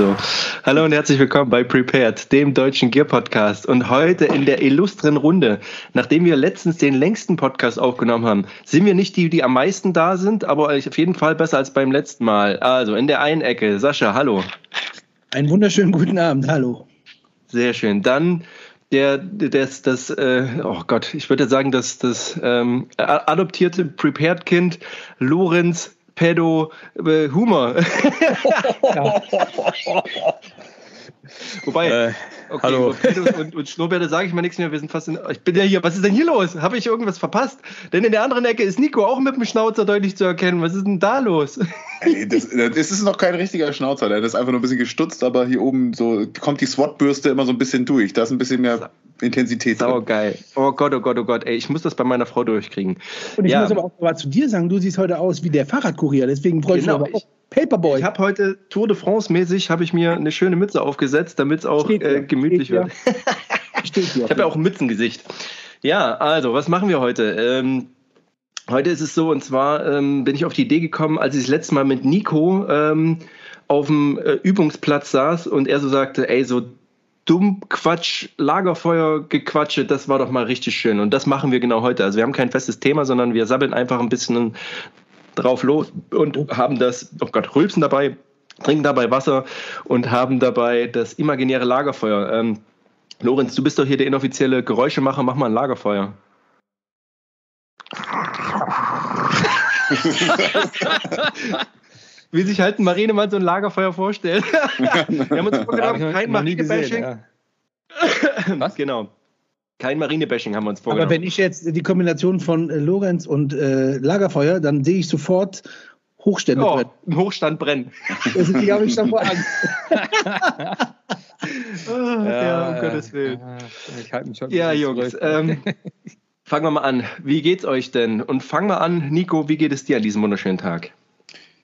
So, hallo und herzlich willkommen bei Prepared, dem deutschen Gear Podcast. Und heute in der illustren Runde, nachdem wir letztens den längsten Podcast aufgenommen haben, sind wir nicht die, die am meisten da sind, aber auf jeden Fall besser als beim letzten Mal. Also in der einen Ecke, Sascha, hallo. Einen wunderschönen guten Abend, hallo. Sehr schön. Dann der, das, das, äh, oh Gott, ich würde sagen, das, das ähm, adoptierte Prepared-Kind Lorenz Pedo äh, Humor. Wobei, äh, okay, hallo. und, und Schnurrbärte sage ich mal nichts mehr. Wir sind fast in, ich bin ja hier. Was ist denn hier los? Habe ich irgendwas verpasst? Denn in der anderen Ecke ist Nico auch mit dem Schnauzer deutlich zu erkennen. Was ist denn da los? Ey, das, das, ist noch kein richtiger Schnauzer. Der ist einfach nur ein bisschen gestutzt, aber hier oben so kommt die SWAT-Bürste immer so ein bisschen durch. Da ist ein bisschen mehr Intensität. Sau geil. Oh Gott, oh Gott, oh Gott. Ey, ich muss das bei meiner Frau durchkriegen. Und ich ja. muss aber auch mal zu dir sagen, du siehst heute aus wie der Fahrradkurier. Deswegen freue ich genau, mich aber auch. Paperboy. Ich habe heute Tour de France mäßig habe ich mir eine schöne Mütze aufgesetzt, damit es auch äh, gemütlich Steht wird. ich habe ja auch ein Mützengesicht. Ja, also was machen wir heute? Ähm, heute ist es so und zwar ähm, bin ich auf die Idee gekommen, als ich das letzte Mal mit Nico ähm, auf dem äh, Übungsplatz saß und er so sagte, ey so dumm Quatsch, Lagerfeuer gequatsche, das war doch mal richtig schön. Und das machen wir genau heute. Also wir haben kein festes Thema, sondern wir sabbeln einfach ein bisschen drauf los und haben das, oh Gott, rülpsen dabei, trinken dabei Wasser und haben dabei das imaginäre Lagerfeuer. Ähm, Lorenz, du bist doch hier der inoffizielle Geräuschemacher, mach mal ein Lagerfeuer. Wie sich halt ein Marinemann so ein Lagerfeuer vorstellt. Wir haben uns vorgenommen, kein Marinebashing. Ja. Was? Genau. Kein Marinebashing haben wir uns vorgenommen. Aber wenn ich jetzt die Kombination von äh, Lorenz und äh, Lagerfeuer, dann sehe ich sofort Hochstände oh, brennen. Ein Hochstand brennen. Das ist, die habe ich davor Angst. oh, ja, ja, um Gottes Willen. Ich halte mich schon ja, Jungs. Ähm, fangen wir mal an. Wie geht's euch denn? Und fangen wir an, Nico, wie geht es dir an diesem wunderschönen Tag?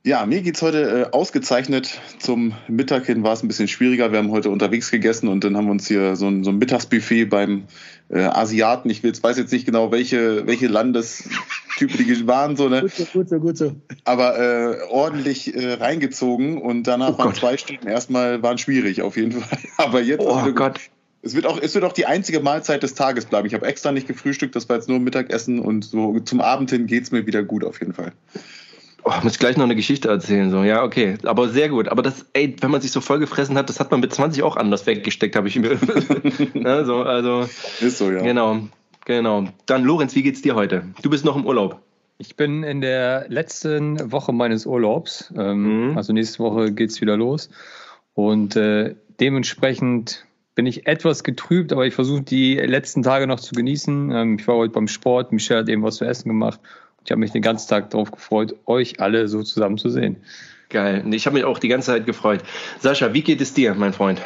Ja, mir geht's heute äh, ausgezeichnet. Zum Mittag hin war es ein bisschen schwieriger. Wir haben heute unterwegs gegessen und dann haben wir uns hier so ein, so ein Mittagsbuffet beim äh, Asiaten. Ich weiß jetzt nicht genau, welche, welche Landestypen die waren, so, ne? Gut so, gut so, gut so. Aber äh, ordentlich äh, reingezogen und danach oh waren Gott. zwei Stunden erstmal waren schwierig, auf jeden Fall. Aber jetzt. Oh also, Gott. Es wird, auch, es wird auch die einzige Mahlzeit des Tages bleiben. Ich habe extra nicht gefrühstückt, das war jetzt nur Mittagessen und so zum Abend hin geht's mir wieder gut auf jeden Fall. Oh, muss ich gleich noch eine Geschichte erzählen. So, ja, okay. Aber sehr gut. Aber das, ey, wenn man sich so vollgefressen hat, das hat man mit 20 auch anders weggesteckt, habe ich mir. also, also. Ist so, ja. Genau, genau. Dann, Lorenz, wie geht's dir heute? Du bist noch im Urlaub. Ich bin in der letzten Woche meines Urlaubs. Ähm, mhm. Also nächste Woche geht's wieder los. Und äh, dementsprechend bin ich etwas getrübt, aber ich versuche die letzten Tage noch zu genießen. Ähm, ich war heute beim Sport, Michelle hat eben was zu essen gemacht ich habe mich den ganzen Tag darauf gefreut, euch alle so zusammen zu sehen. Geil. Ich habe mich auch die ganze Zeit gefreut. Sascha, wie geht es dir, mein Freund?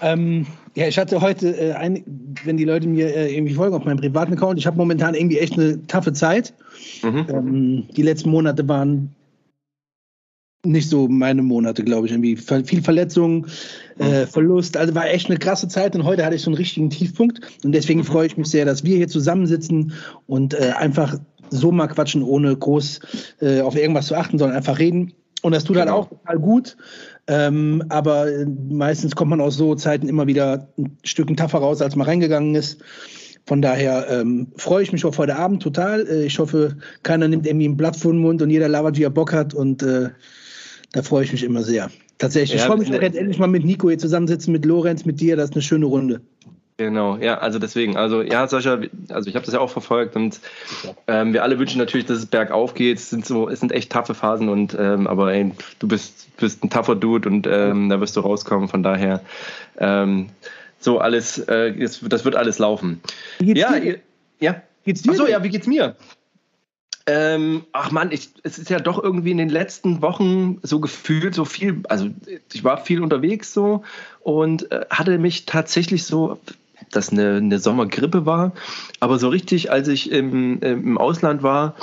Ähm, ja, ich hatte heute, äh, ein, wenn die Leute mir äh, irgendwie folgen auf meinem privaten Account, ich habe momentan irgendwie echt eine taffe Zeit. Mhm. Ähm, die letzten Monate waren nicht so meine Monate, glaube ich. Irgendwie viel Verletzungen, äh, mhm. Verlust. Also war echt eine krasse Zeit und heute hatte ich so einen richtigen Tiefpunkt. Und deswegen mhm. freue ich mich sehr, dass wir hier zusammensitzen und äh, einfach so mal quatschen, ohne groß äh, auf irgendwas zu achten, sondern einfach reden. Und das tut halt genau. halt auch total gut. Ähm, aber meistens kommt man aus so Zeiten immer wieder ein Stück tougher raus, als man reingegangen ist. Von daher ähm, freue ich mich auf heute Abend total. Äh, ich hoffe, keiner nimmt irgendwie ein Blatt vor den Mund und jeder labert, wie er Bock hat. Und äh, da freue ich mich immer sehr. Tatsächlich. Ja, ich freue mich auch jetzt endlich mal mit Nico hier zusammensitzen, mit Lorenz, mit dir. Das ist eine schöne Runde. Genau, ja, also deswegen, also ja, Sascha, also ich habe das ja auch verfolgt und ähm, wir alle wünschen natürlich, dass es bergauf geht. Es sind so, es sind echt taffe Phasen und ähm, aber ey, du bist, bist ein tougher Dude und ähm, da wirst du rauskommen. Von daher, ähm, so alles, äh, das wird alles laufen. ja, dir? ja. Geht's dir? Achso, ja, wie geht's mir? Ähm, ach man, ich, es ist ja doch irgendwie in den letzten Wochen so gefühlt so viel, also ich war viel unterwegs so und äh, hatte mich tatsächlich so das eine, eine Sommergrippe war. Aber so richtig, als ich im, im Ausland war,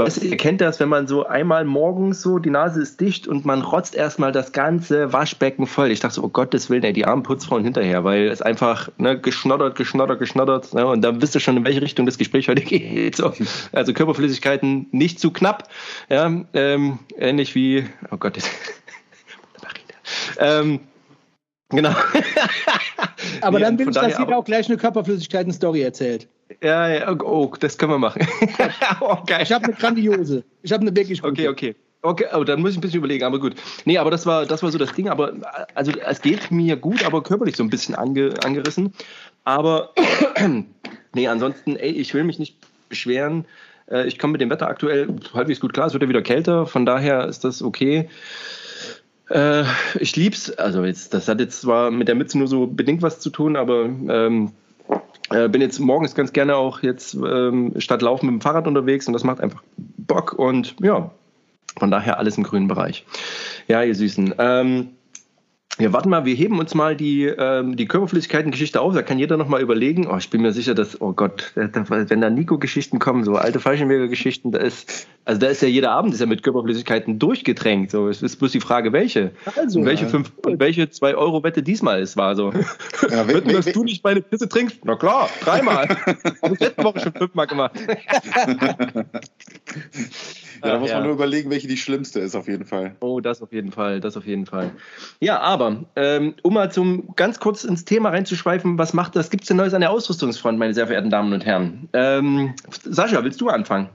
Weißt ihr kennt das, wenn man so einmal morgens so, die Nase ist dicht und man rotzt erstmal das ganze Waschbecken voll. Ich dachte so, oh Gottes Willen, ey, die armen Putzfrauen hinterher, weil es einfach ne, geschnoddert, geschnoddert, geschnoddert. Ne, und dann wisst ihr schon, in welche Richtung das Gespräch heute geht. So. Also Körperflüssigkeiten nicht zu knapp. Ja, ähm, ähnlich wie, oh Gott, ähm, Genau. Aber nee, dann will ich, dass jeder auch gleich eine Körperflüssigkeiten-Story erzählt. Ja, ja, oh, das können wir machen. oh. Ich habe eine grandiose. Ich habe eine wirklich gute. Okay, okay. Okay, oh, dann muss ich ein bisschen überlegen, aber gut. Nee, aber das war, das war so das Ding. Aber also es geht mir gut, aber körperlich so ein bisschen ange, angerissen. Aber nee, ansonsten, ey, ich will mich nicht beschweren. Äh, ich komme mit dem Wetter aktuell halbwegs gut klar. Es wird ja wieder kälter, von daher ist das okay. Äh, ich lieb's. Also jetzt, das hat jetzt zwar mit der Mütze nur so bedingt was zu tun, aber ähm, äh, bin jetzt morgens ganz gerne auch jetzt ähm, statt Laufen mit dem Fahrrad unterwegs und das macht einfach Bock und ja, von daher alles im grünen Bereich. Ja, ihr Süßen. Ähm, ja, warte mal, wir heben uns mal die, ähm, die Körperflüssigkeiten-Geschichte auf. Da kann jeder nochmal überlegen. Oh, ich bin mir sicher, dass, oh Gott, wenn da Nico-Geschichten kommen, so alte Fallschirmjäger-Geschichten, da ist, also da ist ja jeder Abend ist ja mit Körperflüssigkeiten durchgetränkt. So, es ist bloß die Frage, welche. Also, und welche, ja. fünf, und welche 2-Euro-Wette diesmal ist, war so. Ja, wenn, Wetten, dass du nicht meine Pisse trinkst? Na klar, dreimal. Habe ich letzte Woche schon fünfmal gemacht. Ja, da muss man nur überlegen, welche die schlimmste ist, auf jeden Fall. Oh, das auf jeden Fall, das auf jeden Fall. Ja, aber ähm, um mal zum ganz kurz ins Thema reinzuschweifen, was macht das? Gibt es denn Neues an der Ausrüstungsfront, meine sehr verehrten Damen und Herren? Ähm, Sascha, willst du anfangen?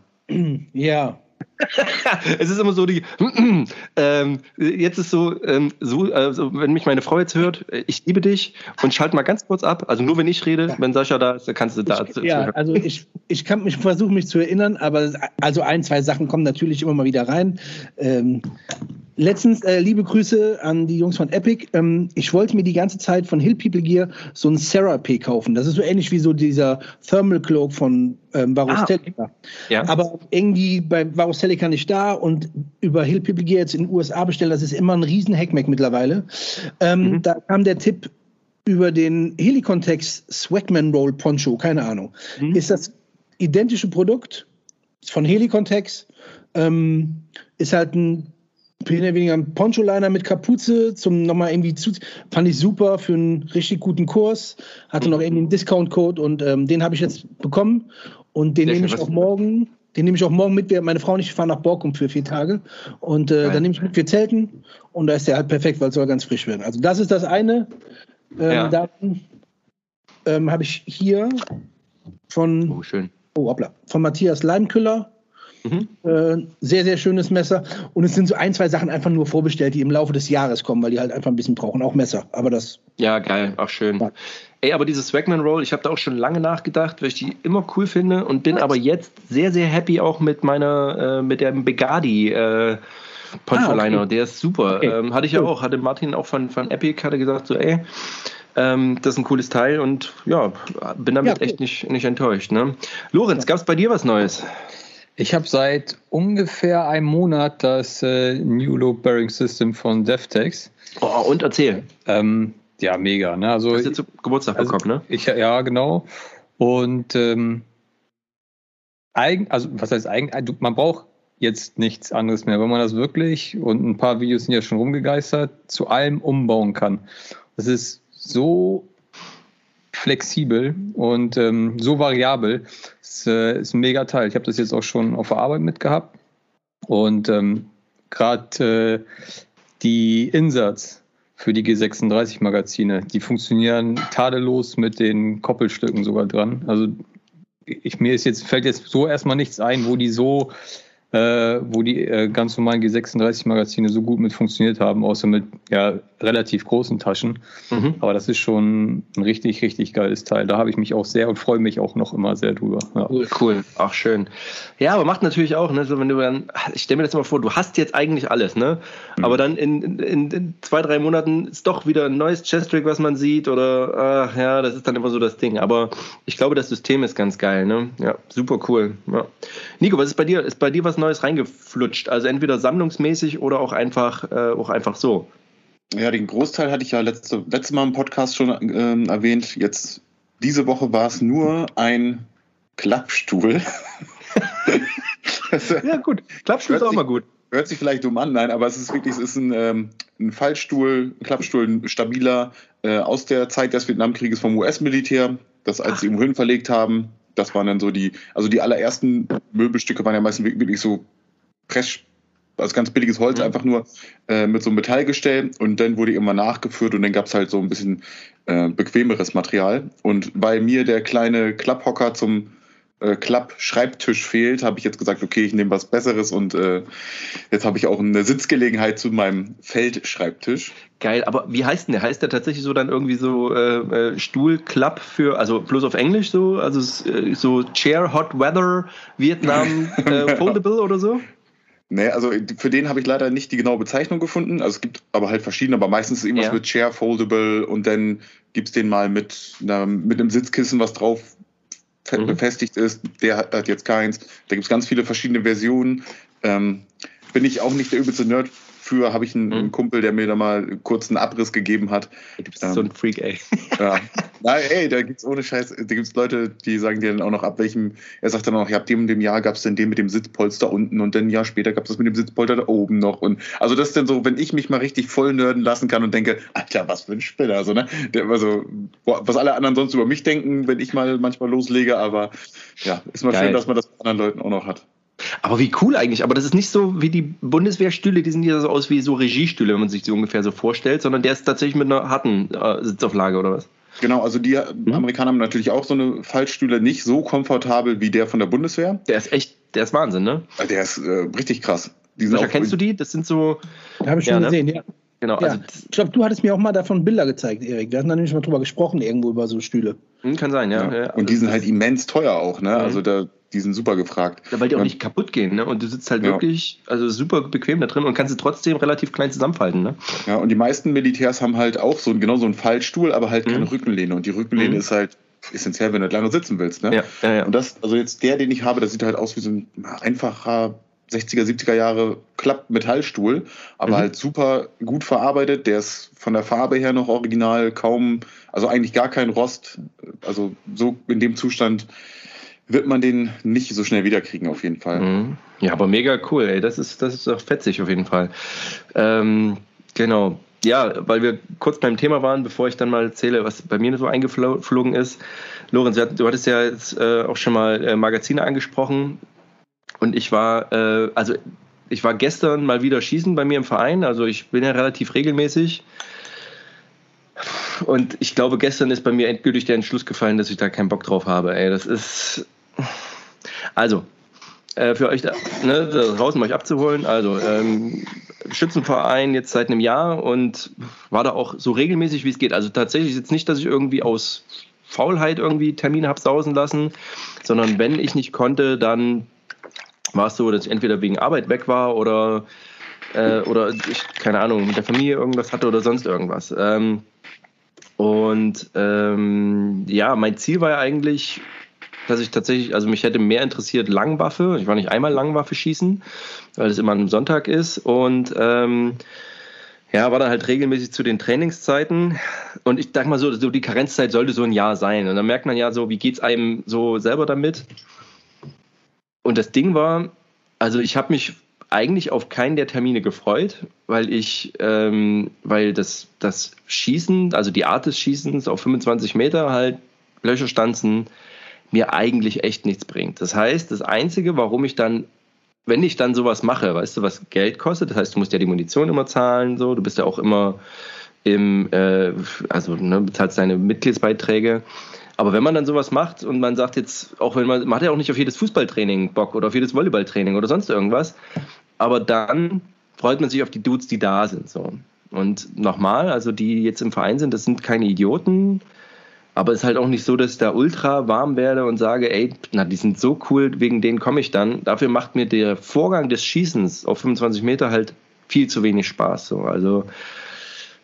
Ja, es ist immer so die, ähm, jetzt ist so, ähm, so also wenn mich meine Frau jetzt hört, äh, ich liebe dich und schalt mal ganz kurz ab. Also nur wenn ich rede, ja. wenn Sascha da ist, dann kannst du da. Ich, ja, also ich, ich kann mich versuchen, mich zu erinnern, aber also ein, zwei Sachen kommen natürlich immer mal wieder rein. Ähm, Letztens, äh, liebe Grüße an die Jungs von Epic. Ähm, ich wollte mir die ganze Zeit von Hill People Gear so ein Serape kaufen. Das ist so ähnlich wie so dieser Thermal Cloak von ähm, Varustelica. Ah, okay. ja. Aber irgendwie bei Varustelica nicht da und über Hill People Gear jetzt in den USA bestellen, das ist immer ein riesen Hackmack mittlerweile. Ähm, mhm. Da kam der Tipp über den Helicontex Swagman Roll Poncho, keine Ahnung. Mhm. Ist das identische Produkt von Helicontex, ähm, ist halt ein weniger ein Poncho-Liner mit Kapuze zum nochmal irgendwie zu. Fand ich super für einen richtig guten Kurs. Hatte noch irgendwie einen Discount-Code und ähm, den habe ich jetzt bekommen. Und den nehme ich auch morgen. Den nehme ich auch morgen mit. Meine Frau und ich fahren nach Borkum für vier Tage. Und äh, dann nehme ich mit, wir zelten. Und da ist der halt perfekt, weil es soll ganz frisch werden. Also das ist das eine. Ähm, ja. Dann ähm, habe ich hier von, oh, schön. Oh, hoppla, von Matthias Leimküller Mhm. Äh, sehr, sehr schönes Messer. Und es sind so ein, zwei Sachen einfach nur vorbestellt, die im Laufe des Jahres kommen, weil die halt einfach ein bisschen brauchen. Auch Messer. Aber das. Ja, geil. Auch schön. Ja. Ey, aber diese Swagman Roll, ich habe da auch schon lange nachgedacht, weil ich die immer cool finde und bin aber jetzt sehr, sehr happy auch mit meiner, äh, mit dem Begadi. Äh, Poncho Liner, ah, okay. der ist super. Okay. Ähm, hatte ich ja auch, hatte Martin auch von, von Epic, hatte gesagt, so, ey, ähm, das ist ein cooles Teil und ja, bin damit ja, cool. echt nicht, nicht enttäuscht. Ne? Lorenz, ja. gab es bei dir was Neues? Ich habe seit ungefähr einem Monat das äh, New Loop Bearing System von Devtex. Oh, und erzähl. Ähm, ja, mega. Ne? Also, Hast du zum Geburtstag also, bekommen, ne? Ich, ja, genau. Und ähm, eigen, also was heißt eigentlich, man braucht jetzt nichts anderes mehr, wenn man das wirklich, und ein paar Videos sind ja schon rumgegeistert, zu allem umbauen kann. Das ist so flexibel und ähm, so variabel. Das ist, äh, ist ein mega Teil. Ich habe das jetzt auch schon auf der Arbeit mitgehabt. Und ähm, gerade äh, die Inserts für die G36-Magazine, die funktionieren tadellos mit den Koppelstücken sogar dran. Also ich, mir ist jetzt, fällt jetzt so erstmal nichts ein, wo die so äh, wo die äh, ganz normalen G36-Magazine so gut mit funktioniert haben, außer mit ja, relativ großen Taschen. Mhm. Aber das ist schon ein richtig, richtig geiles Teil. Da habe ich mich auch sehr und freue mich auch noch immer sehr drüber. Ja. Cool, cool, auch schön. Ja, aber macht natürlich auch, ne, so wenn du dann, ich stelle mir das mal vor, du hast jetzt eigentlich alles, ne? Mhm. Aber dann in, in, in, zwei, drei Monaten ist doch wieder ein neues Chest-Trick, was man sieht, oder ach, ja, das ist dann immer so das Ding. Aber ich glaube, das System ist ganz geil, ne? Ja, super cool. Ja. Nico, was ist bei dir? Ist bei dir was Neues reingeflutscht? Also entweder sammlungsmäßig oder auch einfach, äh, auch einfach so. Ja, den Großteil hatte ich ja letzte, letzte Mal im Podcast schon ähm, erwähnt. Jetzt diese Woche war es nur ein Klappstuhl. ja, gut. Klappstuhl ist auch mal gut. Hört sich vielleicht dumm an, nein, aber es ist wirklich, es ist ein, ähm, ein Fallstuhl, ein Klappstuhl, ein stabiler äh, aus der Zeit des Vietnamkrieges vom US-Militär, das als Ach. sie irgendwo hin verlegt haben, das waren dann so die, also die allerersten Möbelstücke waren ja meistens wirklich so Press, also ganz billiges Holz, mhm. einfach nur äh, mit so einem Metallgestell und dann wurde immer nachgeführt und dann gab es halt so ein bisschen äh, bequemeres Material. Und bei mir der kleine Klapphocker zum äh, Klapp-Schreibtisch fehlt, habe ich jetzt gesagt, okay, ich nehme was Besseres und äh, jetzt habe ich auch eine Sitzgelegenheit zu meinem Feldschreibtisch. Geil, aber wie heißt denn der? Heißt der tatsächlich so dann irgendwie so äh, äh Stuhlklapp für, also bloß auf Englisch so, also äh, so Chair Hot Weather Vietnam äh, Foldable oder so? Nee, also für den habe ich leider nicht die genaue Bezeichnung gefunden. Also es gibt aber halt verschiedene, aber meistens ist irgendwas ja. mit Chair Foldable und dann gibt es den mal mit, einer, mit einem Sitzkissen, was drauf mhm. befestigt ist. Der hat jetzt keins. Da gibt es ganz viele verschiedene Versionen. Ähm, bin ich auch nicht der übelste Nerd für habe ich einen, mhm. Kumpel, der mir da mal kurz einen Abriss gegeben hat. Du bist ähm, so ein Freak, ey. Ja. Nein, ey, da gibt's ohne Scheiß, da gibt's Leute, die sagen dir dann auch noch ab welchem, er sagt dann auch, ja, ab dem, dem Jahr gab's dann den mit dem Sitzpolster unten und dann ein Jahr später gab's das mit dem Sitzpolster da oben noch. Und also das ist dann so, wenn ich mich mal richtig voll nerden lassen kann und denke, Alter, was für ein Spinner, so, ne? Der, also, was alle anderen sonst über mich denken, wenn ich mal manchmal loslege, aber ja, ist mal Geil. schön, dass man das bei anderen Leuten auch noch hat. Aber wie cool eigentlich. Aber das ist nicht so wie die Bundeswehrstühle, die sehen ja so aus wie so Regiestühle, wenn man sich die ungefähr so vorstellt, sondern der ist tatsächlich mit einer harten äh, Sitzauflage oder was? Genau, also die mhm. Amerikaner haben natürlich auch so eine Fallstühle, nicht so komfortabel wie der von der Bundeswehr. Der ist echt, der ist Wahnsinn, ne? Der ist äh, richtig krass. Die sind kennst du die? Das sind so. Habe ich schon ja, ne? gesehen, ne? ja. Genau, ja. also ich glaube, du hattest mir auch mal davon Bilder gezeigt, Erik. Wir hatten da nämlich mal drüber gesprochen, irgendwo über so Stühle. Hm, kann sein, ja. ja. Und die sind halt immens teuer auch, ne? Mhm. Also da, die sind super gefragt. Ja, weil die auch nicht kaputt gehen, ne? Und du sitzt halt ja. wirklich, also super bequem da drin und kannst sie trotzdem relativ klein zusammenfalten, ne? Ja, und die meisten Militärs haben halt auch so genau so einen Fallstuhl, aber halt keine mhm. Rückenlehne. Und die Rückenlehne mhm. ist halt essentiell, wenn du lange sitzen willst, ne? Ja, ja, ja. Und das, also jetzt der, den ich habe, das sieht halt aus wie so ein einfacher 60er, 70er Jahre Klapp-Metallstuhl, aber mhm. halt super gut verarbeitet. Der ist von der Farbe her noch original, kaum, also eigentlich gar kein Rost. Also so in dem Zustand wird man den nicht so schnell wiederkriegen, auf jeden Fall. Mhm. Ja, aber mega cool, ey. Das ist, das ist doch fetzig auf jeden Fall. Ähm, genau. Ja, weil wir kurz beim Thema waren, bevor ich dann mal erzähle, was bei mir so eingeflogen ist. Lorenz, du hattest ja jetzt äh, auch schon mal äh, Magazine angesprochen. Und ich war, äh, also ich war gestern mal wieder schießen bei mir im Verein. Also ich bin ja relativ regelmäßig. Und ich glaube, gestern ist bei mir endgültig der Entschluss gefallen, dass ich da keinen Bock drauf habe. Ey, das ist. Also, äh, für euch da, ne, da draußen euch abzuholen. Also, ähm, Schützenverein jetzt seit einem Jahr und war da auch so regelmäßig, wie es geht. Also tatsächlich ist jetzt nicht, dass ich irgendwie aus Faulheit irgendwie Termine habe sausen lassen, sondern wenn ich nicht konnte, dann war es so, dass ich entweder wegen Arbeit weg war oder, äh, oder ich, keine Ahnung, mit der Familie irgendwas hatte oder sonst irgendwas. Ähm, und ähm, ja, mein Ziel war ja eigentlich, dass ich tatsächlich, also mich hätte mehr interessiert Langwaffe. Ich war nicht einmal Langwaffe schießen, weil es immer am Sonntag ist. Und ähm, ja, war dann halt regelmäßig zu den Trainingszeiten. Und ich dachte mal so, so die Karenzzeit sollte so ein Jahr sein. Und dann merkt man ja so, wie geht es einem so selber damit? Und das Ding war, also ich habe mich eigentlich auf keinen der Termine gefreut, weil ich, ähm, weil das, das Schießen, also die Art des Schießens auf 25 Meter halt Löcher stanzen, mir eigentlich echt nichts bringt. Das heißt, das Einzige, warum ich dann, wenn ich dann sowas mache, weißt du, was Geld kostet, das heißt, du musst ja die Munition immer zahlen, so, du bist ja auch immer im, äh, also ne, bezahlst deine Mitgliedsbeiträge. Aber wenn man dann sowas macht und man sagt jetzt, auch wenn man, man hat ja auch nicht auf jedes Fußballtraining Bock oder auf jedes Volleyballtraining oder sonst irgendwas, aber dann freut man sich auf die Dudes, die da sind. So. Und nochmal, also die jetzt im Verein sind, das sind keine Idioten, aber es ist halt auch nicht so, dass ich da ultra warm werde und sage, ey, na, die sind so cool, wegen denen komme ich dann. Dafür macht mir der Vorgang des Schießens auf 25 Meter halt viel zu wenig Spaß. So. Also,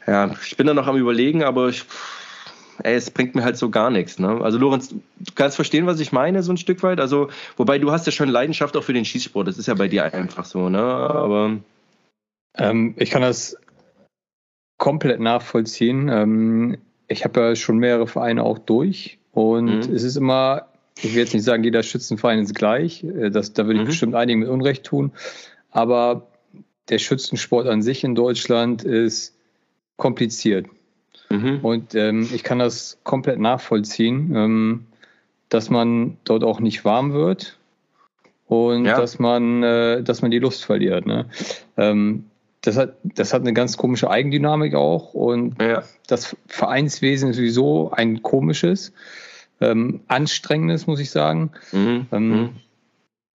ja, ich bin da noch am Überlegen, aber ich, ey, es bringt mir halt so gar nichts. Ne? Also Lorenz, du kannst verstehen, was ich meine, so ein Stück weit. Also, wobei du hast ja schon Leidenschaft auch für den Schießsport. Das ist ja bei dir einfach so, ne? Aber ähm, ich kann das komplett nachvollziehen. Ähm, ich habe ja schon mehrere Vereine auch durch und mhm. es ist immer, ich will jetzt nicht sagen, jeder Schützenverein ist gleich. Äh, das, da würde ich mhm. bestimmt einigen mit Unrecht tun. Aber der Schützensport an sich in Deutschland ist kompliziert. Mhm. Und ähm, ich kann das komplett nachvollziehen, ähm, dass man dort auch nicht warm wird. und ja. dass man, äh, dass man die Lust verliert. Ne? Ähm, das hat, das hat eine ganz komische Eigendynamik auch und ja. das Vereinswesen ist sowieso ein komisches, ähm, anstrengendes, muss ich sagen. Mhm. Ähm, mhm.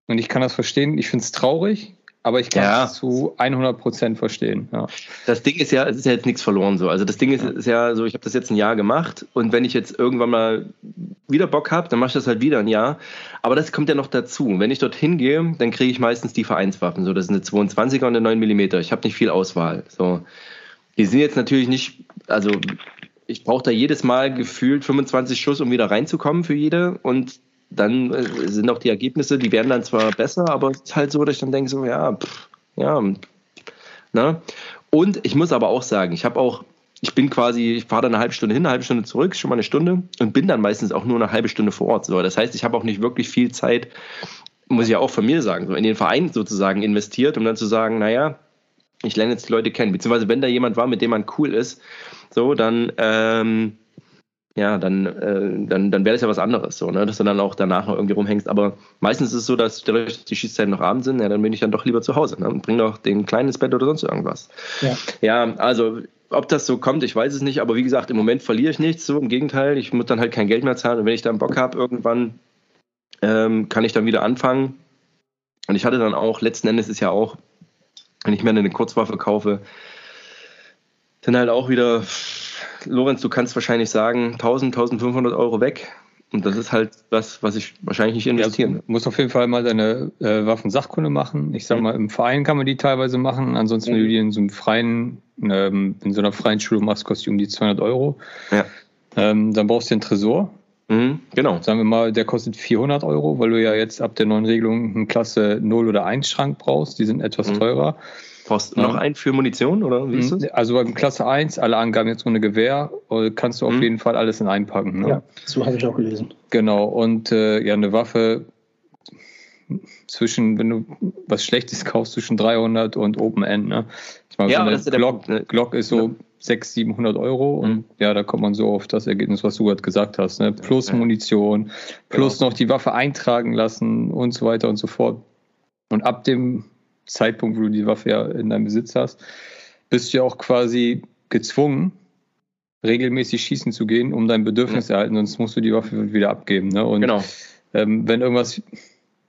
Und ich kann das verstehen. Ich finde es traurig, aber ich kann ja. es zu 100 Prozent verstehen. Ja. Das Ding ist ja, es ist ja jetzt nichts verloren so. Also das Ding ist, ist ja so, ich habe das jetzt ein Jahr gemacht und wenn ich jetzt irgendwann mal wieder Bock habe, dann mache ich das halt wieder ein Jahr. Aber das kommt ja noch dazu. Wenn ich dorthin gehe, dann kriege ich meistens die Vereinswaffen. So, das ist eine 22er und eine 9 mm. Ich habe nicht viel Auswahl. So, die sind jetzt natürlich nicht, also ich brauche da jedes Mal gefühlt 25 Schuss, um wieder reinzukommen für jede. Und dann äh, sind auch die Ergebnisse, die werden dann zwar besser, aber es ist halt so, dass ich dann denke, so, ja, pff, ja, ne? Und ich muss aber auch sagen, ich habe auch, ich bin quasi, ich fahre dann eine halbe Stunde hin, eine halbe Stunde zurück, schon mal eine Stunde und bin dann meistens auch nur eine halbe Stunde vor Ort. So, das heißt, ich habe auch nicht wirklich viel Zeit, muss ich ja auch von mir sagen, so in den Verein sozusagen investiert, um dann zu sagen, naja, ich lerne jetzt die Leute kennen, beziehungsweise wenn da jemand war, mit dem man cool ist, so, dann, ähm, ja, dann, äh, dann, dann wäre das ja was anderes, so, ne? dass du dann auch danach noch irgendwie rumhängst. Aber meistens ist es so, dass die Schießzeiten noch Abend sind, ja, dann bin ich dann doch lieber zu Hause ne? und bring doch den Kleinen ins Bett oder sonst irgendwas. Ja, ja also ob das so kommt, ich weiß es nicht, aber wie gesagt, im Moment verliere ich nichts, so im Gegenteil, ich muss dann halt kein Geld mehr zahlen und wenn ich dann Bock habe, irgendwann ähm, kann ich dann wieder anfangen. Und ich hatte dann auch, letzten Endes ist ja auch, wenn ich mir eine Kurzwaffe kaufe, dann halt auch wieder Lorenz, du kannst wahrscheinlich sagen, 1000, 1500 Euro weg. Und das ist halt was, was ich wahrscheinlich nicht investieren. Ja, muss auf jeden Fall mal deine äh, Waffensachkunde machen. Ich sag mhm. mal, im Verein kann man die teilweise machen. Ansonsten, mhm. wenn du die in so einem freien, ähm, in so einer freien Schule machst, kostet die um die 200 Euro. Ja. Ähm, dann brauchst du den Tresor. Mhm, genau. Sagen wir mal, der kostet 400 Euro, weil du ja jetzt ab der neuen Regelung einen Klasse 0 oder 1 Schrank brauchst. Die sind etwas mhm. teurer. Brauchst du noch einen für Munition oder wie ist das? Also beim Klasse 1, alle Angaben jetzt ohne Gewehr, äh, kannst du auf mhm. jeden Fall alles in einpacken. Ne? Ja, so habe ich auch gelesen. Genau, und äh, ja, eine Waffe zwischen, wenn du was Schlechtes kaufst, zwischen 300 und Open End. Ne? Ich meine, ja, so eine ist Glock, ne? Glock ist so ja. 600, 700 Euro und mhm. ja, da kommt man so auf das Ergebnis, was du gerade gesagt hast. Ne? Plus ja. Munition, plus genau. noch die Waffe eintragen lassen und so weiter und so fort. Und ab dem Zeitpunkt, wo du die Waffe ja in deinem Besitz hast, bist du ja auch quasi gezwungen, regelmäßig schießen zu gehen, um dein Bedürfnis zu erhalten, sonst musst du die Waffe wieder abgeben. Ne? Und genau. ähm, wenn irgendwas,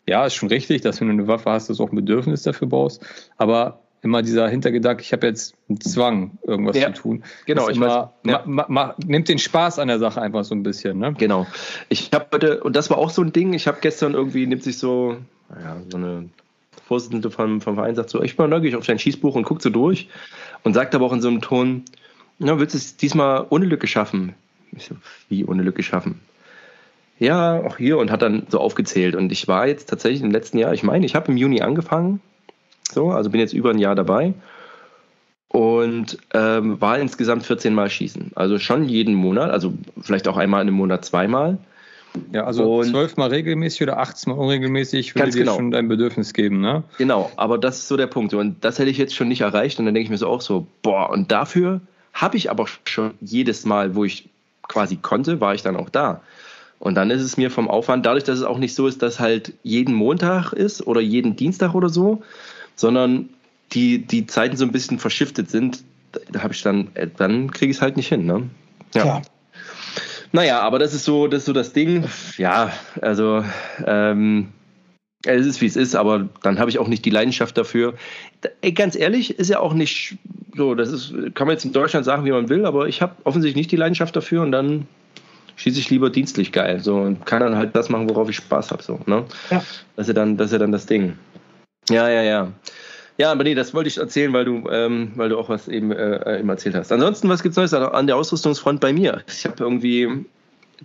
ja, ist schon richtig, dass wenn du eine Waffe hast, dass du auch ein Bedürfnis dafür brauchst, aber immer dieser Hintergedanke, ich habe jetzt einen Zwang, irgendwas ja, zu tun. Genau, ich immer, weiß, ja. ma, ma, nimmt den Spaß an der Sache einfach so ein bisschen. Ne? Genau. Ich habe heute, und das war auch so ein Ding, ich habe gestern irgendwie, nimmt sich so, ja, so eine Vorsitzende vom, vom Verein sagt so, ich bin neugierig auf dein Schießbuch und guckt so durch und sagt aber auch in so einem Ton, na, willst du es diesmal ohne Lücke schaffen? Ich so, wie ohne Lücke schaffen? Ja, auch hier und hat dann so aufgezählt. Und ich war jetzt tatsächlich im letzten Jahr, ich meine, ich habe im Juni angefangen, so, also bin jetzt über ein Jahr dabei und ähm, war insgesamt 14 Mal schießen. Also schon jeden Monat, also vielleicht auch einmal in einem Monat zweimal. Ja, also zwölfmal regelmäßig oder 18 Mal unregelmäßig würde dir genau. schon dein Bedürfnis geben, ne? Genau, aber das ist so der Punkt. Und das hätte ich jetzt schon nicht erreicht. Und dann denke ich mir so auch so, boah, und dafür habe ich aber schon jedes Mal, wo ich quasi konnte, war ich dann auch da. Und dann ist es mir vom Aufwand, dadurch, dass es auch nicht so ist, dass halt jeden Montag ist oder jeden Dienstag oder so, sondern die, die Zeiten so ein bisschen verschiftet sind, da habe ich dann, äh, dann kriege ich es halt nicht hin, ne? Ja. Klar. Naja, aber das ist so, das ist so das Ding. Ja, also ähm, es ist wie es ist, aber dann habe ich auch nicht die Leidenschaft dafür. Ey, ganz ehrlich, ist ja auch nicht so, das ist, kann man jetzt in Deutschland sagen, wie man will, aber ich habe offensichtlich nicht die Leidenschaft dafür und dann schieße ich lieber dienstlich geil. So und kann dann halt das machen, worauf ich Spaß habe. So, ne? Ja. Das ist ja dann, das ist ja dann das Ding. Ja, ja, ja. Ja, aber nee, das wollte ich erzählen, weil du, ähm, weil du auch was eben, äh, eben erzählt hast. Ansonsten, was gibt's Neues an der Ausrüstungsfront bei mir? Ich habe irgendwie,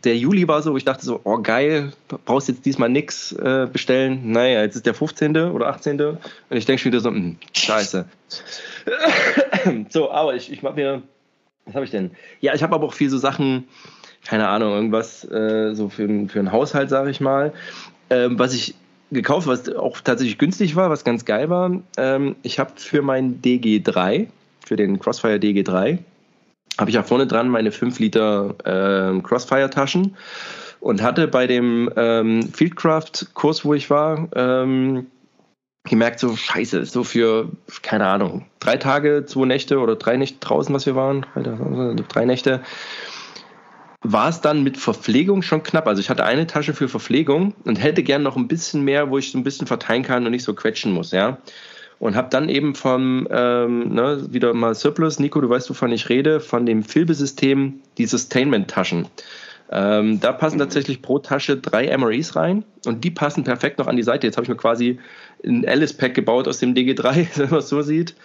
der Juli war so, wo ich dachte so, oh geil, brauchst jetzt diesmal nix äh, bestellen. Naja, jetzt ist der 15. oder 18. Und ich denke schon wieder so, mh, hm, scheiße. so, aber ich, ich mach mir, was habe ich denn? Ja, ich habe aber auch viel so Sachen, keine Ahnung, irgendwas äh, so für, für einen Haushalt, sage ich mal. Ähm, was ich gekauft, was auch tatsächlich günstig war, was ganz geil war. Ähm, ich habe für meinen DG3, für den Crossfire DG3, habe ich ja vorne dran meine 5 Liter äh, Crossfire-Taschen und hatte bei dem ähm, Fieldcraft-Kurs, wo ich war, ähm, gemerkt, so scheiße, so für, keine Ahnung, drei Tage, zwei Nächte oder drei Nächte draußen, was wir waren, drei Nächte, war es dann mit Verpflegung schon knapp. Also ich hatte eine Tasche für Verpflegung und hätte gern noch ein bisschen mehr, wo ich so ein bisschen verteilen kann und nicht so quetschen muss, ja. Und habe dann eben vom, ähm, ne, wieder mal Surplus, Nico, du weißt, wovon ich rede, von dem Filbesystem die Sustainment-Taschen. Ähm, da passen tatsächlich pro Tasche drei MREs rein und die passen perfekt noch an die Seite. Jetzt habe ich mir quasi ein Alice-Pack gebaut aus dem DG3, wenn man es so sieht.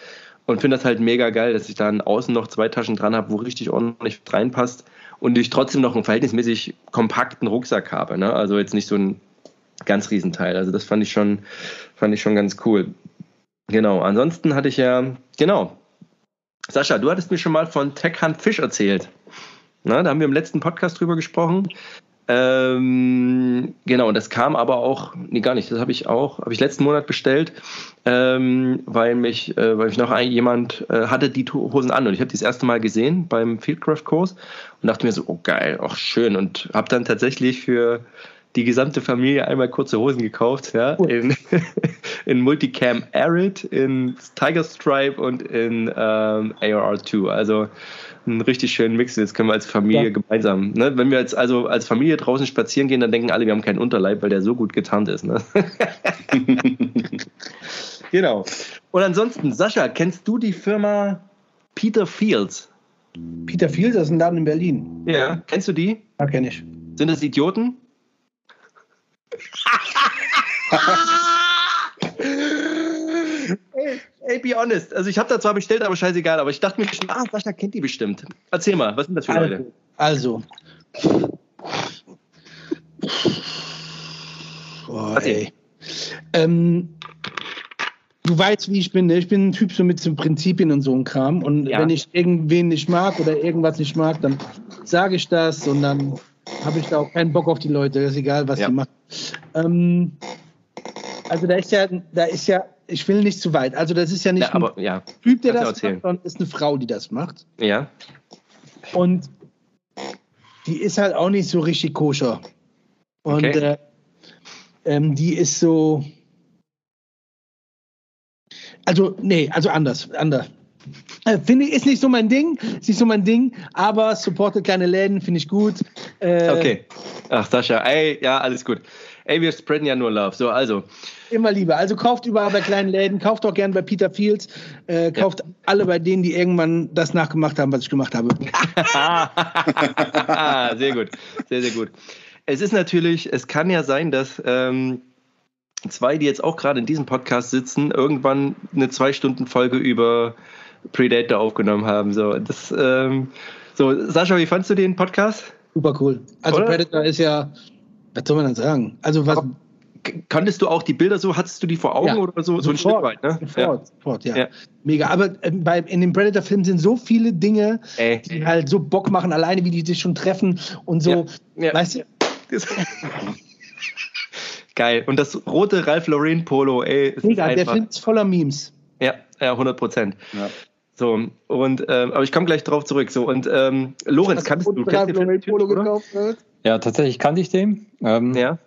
Und finde das halt mega geil, dass ich dann außen noch zwei Taschen dran habe, wo richtig ordentlich reinpasst und ich trotzdem noch einen verhältnismäßig kompakten Rucksack habe. Ne? Also jetzt nicht so ein ganz Riesenteil. Also das fand ich schon, fand ich schon ganz cool. Genau. Ansonsten hatte ich ja, genau. Sascha, du hattest mir schon mal von Tech Hunt Fish erzählt. Na, da haben wir im letzten Podcast drüber gesprochen. Ähm, genau, das kam aber auch, nee, gar nicht, das habe ich auch, habe ich letzten Monat bestellt, ähm, weil mich, äh, weil mich noch ein, jemand äh, hatte die Hosen an und ich habe die das erste Mal gesehen beim Fieldcraft-Kurs und dachte mir so, oh geil, auch schön und habe dann tatsächlich für die gesamte Familie einmal kurze Hosen gekauft, ja, in, in Multicam Arid, in Tiger Stripe und in ähm, AR2. Also einen richtig schönen Mix. Jetzt können wir als Familie ja. gemeinsam. Ne? Wenn wir jetzt also als Familie draußen spazieren gehen, dann denken alle, wir haben keinen Unterleib, weil der so gut getarnt ist. Ne? genau. Und ansonsten, Sascha, kennst du die Firma Peter Fields? Peter Fields, das ist ein Laden in Berlin. Ja, kennst du die? Ja, kenne ich. Sind das Idioten? Ey, be honest. Also ich habe da zwar bestellt, aber scheißegal. Aber ich dachte mir schon, ah, Sascha kennt die bestimmt. Erzähl mal, was sind das für also, Leute? Also. Boah, ey. Ähm, du weißt, wie ich bin. Ne? Ich bin ein Typ so mit so Prinzipien und so ein Kram. Und ja. wenn ich irgendwen nicht mag oder irgendwas nicht mag, dann sage ich das und dann habe ich da auch keinen Bock auf die Leute. Das ist egal, was ja. sie machen. Ähm, also da ist ja, da ist ja ich will nicht zu weit. Also das ist ja nicht ja, aber, ein ja. Typ, der das macht, sondern ist eine Frau, die das macht. Ja. Und die ist halt auch nicht so richtig koscher. Und okay. äh, ähm, die ist so. Also, nee, also anders, anders. Äh, finde ich, ist nicht so mein Ding, ist nicht so mein Ding, aber supportet kleine Läden, finde ich gut. Äh, okay. Ach, Sascha, ey, ja, alles gut. Ey, wir spreaden ja nur Love. So, also. Immer lieber. Also kauft überall bei kleinen Läden, kauft auch gern bei Peter Fields, äh, kauft ja. alle bei denen, die irgendwann das nachgemacht haben, was ich gemacht habe. sehr gut, sehr, sehr gut. Es ist natürlich, es kann ja sein, dass ähm, zwei, die jetzt auch gerade in diesem Podcast sitzen, irgendwann eine Zwei-Stunden-Folge über Predator aufgenommen haben. So, das, ähm, so, Sascha, wie fandest du den Podcast? Super cool. Also Oder? Predator ist ja was soll man dann sagen? Also was. Kanntest du auch die Bilder so? Hattest du die vor Augen ja, oder so? So ein Stück weit, ne? Sofort, ja. sofort, ja. ja. Mega. Aber äh, bei, in dem Predator-Film sind so viele Dinge, Ey. die halt so Bock machen, alleine wie die sich schon treffen und so. Weißt du? Geil. Und das rote Ralph Lauren Polo, ey. Mega, der Film ist voller Memes. Ja, ja, 100 Prozent. Ja. So, und, ähm, aber ich komme gleich drauf zurück. So, und ähm, Lorenz, kannst du, du Ralph Lauren Polo gekauft? Ja, tatsächlich kannte ich den. Ähm, ja.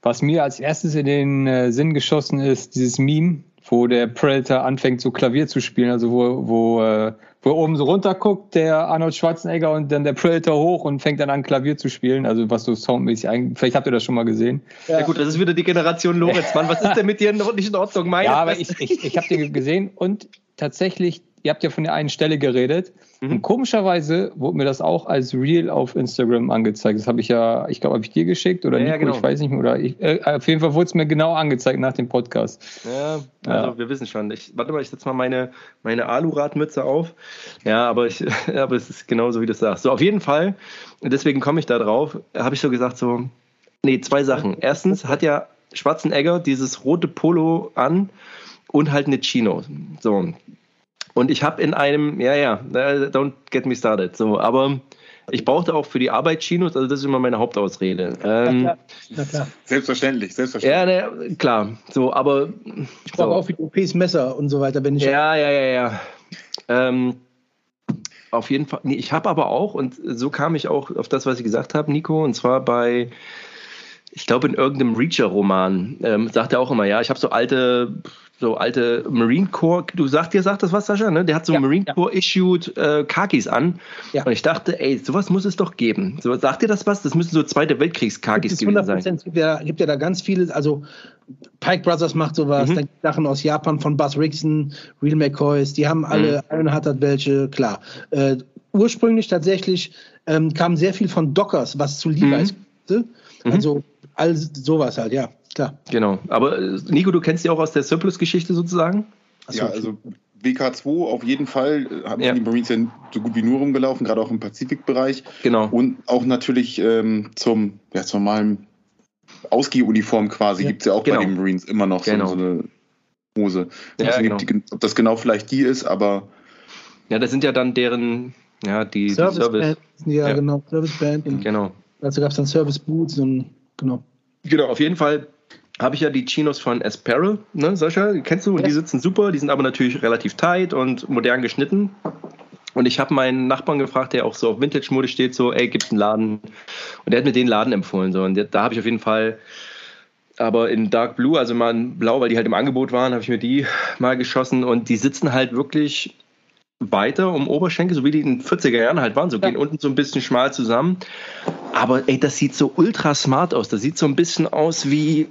Was mir als erstes in den äh, Sinn geschossen ist, dieses Meme, wo der Predator anfängt, so Klavier zu spielen, also wo, wo, äh, wo er oben so runter guckt, der Arnold Schwarzenegger und dann der Predator hoch und fängt dann an, Klavier zu spielen, also was so soundmäßig eigentlich, vielleicht habt ihr das schon mal gesehen. Ja, ja gut, das ist wieder die Generation Lorenz, Mann, was ist denn mit dir nicht in Ordnung? Meine ja, aber ich, ich, ich habe den gesehen und tatsächlich ihr habt ja von der einen Stelle geredet. Mhm. Und komischerweise wurde mir das auch als Real auf Instagram angezeigt. Das habe ich ja, ich glaube, habe ich dir geschickt oder ja, Nico, ja, genau. ich weiß nicht mehr. Oder ich, äh, auf jeden Fall wurde es mir genau angezeigt nach dem Podcast. Ja, also ja. wir wissen schon. Ich, warte mal, ich setze mal meine, meine Aluradmütze auf. Ja, aber, ich, aber es ist genauso, wie du sagst. So, auf jeden Fall, deswegen komme ich da drauf, habe ich so gesagt, so, nee, zwei Sachen. Erstens hat ja Schwarzenegger dieses rote Polo an und halt eine Chino. So, und ich habe in einem, ja, ja, don't get me started. So, aber ich brauchte auch für die Arbeit Chinos, also das ist immer meine Hauptausrede. Ähm, ja, klar. klar. Selbstverständlich, selbstverständlich. Ja, ne, klar. So, aber ich brauche so. auch für die OPs Messer und so weiter, wenn ich. Ja, ja, ja, ja. Ähm, auf jeden Fall. Nee, ich habe aber auch, und so kam ich auch auf das, was ich gesagt habe, Nico, und zwar bei, ich glaube, in irgendeinem Reacher-Roman, ähm, sagt er auch immer, ja, ich habe so alte so alte Marine Corps, du sagst dir, sagt das was, Sascha, ne? Der hat so ja, Marine ja. Corps issued äh, Kakis an. Ja. Und ich dachte, ey, sowas muss es doch geben. So, sagt dir das was? Das müssen so Zweite Weltkriegs-Kakis gewesen sein. Es gibt ja, gibt ja da ganz viele, also Pike Brothers macht sowas, mhm. dann Sachen aus Japan von Buzz Rickson, Real McCoys, die haben alle, mhm. einer hat welche, klar. Äh, ursprünglich tatsächlich ähm, kam sehr viel von Dockers, was zu Levi's mhm. Also all sowas halt, ja klar. Genau. Aber äh, Nico, du kennst die auch aus der Surplus-Geschichte sozusagen? Achso, ja, also WK2 auf jeden Fall äh, haben ja. die Marines ja so gut wie nur rumgelaufen, gerade auch im Pazifikbereich. Genau. Und auch natürlich ähm, zum, ja, zur normalen Ausgehuniform quasi ja. gibt es ja auch genau. bei den Marines immer noch genau. so, so, eine Hose. Ich ja, genau. die, ob das genau vielleicht die ist, aber. Ja, das sind ja dann deren, ja, die Service. Die Service. Ja, ja, genau, Service Band. Genau. Also gab es dann Service Boots und genau. Genau, auf jeden Fall habe ich ja die Chinos von Asparel, ne, Sascha? Kennst du? Und die sitzen super, die sind aber natürlich relativ tight und modern geschnitten. Und ich habe meinen Nachbarn gefragt, der auch so auf Vintage-Mode steht, so, ey, gibt's einen Laden? Und der hat mir den Laden empfohlen. So. Und da habe ich auf jeden Fall, aber in Dark Blue, also mal in Blau, weil die halt im Angebot waren, habe ich mir die mal geschossen. Und die sitzen halt wirklich weiter um Oberschenkel, so wie die in den 40er Jahren halt waren, so ja. gehen unten so ein bisschen schmal zusammen. Aber ey, das sieht so ultra smart aus. Das sieht so ein bisschen aus wie,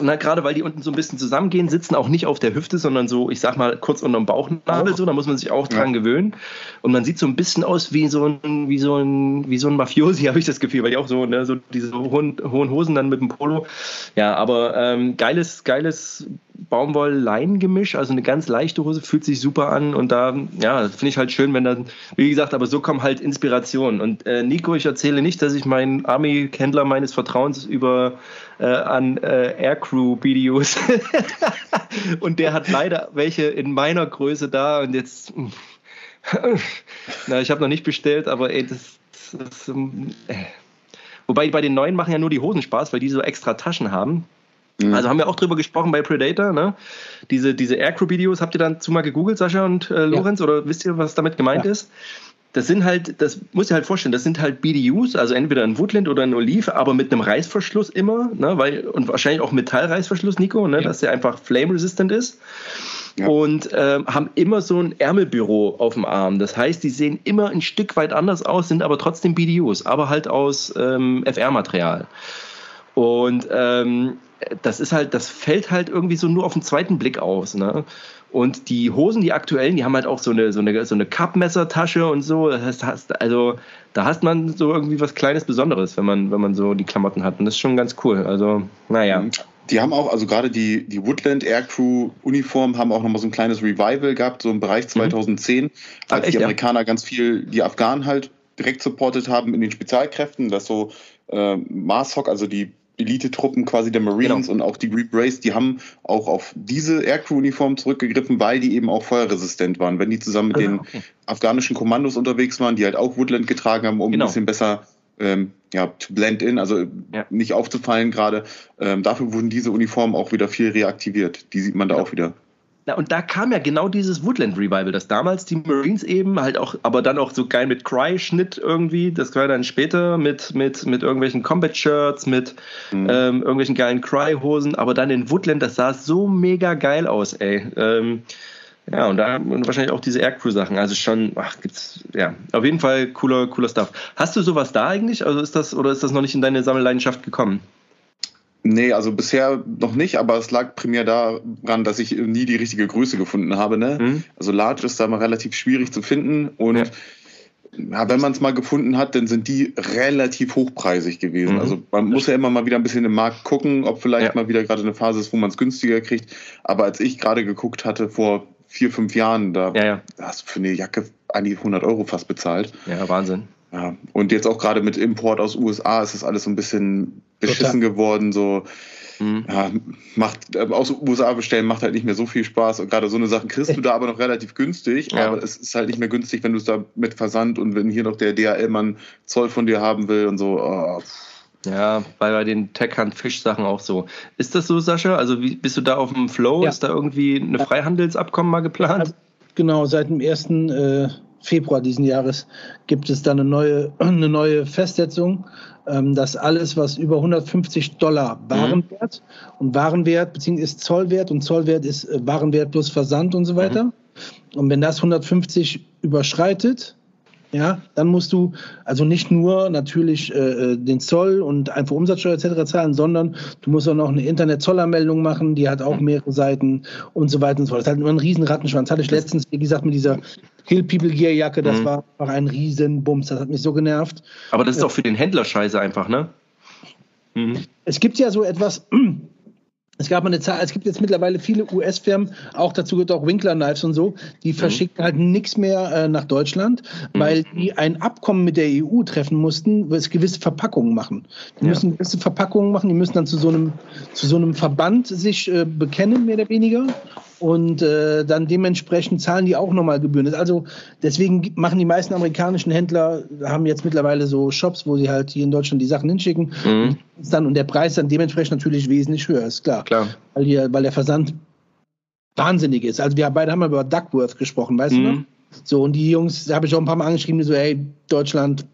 na, gerade weil die unten so ein bisschen zusammengehen, sitzen auch nicht auf der Hüfte, sondern so, ich sag mal, kurz unter dem Bauchnabel, so, da muss man sich auch dran ja. gewöhnen. Und man sieht so ein bisschen aus wie so ein, wie so ein, wie so ein Mafiosi, habe ich das Gefühl, weil die auch so, ne, so diese hohen, hohen Hosen dann mit dem Polo. Ja, aber ähm, geiles, geiles Baumwoll-Lein-Gemisch, also eine ganz leichte Hose, fühlt sich super an und da, ja, finde ich halt schön, wenn dann, wie gesagt, aber so kommen halt Inspirationen. Und äh, Nico, ich erzähle nicht, dass ich meinen Army-Händler meines Vertrauens über äh, an äh, Aircrew-Videos und der hat leider welche in meiner Größe da und jetzt, na, ich habe noch nicht bestellt, aber ey, das, das äh. Wobei bei den neuen machen ja nur die Hosen Spaß, weil die so extra Taschen haben. Mhm. Also haben wir auch drüber gesprochen bei Predator, ne? Diese, diese Aircrew-Videos, habt ihr dann zu mal gegoogelt, Sascha und äh, Lorenz, ja. oder wisst ihr, was damit gemeint ja. ist? Das sind halt, das muss ich halt vorstellen, das sind halt BDUs, also entweder ein Woodland oder ein Olive, aber mit einem Reißverschluss immer, ne, weil, und wahrscheinlich auch Metallreißverschluss, Nico, ne, ja. dass der einfach flame-resistant ist. Ja. Und ähm, haben immer so ein Ärmelbüro auf dem Arm. Das heißt, die sehen immer ein Stück weit anders aus, sind aber trotzdem BDUs, aber halt aus ähm, FR-Material. Und ähm, das ist halt, das fällt halt irgendwie so nur auf den zweiten Blick aus. Ne? Und die Hosen, die aktuellen, die haben halt auch so eine, so eine, so eine Cup-Messertasche und so. Das heißt, also da hast man so irgendwie was Kleines Besonderes, wenn man, wenn man so die Klamotten hat. Und das ist schon ganz cool. Also, naja. Mhm. Die haben auch, also gerade die, die Woodland Aircrew Uniform haben auch nochmal so ein kleines Revival gehabt, so im Bereich 2010, mhm. als Ach, echt, die Amerikaner ja? ganz viel die Afghanen halt direkt supportet haben in den Spezialkräften, dass so äh, Marshock, also die Elite-Truppen quasi der Marines genau. und auch die Green Race, die haben auch auf diese Aircrew-Uniform zurückgegriffen, weil die eben auch feuerresistent waren. Wenn die zusammen mit ah, den okay. afghanischen Kommandos unterwegs waren, die halt auch Woodland getragen haben, um genau. ein bisschen besser ähm, ja, to blend in, also ja. nicht aufzufallen gerade. Ähm, dafür wurden diese Uniformen auch wieder viel reaktiviert. Die sieht man da ja. auch wieder. Na, und da kam ja genau dieses Woodland Revival, das damals die Marines eben halt auch, aber dann auch so geil mit Cry-Schnitt irgendwie, das war dann später mit, mit, mit irgendwelchen Combat-Shirts, mit mhm. ähm, irgendwelchen geilen Cry-Hosen, aber dann in Woodland, das sah so mega geil aus, ey. Ähm, ja, und da und wahrscheinlich auch diese Aircrew-Sachen. Also schon, ach, gibt's, ja, auf jeden Fall cooler, cooler Stuff. Hast du sowas da eigentlich? Also ist das, oder ist das noch nicht in deine Sammelleidenschaft gekommen? Nee, also bisher noch nicht, aber es lag primär daran, dass ich nie die richtige Größe gefunden habe. Ne? Mhm. Also Large ist da mal relativ schwierig zu finden und ja. Ja, wenn man es mal gefunden hat, dann sind die relativ hochpreisig gewesen. Mhm. Also man muss ja immer mal wieder ein bisschen im Markt gucken, ob vielleicht ja. mal wieder gerade eine Phase ist, wo man es günstiger kriegt. Aber als ich gerade geguckt hatte vor vier, fünf Jahren, da ja, hast du für eine Jacke an die 100 Euro fast bezahlt. Ja, Wahnsinn. Ja, und jetzt auch gerade mit Import aus USA ist das alles so ein bisschen beschissen Total. geworden. So, mhm. ja, macht, äh, aus USA bestellen macht halt nicht mehr so viel Spaß. Und gerade so eine Sache kriegst du da aber noch relativ günstig. Ja. Aber es ist halt nicht mehr günstig, wenn du es da mit Versand und wenn hier noch der DHL-Mann Zoll von dir haben will und so. Oh, ja, bei, bei den Tech-Hand-Fisch-Sachen auch so. Ist das so, Sascha? Also wie, bist du da auf dem Flow? Ja. Ist da irgendwie ein Freihandelsabkommen mal geplant? Also, genau, seit dem ersten äh, Februar diesen Jahres gibt es dann eine neue, eine neue Festsetzung, ähm, dass alles, was über 150 Dollar Warenwert mhm. und Warenwert beziehungsweise ist Zollwert und Zollwert ist äh, Warenwert plus Versand und so weiter. Mhm. Und wenn das 150 überschreitet, ja, dann musst du also nicht nur natürlich äh, äh, den Zoll und einfach Umsatzsteuer etc. zahlen, sondern du musst auch noch eine Internet-Zollanmeldung machen, die hat auch mehrere Seiten und so weiter und so fort. Das ist halt immer ein riesen Rattenschwanz. Hatte ich letztens, wie gesagt, mit dieser Kill People Gear Jacke, das mhm. war einfach ein riesen Bums, das hat mich so genervt. Aber das ist auch für den Händler scheiße einfach, ne? Mhm. Es gibt ja so etwas, es gab mal eine Zahl, es gibt jetzt mittlerweile viele US-Firmen, auch dazu gehört auch Winkler Knives und so, die mhm. verschicken halt nichts mehr äh, nach Deutschland, mhm. weil die ein Abkommen mit der EU treffen mussten, wo es gewisse Verpackungen machen. Die ja. müssen gewisse Verpackungen machen, die müssen dann zu so einem, zu so einem Verband sich äh, bekennen, mehr oder weniger und äh, dann dementsprechend zahlen die auch nochmal Gebühren. Also deswegen machen die meisten amerikanischen Händler, haben jetzt mittlerweile so Shops, wo sie halt hier in Deutschland die Sachen hinschicken mhm. und, dann, und der Preis dann dementsprechend natürlich wesentlich höher ist, klar. klar. Weil, hier, weil der Versand wahnsinnig ist. Also wir beide haben über Duckworth gesprochen, weißt mhm. du noch? So, und die Jungs, da habe ich auch ein paar Mal angeschrieben, die so, hey, Deutschland,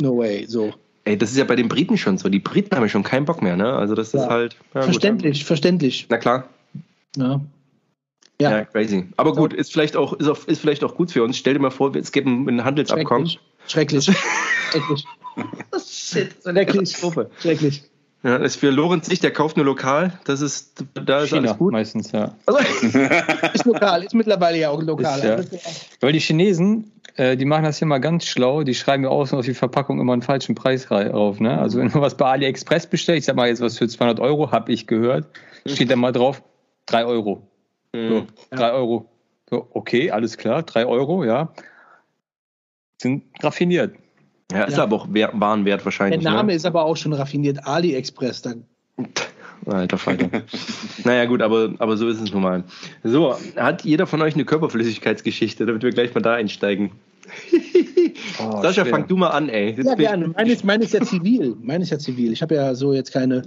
no way, so. Ey, das ist ja bei den Briten schon so. Die Briten haben ja schon keinen Bock mehr, ne? Also das ja. ist halt. Ja, verständlich, gut. verständlich. Na klar. Ja. Ja. ja, crazy. Aber gut, ist vielleicht auch, ist, auch, ist vielleicht auch gut für uns. Stell dir mal vor, es gibt ein, Handelsabkommen. Schrecklich. Schrecklich. Shit, so eine Katastrophe. Schrecklich. Ja, ist für Lorenz nicht, der kauft nur lokal. Das ist, da ist China, alles gut. meistens, ja. Also, ist lokal, ist mittlerweile ja auch lokal. Ist, ja. Also, Weil die Chinesen, äh, die machen das hier mal ganz schlau. Die schreiben ja außen auf die Verpackung immer einen falschen Preis drauf. Ne? Also wenn du was bei AliExpress bestellst, ich sag mal jetzt was für 200 Euro, habe ich gehört, steht da mal drauf 3 Euro. Mhm. So, drei Euro. So, okay, alles klar, drei Euro, ja. Sind raffiniert. Ja, ist ja. aber auch Warenwert wahrscheinlich. Der Name ne? ist aber auch schon raffiniert. AliExpress. Dann. Alter Falter. naja, gut, aber, aber so ist es nun mal. So, hat jeder von euch eine Körperflüssigkeitsgeschichte, damit wir gleich mal da einsteigen? Oh, Sascha, schwer. fang du mal an, ey. Jetzt ja, gerne. Meine ist, meine ist ja zivil. Meine ist ja zivil. Ich habe ja so jetzt keine,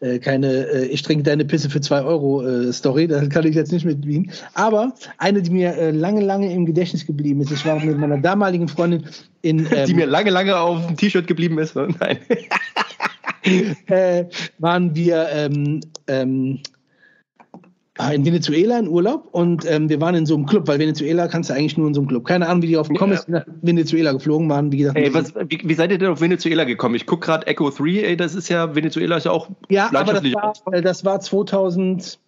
äh, keine äh, ich trinke deine Pisse für zwei Euro äh, Story. Da kann ich jetzt nicht mit Wien. Aber eine, die mir äh, lange, lange im Gedächtnis geblieben ist. Ich war mit meiner damaligen Freundin in. Ähm, die mir lange, lange auf dem T-Shirt geblieben ist. Ne? Nein. äh, waren wir ähm, ähm, in Venezuela in Urlaub und ähm, wir waren in so einem Club, weil Venezuela kannst du eigentlich nur in so einem Club. Keine Ahnung, wie die auf gekommen ist, nach Venezuela geflogen waren. Wie, gesagt, ey, was, wie, wie, seid ihr denn auf Venezuela gekommen? Ich gucke gerade Echo 3, ey, das ist ja, Venezuela ist ja auch Ja, aber das war, das war 2003,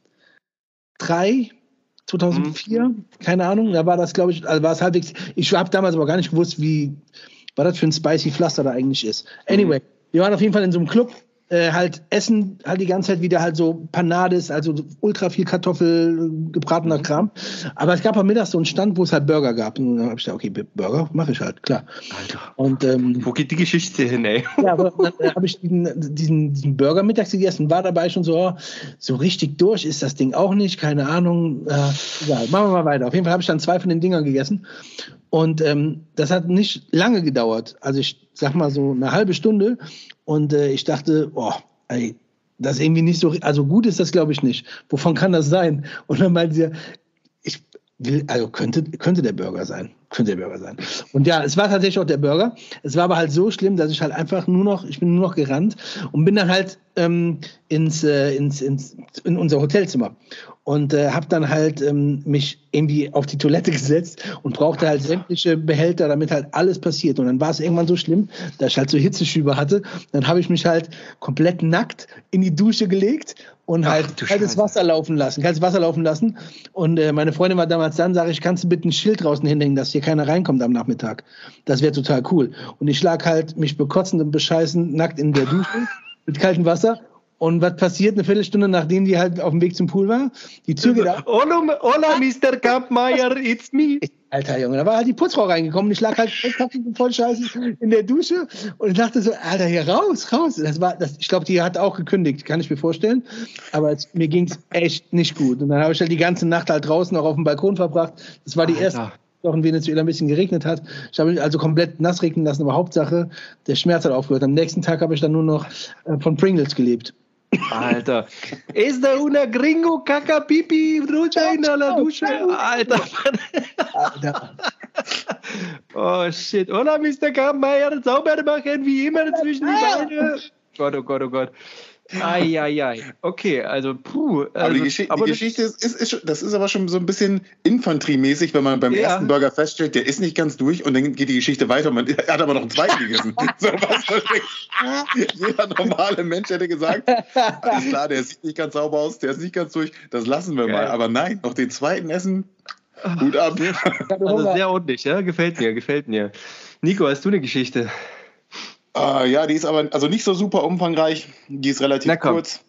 2004, mhm. keine Ahnung, da war das, glaube ich, also war es halbwegs, ich habe damals aber gar nicht gewusst, wie, was das für ein spicy Pflaster da eigentlich ist. Anyway, mhm. wir waren auf jeden Fall in so einem Club äh, halt essen halt die ganze Zeit wieder halt so Panades, also ultra viel Kartoffel, gebratener mhm. Kram. Aber es gab am Mittag so einen Stand, wo es halt Burger gab. Und dann habe ich gesagt, okay, Burger mache ich halt, klar. Alter. Und, ähm, wo geht die Geschichte hin, ey? Ja, aber dann äh, habe ich diesen, diesen, diesen, Burger mittags gegessen, war dabei schon so, oh, so richtig durch ist das Ding auch nicht, keine Ahnung. Äh, ja, machen wir mal weiter. Auf jeden Fall habe ich dann zwei von den Dingern gegessen. Und ähm, das hat nicht lange gedauert. Also ich sag mal so eine halbe Stunde. Und äh, ich dachte, boah, ey, das ist irgendwie nicht so, also gut ist das, glaube ich, nicht. Wovon kann das sein? Und dann meinte sie, ich will, also könnte, könnte der Burger sein. Könnte der Burger sein. Und ja, es war tatsächlich auch der Burger. Es war aber halt so schlimm, dass ich halt einfach nur noch, ich bin nur noch gerannt und bin dann halt ähm, ins, äh, ins, ins, in unser Hotelzimmer und äh, habe dann halt ähm, mich irgendwie auf die Toilette gesetzt und brauchte halt sämtliche Behälter, damit halt alles passiert. Und dann war es irgendwann so schlimm, dass ich halt so Hitzeschübe hatte. Dann habe ich mich halt komplett nackt in die Dusche gelegt und halt Ach, kaltes Wasser laufen lassen, kaltes Wasser laufen lassen. Und äh, meine Freundin war damals dann, sage ich, kannst du bitte ein Schild draußen hinhängen, dass hier keiner reinkommt am Nachmittag. Das wäre total cool. Und ich lag halt mich bekotzend und bescheißen nackt in der Dusche mit kaltem Wasser und was passiert eine Viertelstunde, nachdem die halt auf dem Weg zum Pool war? Die Tür geht auf. Hola, hola Mr. Kampmeier, it's me. Alter Junge, da war halt die Putzfrau reingekommen. Ich lag halt voll scheiße in der Dusche und ich dachte so, Alter, hier raus, raus. Das war, das, ich glaube, die hat auch gekündigt, kann ich mir vorstellen. Aber es, mir ging es echt nicht gut. Und dann habe ich halt die ganze Nacht halt draußen auch auf dem Balkon verbracht. Das war die Alter. erste auch in Venezuela ein bisschen geregnet hat. Ich habe mich also komplett nass regnen lassen, aber Hauptsache, der Schmerz hat aufgehört. Am nächsten Tag habe ich dann nur noch äh, von Pringles gelebt. Alter. Ist da una gringo caca pipi rutscha in la Dusche? Alter. Alter. oh shit. Oder Mr. Kampmeier, sauber machen wie immer zwischen die Beine. Gott, oh Gott, oh Gott. Eieiei. Okay, also puh. Also, aber die, Gesch aber die Geschichte ist, ist, ist, das ist aber schon so ein bisschen infanteriemäßig, wenn man beim ja. ersten Burger feststellt, der ist nicht ganz durch und dann geht die Geschichte weiter und man hat aber noch einen zweiten gegessen. so, was Jeder normale Mensch hätte gesagt, alles klar, der sieht nicht ganz sauber aus, der ist nicht ganz durch, das lassen wir Geil. mal. Aber nein, noch den zweiten essen, gut ab. Also sehr ordentlich, ja? Gefällt mir, gefällt mir. Nico, hast du eine Geschichte? Uh, ja, die ist aber also nicht so super umfangreich. Die ist relativ kurz.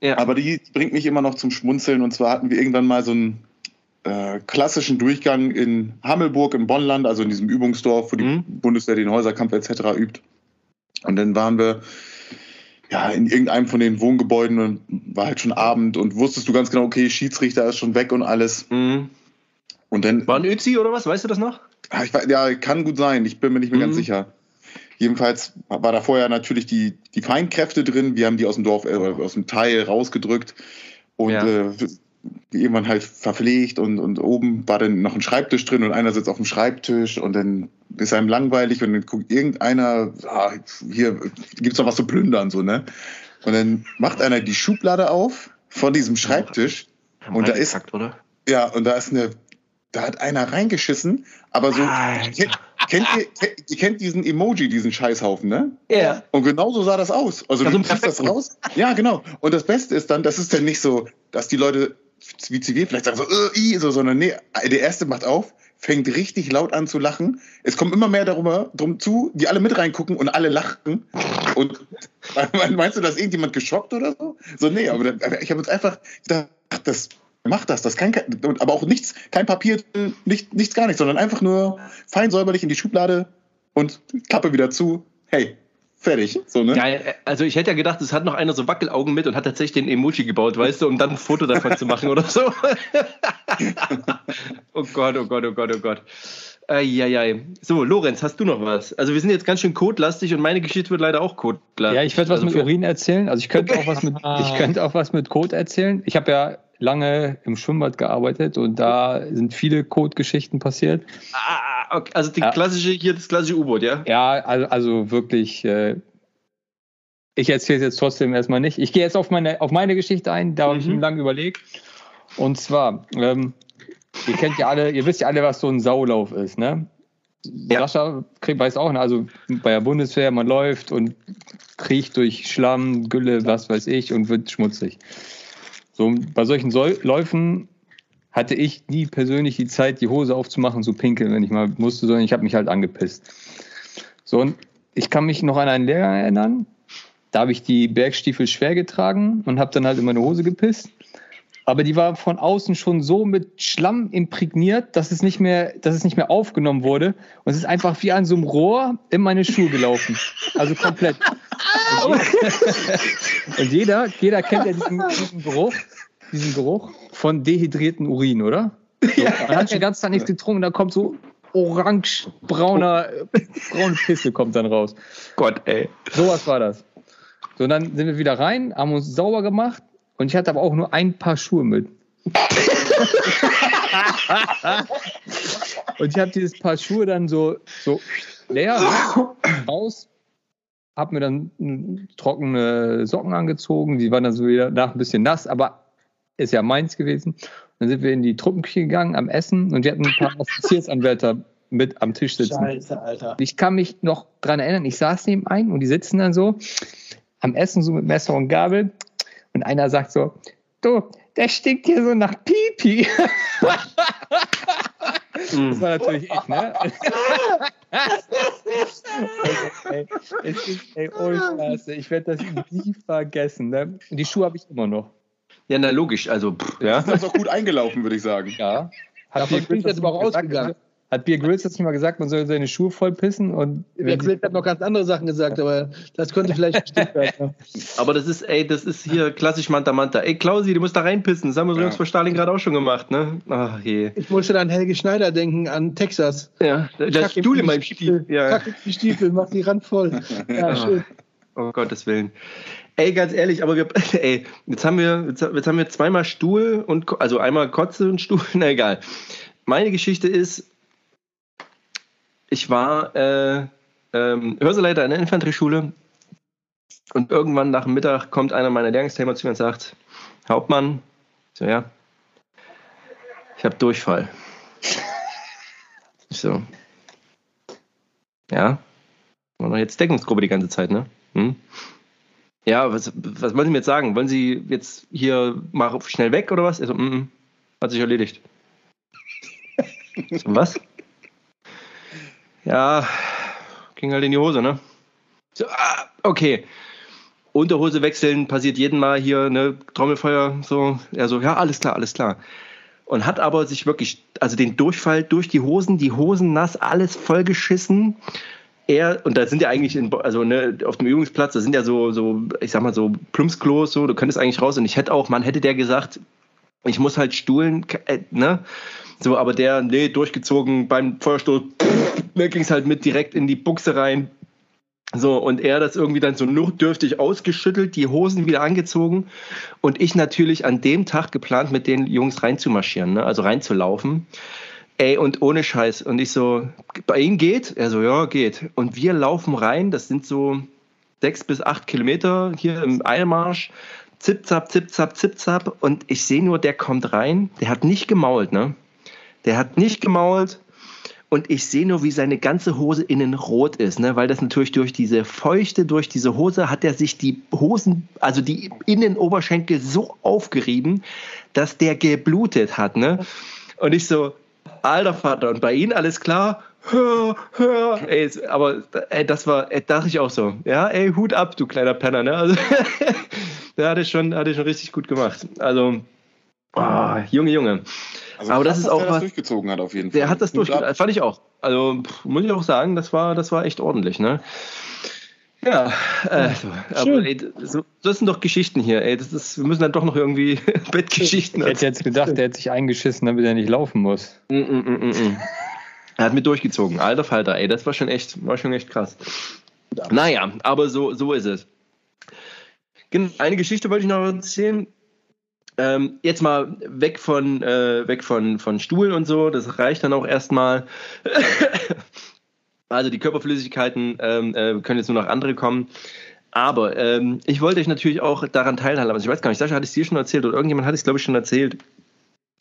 Ja. Aber die bringt mich immer noch zum Schmunzeln. Und zwar hatten wir irgendwann mal so einen äh, klassischen Durchgang in Hammelburg im Bonnland, also in diesem Übungsdorf, wo die mhm. Bundeswehr den Häuserkampf etc. übt. Und dann waren wir ja in irgendeinem von den Wohngebäuden und war halt schon Abend und wusstest du ganz genau, okay, Schiedsrichter ist schon weg und alles. Mhm. Und dann. War ein Özi oder was? Weißt du das noch? Ah, ich, ja, kann gut sein. Ich bin mir nicht mehr mhm. ganz sicher. Jedenfalls war da vorher natürlich die, die Feinkräfte drin. Wir haben die aus dem Dorf, äh, aus dem Teil rausgedrückt und ja. äh, irgendwann halt verpflegt und, und oben war dann noch ein Schreibtisch drin und einer sitzt auf dem Schreibtisch und dann ist einem langweilig und dann guckt irgendeiner, ah, hier gibt's noch was zu plündern, so, ne? Und dann macht einer die Schublade auf von diesem Schreibtisch und da ist, oder? ja, und da ist eine, da hat einer reingeschissen, aber so, kennt, kennt ihr, kennt, ihr kennt diesen Emoji, diesen Scheißhaufen, ne? Ja. Und genauso sah das aus. Also, also du ziehst das raus. Ja, genau. Und das Beste ist dann, das ist dann nicht so, dass die Leute wie zivil vielleicht sagen so, äh, i, so, sondern nee, der erste macht auf, fängt richtig laut an zu lachen. Es kommt immer mehr darüber, drum zu, die alle mit reingucken und alle lachen. Und meinst du, dass irgendjemand geschockt oder so? So, nee, aber ich habe jetzt einfach gedacht, das macht das. Das kann aber auch nichts, kein Papier, nicht, nichts gar nichts, sondern einfach nur fein säuberlich in die Schublade und Klappe wieder zu. Hey, fertig. So, ne? Geil. Also ich hätte ja gedacht, es hat noch einer so Wackelaugen mit und hat tatsächlich den Emoji gebaut, weißt du, um dann ein Foto davon zu machen oder so. oh Gott, oh Gott, oh Gott, oh Gott. Eieiei. So, Lorenz, hast du noch was? Also wir sind jetzt ganz schön codelastig und meine Geschichte wird leider auch codelastig. Ja, ich werde was also mit Urin erzählen. Also ich könnte okay. auch was mit, ich könnte auch was mit Code erzählen. Ich habe ja lange im Schwimmbad gearbeitet und da sind viele Code-Geschichten passiert. Ah, okay. Also die klassische, hier das klassische U-Boot, ja? Ja, also, also wirklich, äh, ich erzähle es jetzt trotzdem erstmal nicht. Ich gehe jetzt auf meine, auf meine Geschichte ein, da mhm. habe ich mir lange überlegt. Und zwar, ähm, ihr kennt ja alle, ihr wisst ja alle, was so ein Saulauf ist, ne? Ja. Sascha weiß auch, ne? also bei der Bundeswehr, man läuft und kriecht durch Schlamm, Gülle, was weiß ich und wird schmutzig. So, bei solchen Sol Läufen hatte ich nie persönlich die Zeit, die Hose aufzumachen, zu pinkeln, wenn ich mal musste, sondern ich habe mich halt angepisst. So, und ich kann mich noch an einen Lehrer erinnern, da habe ich die Bergstiefel schwer getragen und habe dann halt in meine Hose gepisst. Aber die war von außen schon so mit Schlamm imprägniert, dass es nicht mehr, dass es nicht mehr aufgenommen wurde. Und es ist einfach wie an so einem Rohr in meine Schuhe gelaufen. Also komplett. Und jeder, jeder kennt ja diesen, diesen Geruch, diesen Geruch von dehydrierten Urin, oder? So, man hat den ganzen Tag nichts getrunken, da kommt so orange-brauner, braune Pisse kommt dann raus. Gott, ey. Sowas war das. So, und dann sind wir wieder rein, haben uns sauber gemacht und ich hatte aber auch nur ein Paar Schuhe mit. und ich habe dieses Paar Schuhe dann so, so leer raus habe mir dann trockene Socken angezogen, die waren dann so wieder nach ein bisschen nass, aber ist ja meins gewesen. Dann sind wir in die Truppenküche gegangen am Essen und wir hatten ein paar Offiziersanwärter mit am Tisch sitzen. Scheiße, Alter. Ich kann mich noch dran erinnern, ich saß neben einem und die sitzen dann so am Essen so mit Messer und Gabel und einer sagt so, du, der stinkt hier so nach Pipi. Das war natürlich ich, ne? ey, es ist, ey, oh Scheiße, ich werde das nie vergessen. Ne? Die Schuhe habe ich immer noch. Ja, na logisch, also. Pff, ja. Das ist auch gut eingelaufen, würde ich sagen. Ja. Hat Davon bin ich jetzt aber auch ausgegangen. Hat Beer Grylls jetzt nicht mal gesagt, man soll seine Schuhe voll pissen? Und Beer Grylls hat noch ganz andere Sachen gesagt, aber das könnte vielleicht stimmt werden. Aber das ist, ey, das ist hier klassisch Manta Manta. Ey, Klausi, du musst da reinpissen. Das haben wir so ja. vor Stalingrad auch schon gemacht, ne? Ach je. Ich muss schon an Helge Schneider denken, an Texas. Ja, der Stuhl in meinem Stiefel. Ja. Kack die Stiefel, mach die Rand voll. Ja, schön. Oh Gottes Willen. Ey, ganz ehrlich, aber wir, ey, jetzt haben wir, jetzt, jetzt haben wir zweimal Stuhl und, also einmal Kotze und Stuhl, na egal. Meine Geschichte ist, ich war äh, ähm, Hörselleiter in der Infanterieschule und irgendwann nach dem Mittag kommt einer meiner Lehrungsteilnehmer zu mir und sagt, Hauptmann, so ja, ich habe Durchfall. Ich so, ja, war doch jetzt Deckungsgruppe die ganze Zeit, ne? Hm? Ja, was, was wollen Sie mir jetzt sagen? Wollen Sie jetzt hier mal schnell weg oder was? Also, mm, mm, hat sich erledigt. was? Ja, ging halt in die Hose, ne? So, ah, okay. Unterhose wechseln passiert jeden Mal hier, ne, Trommelfeuer, so. Er so, ja, alles klar, alles klar. Und hat aber sich wirklich, also den Durchfall durch die Hosen, die Hosen nass, alles vollgeschissen. Er, und da sind ja eigentlich, in, also ne, auf dem Übungsplatz, da sind ja so, so, ich sag mal so Plumpsklos, so, du könntest eigentlich raus. Und ich hätte auch, man hätte der gesagt, ich muss halt stuhlen, äh, ne? So, aber der, nee, durchgezogen beim Feuerstoß, mir ging es halt mit direkt in die Buchse rein. So, und er das irgendwie dann so notdürftig ausgeschüttelt, die Hosen wieder angezogen. Und ich natürlich an dem Tag geplant, mit den Jungs reinzumarschieren, ne? also reinzulaufen. Ey, und ohne Scheiß. Und ich so, bei Ihnen geht? Er so, ja, geht. Und wir laufen rein, das sind so sechs bis acht Kilometer hier im Eilmarsch. Zip, zap, zip, zap, zip, zap. Und ich sehe nur, der kommt rein. Der hat nicht gemault, ne? Der hat nicht gemault und ich sehe nur, wie seine ganze Hose innen rot ist, ne? weil das natürlich durch diese Feuchte, durch diese Hose hat er sich die Hosen, also die Innenoberschenkel so aufgerieben, dass der geblutet hat. Ne? Und ich so, alter Vater, und bei Ihnen alles klar? Hör, hör. Ey, aber ey, das war, ey, dachte ich auch so. Ja, ey, Hut ab, du kleiner Penner. Ne? Also, der hat es schon, hat schon richtig gut gemacht. Also, oh, Junge, Junge. Also aber krass, das ist auch der was, das durchgezogen hat auf jeden Fall. Der hat das durchgezogen, fand ich auch. Also muss ich auch sagen, das war, das war echt ordentlich, ne? Ja, äh, aber ey, so, das sind doch Geschichten hier, ey. Das ist, wir müssen dann doch noch irgendwie Bettgeschichten. Ich hätte jetzt gedacht, der hätte sich eingeschissen, damit er nicht laufen muss. Mm, mm, mm, mm, er hat mit durchgezogen. Alter Falter, ey, das war schon echt, war schon echt krass. Naja, aber so, so ist es. Eine Geschichte wollte ich noch erzählen. Ähm, jetzt mal weg von, äh, weg von, von Stuhl und so, das reicht dann auch erstmal. also die Körperflüssigkeiten ähm, äh, können jetzt nur noch andere kommen. Aber ähm, ich wollte euch natürlich auch daran teilhaben. Also ich weiß gar nicht, Sascha hat es dir schon erzählt oder irgendjemand hat es, glaube ich, schon erzählt.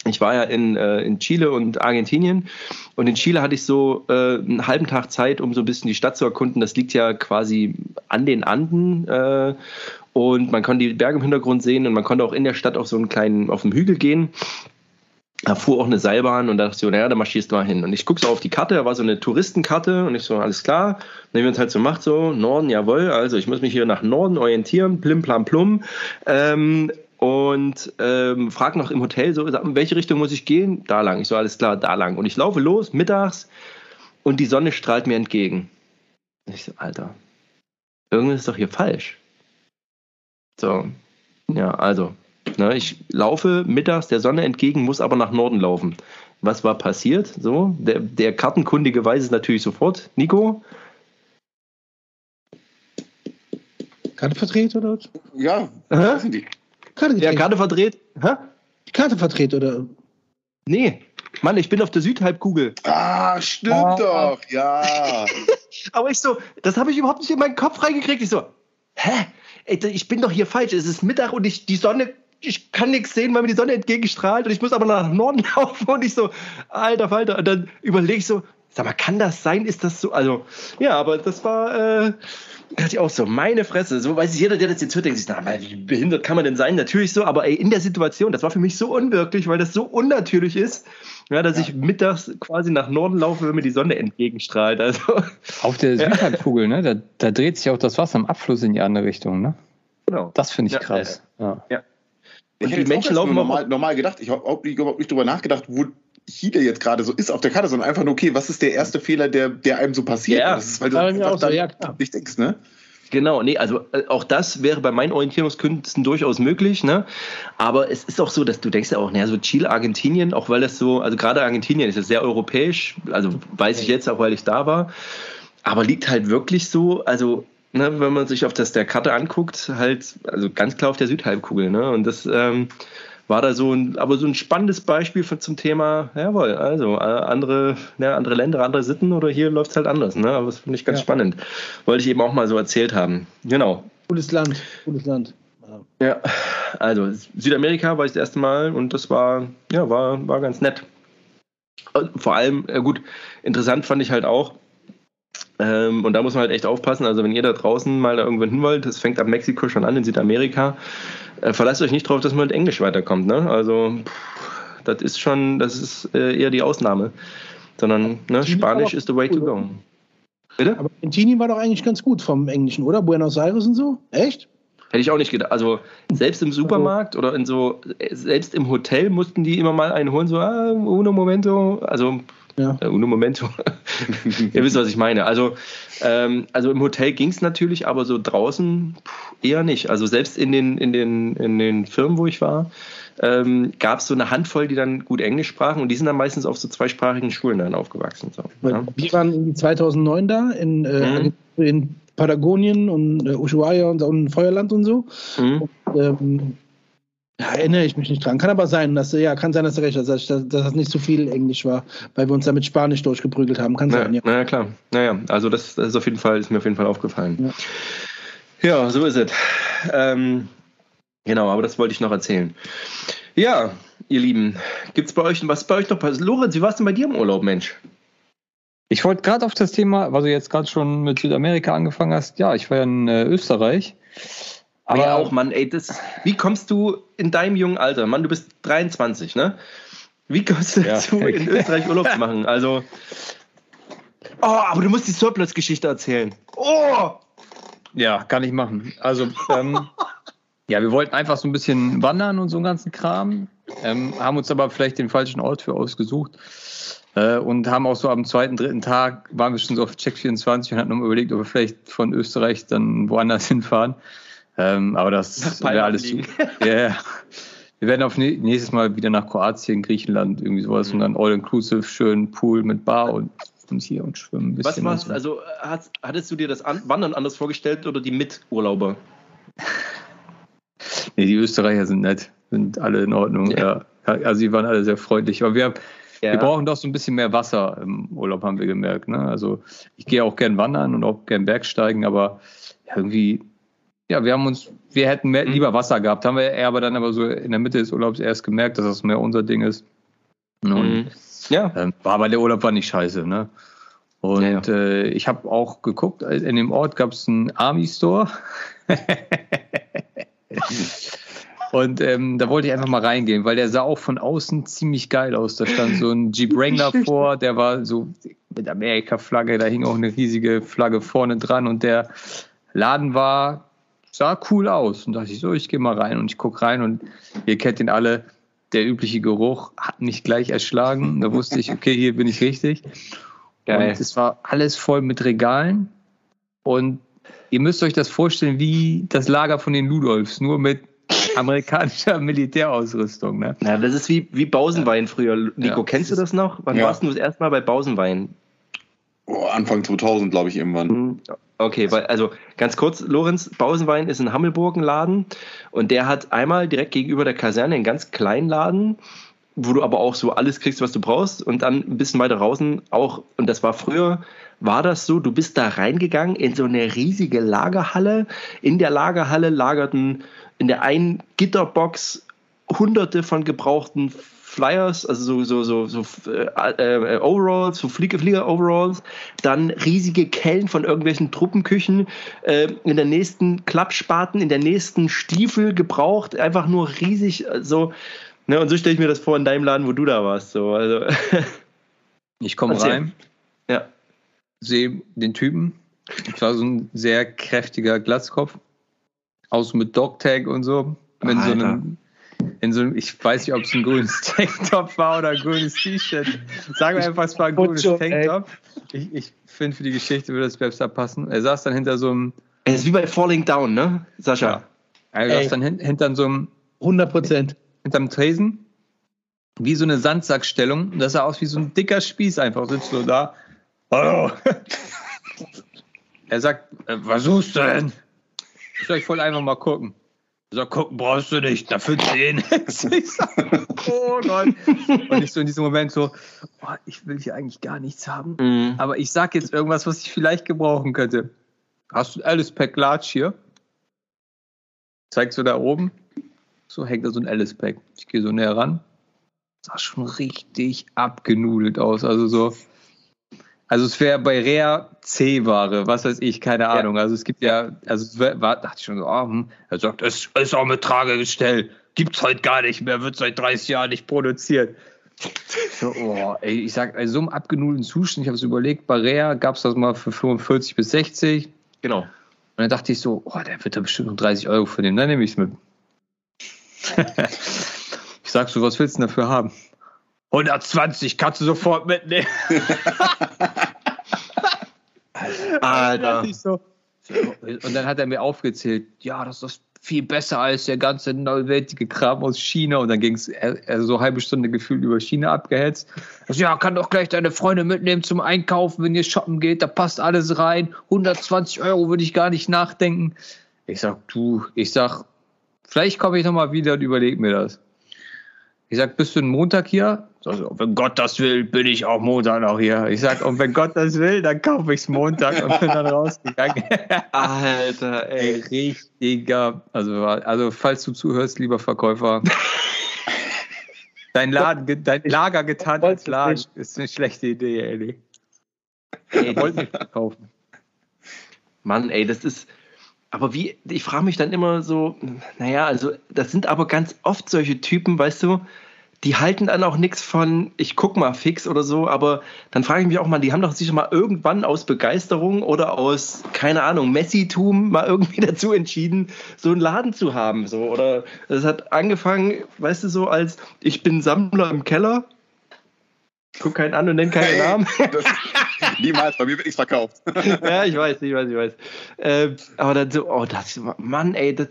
Ich war ja in, äh, in Chile und Argentinien und in Chile hatte ich so äh, einen halben Tag Zeit, um so ein bisschen die Stadt zu erkunden. Das liegt ja quasi an den Anden äh, und man konnte die Berge im Hintergrund sehen und man konnte auch in der Stadt auf so einen kleinen, auf dem Hügel gehen. Da fuhr auch eine Seilbahn und da dachte ich so, naja, da marschierst du mal hin. Und ich gucke so auf die Karte, da war so eine Touristenkarte und ich so, alles klar. Dann wie man es halt so macht, so, Norden, jawohl, also ich muss mich hier nach Norden orientieren, plim, plam, plum. Ähm, und ähm, frag noch im Hotel so, in welche Richtung muss ich gehen? Da lang. Ich so, alles klar, da lang. Und ich laufe los, mittags, und die Sonne strahlt mir entgegen. Ich so, Alter, irgendwas ist doch hier falsch. So, ja, also, ne, ich laufe mittags der Sonne entgegen, muss aber nach Norden laufen. Was war passiert? So, der, der Kartenkundige weiß es natürlich sofort. Nico? Karte verdreht oder? Ja, Hä? sind die. Karte ja, Karte verdreht. Hä? Karte verdreht oder? Nee, Mann, ich bin auf der Südhalbkugel. Ah, stimmt ah. doch, ja. aber ich so, das habe ich überhaupt nicht in meinen Kopf reingekriegt. Ich so, hä? ich bin doch hier falsch. Es ist Mittag und ich, die Sonne, ich kann nichts sehen, weil mir die Sonne entgegenstrahlt und ich muss aber nach Norden laufen und ich so, alter Falter. Und dann überlege ich so, sag mal, kann das sein? Ist das so? Also, ja, aber das war, äh, dachte ich auch so, meine Fresse. So weiß ich, jeder, der das jetzt hört, denkt sich, na, wie behindert kann man denn sein? Natürlich so, aber ey, in der Situation, das war für mich so unwirklich, weil das so unnatürlich ist, ja, dass ja. ich mittags quasi nach Norden laufe, wenn mir die Sonne entgegenstrahlt. Also, Auf der Südhalbkugel, ne, da, da, dreht sich auch das Wasser im Abfluss in die andere Richtung, ne? Genau. Das finde ich ja, krass. ja. ja. Und ich die Menschen laufen normal, normal gedacht, ich habe überhaupt nicht drüber nachgedacht, wo Chile jetzt gerade so ist auf der Karte, sondern einfach nur, okay, was ist der erste Fehler, der, der einem so passiert? Ja, das ist, weil du einfach so, ja, nicht denkst, ne? Genau, nee, also äh, auch das wäre bei meinen Orientierungskünsten durchaus möglich, ne? Aber es ist auch so, dass du denkst ja auch, naja, so Chile, Argentinien, auch weil das so, also gerade Argentinien ist ja sehr europäisch, also weiß ich jetzt auch, weil ich da war, aber liegt halt wirklich so, also ne, wenn man sich auf das der Karte anguckt, halt, also ganz klar auf der Südhalbkugel, ne? Und das, ähm, war da so ein, aber so ein spannendes Beispiel für, zum Thema, jawohl, also äh, andere, ja, andere Länder, andere Sitten oder hier läuft es halt anders. Ne? Aber das finde ich ganz ja. spannend. Wollte ich eben auch mal so erzählt haben. Genau. Cooles Land, cooles Land. Ja, also Südamerika war ich das erste Mal und das war, ja, war, war ganz nett. Vor allem, äh, gut, interessant fand ich halt auch, und da muss man halt echt aufpassen. Also, wenn ihr da draußen mal da irgendwann hin wollt, das fängt ab Mexiko schon an in Südamerika, äh, verlasst euch nicht drauf, dass man mit Englisch weiterkommt. Ne? Also, pff, das ist schon, das ist äh, eher die Ausnahme. Sondern ne, Spanisch ist the way to go. Bitte? Aber Argentinien war doch eigentlich ganz gut vom Englischen, oder? Buenos Aires und so? Echt? Hätte ich auch nicht gedacht. Also selbst im Supermarkt oder in so, selbst im Hotel mussten die immer mal einen holen, so, ah, uno momento. Also ja. Äh, uno momento. Ihr wisst, was ich meine. Also, ähm, also im Hotel ging es natürlich, aber so draußen eher nicht. Also selbst in den, in den, in den Firmen, wo ich war, ähm, gab es so eine Handvoll, die dann gut Englisch sprachen und die sind dann meistens auf so zweisprachigen Schulen dann aufgewachsen. So, ja. Wir waren 2009 da in, äh, mhm. in Patagonien und äh, Ushuaia und, und Feuerland und so. Mhm. Und, ähm, ja, erinnere ich mich nicht dran. Kann aber sein, dass ja, kann sein, dass du recht hast, dass, dass, das nicht so viel Englisch war, weil wir uns da mit Spanisch durchgeprügelt haben. Kann naja, sein, ja. Naja, klar. Naja, also das, das, ist auf jeden Fall, ist mir auf jeden Fall aufgefallen. Ja, ja so ist es. Ähm, genau, aber das wollte ich noch erzählen. Ja, ihr Lieben, gibt es bei euch was bei euch noch passiert? Lorenz, wie warst du bei dir im Urlaub, Mensch? Ich wollte gerade auf das Thema, weil du jetzt gerade schon mit Südamerika angefangen hast. Ja, ich war ja in äh, Österreich. Aber ja, auch, Mann, ey, das, wie kommst du in deinem jungen Alter, Mann, du bist 23, ne? Wie kommst du dazu, ja. in Österreich Urlaub zu machen? Also, oh, aber du musst die Surplus-Geschichte erzählen. Oh! Ja, kann ich machen. Also, ähm, ja, wir wollten einfach so ein bisschen wandern und so einen ganzen Kram, ähm, haben uns aber vielleicht den falschen Ort für ausgesucht äh, und haben auch so am zweiten, dritten Tag waren wir schon so auf Check 24 und hatten noch überlegt, ob wir vielleicht von Österreich dann woanders hinfahren. Ähm, aber das wäre alles zu. Yeah. Wir werden auf nächstes Mal wieder nach Kroatien, Griechenland, irgendwie sowas mhm. und dann all-inclusive, schön Pool mit Bar und, und hier und schwimmen ein bisschen. Was war's, also hast, hattest du dir das an, Wandern anders vorgestellt oder die Miturlauber? nee, die Österreicher sind nett, sind alle in Ordnung, ja. ja. Also die waren alle sehr freundlich. Aber wir, ja. wir brauchen doch so ein bisschen mehr Wasser im Urlaub, haben wir gemerkt. Ne? Also ich gehe auch gern wandern und auch gern Bergsteigen, aber irgendwie ja, wir haben uns, wir hätten mehr, mhm. lieber Wasser gehabt, haben wir eher aber dann aber so in der Mitte des Urlaubs erst gemerkt, dass das mehr unser Ding ist. Und, mhm. Ja. Ähm, aber der Urlaub war nicht scheiße, ne? Und ja, ja. Äh, ich habe auch geguckt, in dem Ort gab es einen Army Store. Und ähm, da wollte ich einfach mal reingehen, weil der sah auch von außen ziemlich geil aus. Da stand so ein Jeep Wrangler vor, der war so mit Amerika-Flagge, da hing auch eine riesige Flagge vorne dran und der Laden war sah cool aus. Und dachte ich so, ich gehe mal rein und ich gucke rein und ihr kennt ihn alle. Der übliche Geruch hat mich gleich erschlagen. Da wusste ich, okay, hier bin ich richtig. Geil. Und es war alles voll mit Regalen. Und ihr müsst euch das vorstellen wie das Lager von den Ludolfs, nur mit amerikanischer Militärausrüstung. Ne? Ja, das ist wie, wie Bausenwein früher. Nico, ja, kennst du das noch? Wann ja. warst du das erste Mal bei Bausenwein? Oh, Anfang 2000, glaube ich, irgendwann. Mhm. Okay, weil, also ganz kurz, Lorenz Bausenwein ist ein Laden und der hat einmal direkt gegenüber der Kaserne einen ganz kleinen Laden, wo du aber auch so alles kriegst, was du brauchst und dann ein bisschen weiter draußen auch, und das war früher, war das so, du bist da reingegangen in so eine riesige Lagerhalle. In der Lagerhalle lagerten in der einen Gitterbox hunderte von gebrauchten Flyers, also so, so, so, so äh, äh, Overalls, so Flieger, Flieger-Overalls, dann riesige Kellen von irgendwelchen Truppenküchen, äh, in der nächsten Klappspaten, in der nächsten Stiefel gebraucht, einfach nur riesig, äh, so, ne, und so stelle ich mir das vor in deinem Laden, wo du da warst, so, also. Ich komme rein, ja. sehe den Typen, das war so ein sehr kräftiger Glatzkopf, aus mit Dogtag und so, mit Alter. so einem in so einem, ich weiß nicht, ob es ein grünes Tanktop war oder ein grünes T-Shirt. Sagen wir einfach, es war ein grünes Tanktop. Ich, ich finde, für die Geschichte würde das besser passen. Er saß dann hinter so einem. Es ist wie bei Falling Down, ne, Sascha? Ja. Er saß dann hin, hinter so einem. 100 Prozent. Hinterm Tresen. Wie so eine Sandsackstellung. Das sah aus wie so ein dicker Spieß einfach. Sitzt so da. Hallo. er sagt, äh, was suchst du denn? Ich soll ich voll einfach mal gucken. So, gucken brauchst du nicht, dafür 10. oh Gott. Und ich so in diesem Moment so, oh, ich will hier eigentlich gar nichts haben, mhm. aber ich sag jetzt irgendwas, was ich vielleicht gebrauchen könnte. Hast du ein Alice Pack Large hier? Zeigst du da oben? So hängt da so ein Alice Pack. Ich gehe so näher ran. Sah schon richtig abgenudelt aus. Also so, also es wäre bei Rea C-Ware, was weiß ich, keine Ahnung. Ja. Also es gibt ja, also es war, dachte ich schon so, oh, hm. er sagt, es ist auch mit Tragegestell. Gibt's heute gar nicht mehr, wird seit 30 Jahren nicht produziert. So, oh, ey, ich sag, also so einem abgenudelten Zustand, ich habe es überlegt, bei Rea gab es das mal für 45 bis 60. Genau. Und dann dachte ich so, oh, der wird da bestimmt noch 30 Euro für nehmen, dann nehme ich es mit. ich sag so, was willst du denn dafür haben? 120 kannst du sofort mitnehmen. Alter. Und dann hat er mir aufgezählt, ja, das ist viel besser als der ganze neuwertige Kram aus China. Und dann ging es so eine halbe Stunde gefühlt über China abgehetzt. Also, ja, kann doch gleich deine Freunde mitnehmen zum Einkaufen, wenn ihr shoppen geht. Da passt alles rein. 120 Euro würde ich gar nicht nachdenken. Ich sag, du, ich sag, vielleicht komme ich nochmal wieder und überlege mir das. Ich sag, bist du ein Montag hier? Also, wenn Gott das will, bin ich auch Montag noch hier. Ich sag, und wenn Gott das will, dann kaufe ich es Montag und bin dann rausgegangen. Alter, ey. Richtiger. Also, also, falls du zuhörst, lieber Verkäufer, dein, Laden, dein Lager getan als Laden ist eine schlechte Idee, ey. Ey, wollte nicht verkaufen. Mann, ey, das ist. Aber wie, ich frage mich dann immer so, naja, also das sind aber ganz oft solche Typen, weißt du, die halten dann auch nichts von, ich guck mal fix oder so, aber dann frage ich mich auch mal, die haben doch sicher mal irgendwann aus Begeisterung oder aus, keine Ahnung, Messitum mal irgendwie dazu entschieden, so einen Laden zu haben. So. Oder es hat angefangen, weißt du, so als ich bin Sammler im Keller, guck keinen an und nenn keinen hey, Namen. Das, niemals, bei mir wird nichts verkauft. ja, ich weiß, ich weiß, ich weiß. Äh, aber dann so, oh, das, Mann, ey, das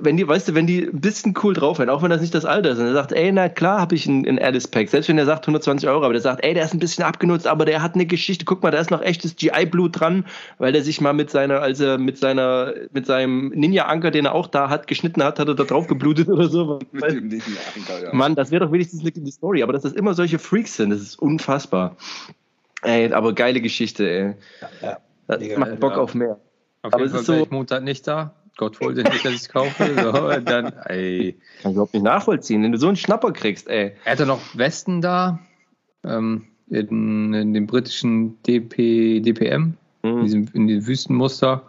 wenn die, weißt du, wenn die ein bisschen cool drauf werden, auch wenn das nicht das Alter ist, und er sagt, ey, na klar habe ich einen, einen Alice Pack, selbst wenn er sagt 120 Euro, aber der sagt, ey, der ist ein bisschen abgenutzt, aber der hat eine Geschichte, guck mal, da ist noch echtes GI-Blut dran, weil der sich mal mit seiner, als er mit seiner, mit seinem Ninja-Anker, den er auch da hat, geschnitten hat, hat er da drauf geblutet oder so. mit dem Ninja-Anker, ja. Mann, das wäre doch wenigstens eine Story, aber dass das immer solche Freaks sind, das ist unfassbar. Ey, aber geile Geschichte, ey. Ja, ja. Das macht Bock ja. auf mehr. Auf aber jeden es Fall ist so, Montag nicht da. Gott wollte nicht, dass ich es kaufe. So, dann, ey. Kann ich überhaupt nicht nachvollziehen, wenn du so einen Schnapper kriegst, ey. Er hatte noch Westen da, ähm, in, in, dem britischen DP, DPM, mhm. in, diesem, in dem Wüstenmuster.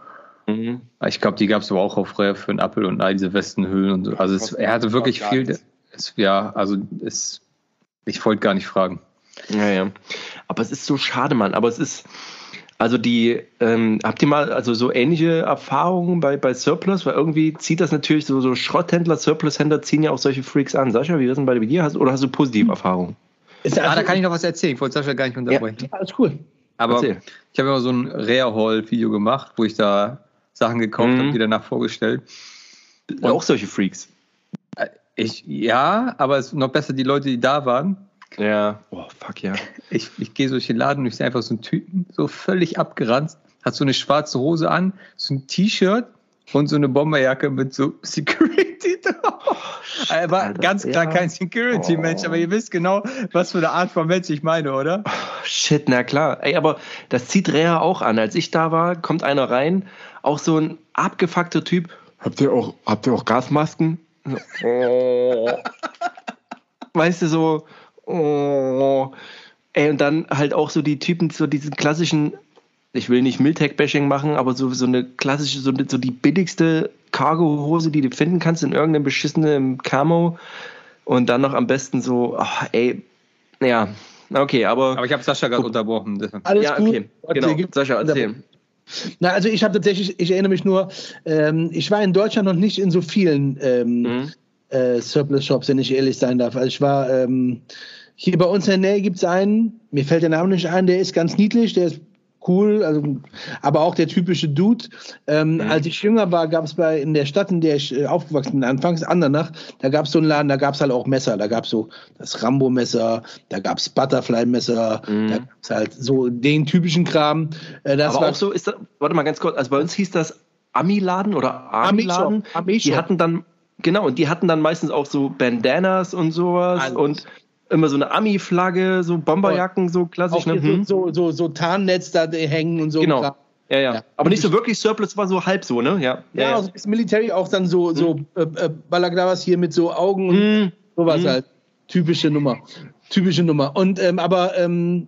Mhm. Ich glaube, die gab es aber auch auf Rare für einen Apfel und all diese Westenhüllen und so. Also es, er hatte wirklich viel. Es, ja, also es, ich wollte gar nicht fragen. Ja, ja. Aber es ist so schade, Mann. Aber es ist also die, ähm, habt ihr mal also so ähnliche Erfahrungen bei, bei Surplus? Weil irgendwie zieht das natürlich so, so Schrotthändler, Surplushändler ziehen ja auch solche Freaks an. Sascha, wie ist denn bei dir? Hast, oder hast du positive. Erfahrungen? ah, da kann ich noch was erzählen. Ich wollte Sascha gar nicht unterbrechen. Ja, alles cool. Aber Erzähl. ich habe immer so ein Rare-Haul-Video gemacht, wo ich da Sachen gekauft mhm. habe, die danach vorgestellt. Und auch solche Freaks. Äh, ich, ja, aber es ist noch besser die Leute, die da waren. Ja, oh fuck ja. Ich, ich gehe durch den Laden und ich sehe einfach so einen Typen, so völlig abgeranzt, hat so eine schwarze Hose an, so ein T-Shirt und so eine Bomberjacke mit so Security drauf. Er war Alter, ganz klar ja. kein Security-Mensch, oh. aber ihr wisst genau, was für eine Art von Mensch ich meine, oder? Oh, shit, na klar. Ey, aber das zieht Rea auch an. Als ich da war, kommt einer rein, auch so ein abgefuckter Typ. Habt ihr auch, habt ihr auch Gasmasken? Oh. weißt du, so, oh. Ey, und dann halt auch so die Typen, so diesen klassischen, ich will nicht Miltech-Bashing machen, aber so, so eine klassische, so, so die billigste Cargo-Hose, die du finden kannst in irgendeinem beschissenen Camo. Und dann noch am besten so, oh, ey, ja, okay, aber. Aber ich habe Sascha gerade unterbrochen. Alles ja, okay, gut. genau. Sascha, erzähl. Na, also ich habe tatsächlich, ich erinnere mich nur, ähm, ich war in Deutschland noch nicht in so vielen ähm, mhm. Äh, Surplus-Shops, wenn ich ehrlich sein darf. Also ich war ähm, hier bei uns in der Nähe gibt es einen, mir fällt der Name nicht ein, der ist ganz niedlich, der ist cool, also, aber auch der typische Dude. Ähm, mhm. Als ich jünger war, gab es bei in der Stadt, in der ich äh, aufgewachsen bin, anfangs Andernach, da gab es so einen Laden, da gab es halt auch Messer. Da gab es so das Rambo-Messer, da gab es Butterfly-Messer, mhm. da gab es halt so den typischen Kram. Äh, das aber war auch so ist das, warte mal ganz kurz, also bei uns hieß das Ami-Laden oder Ami-Laden. Ami die hatten dann, genau, und die hatten dann meistens auch so Bandanas und sowas Alles. und immer so eine Ami-Flagge, so Bomberjacken, so klassisch. Ne? Hm. So, so, so Tarnnetz da hängen und so. Genau. Ja, ja, ja. Aber nicht so wirklich Surplus, war so halb so, ne? Ja, ja, ja. Also das Military auch dann so, so hm. äh, äh Balaglavas hier mit so Augen und hm. sowas hm. halt. Typische Nummer. Typische Nummer. Und ähm, aber ähm,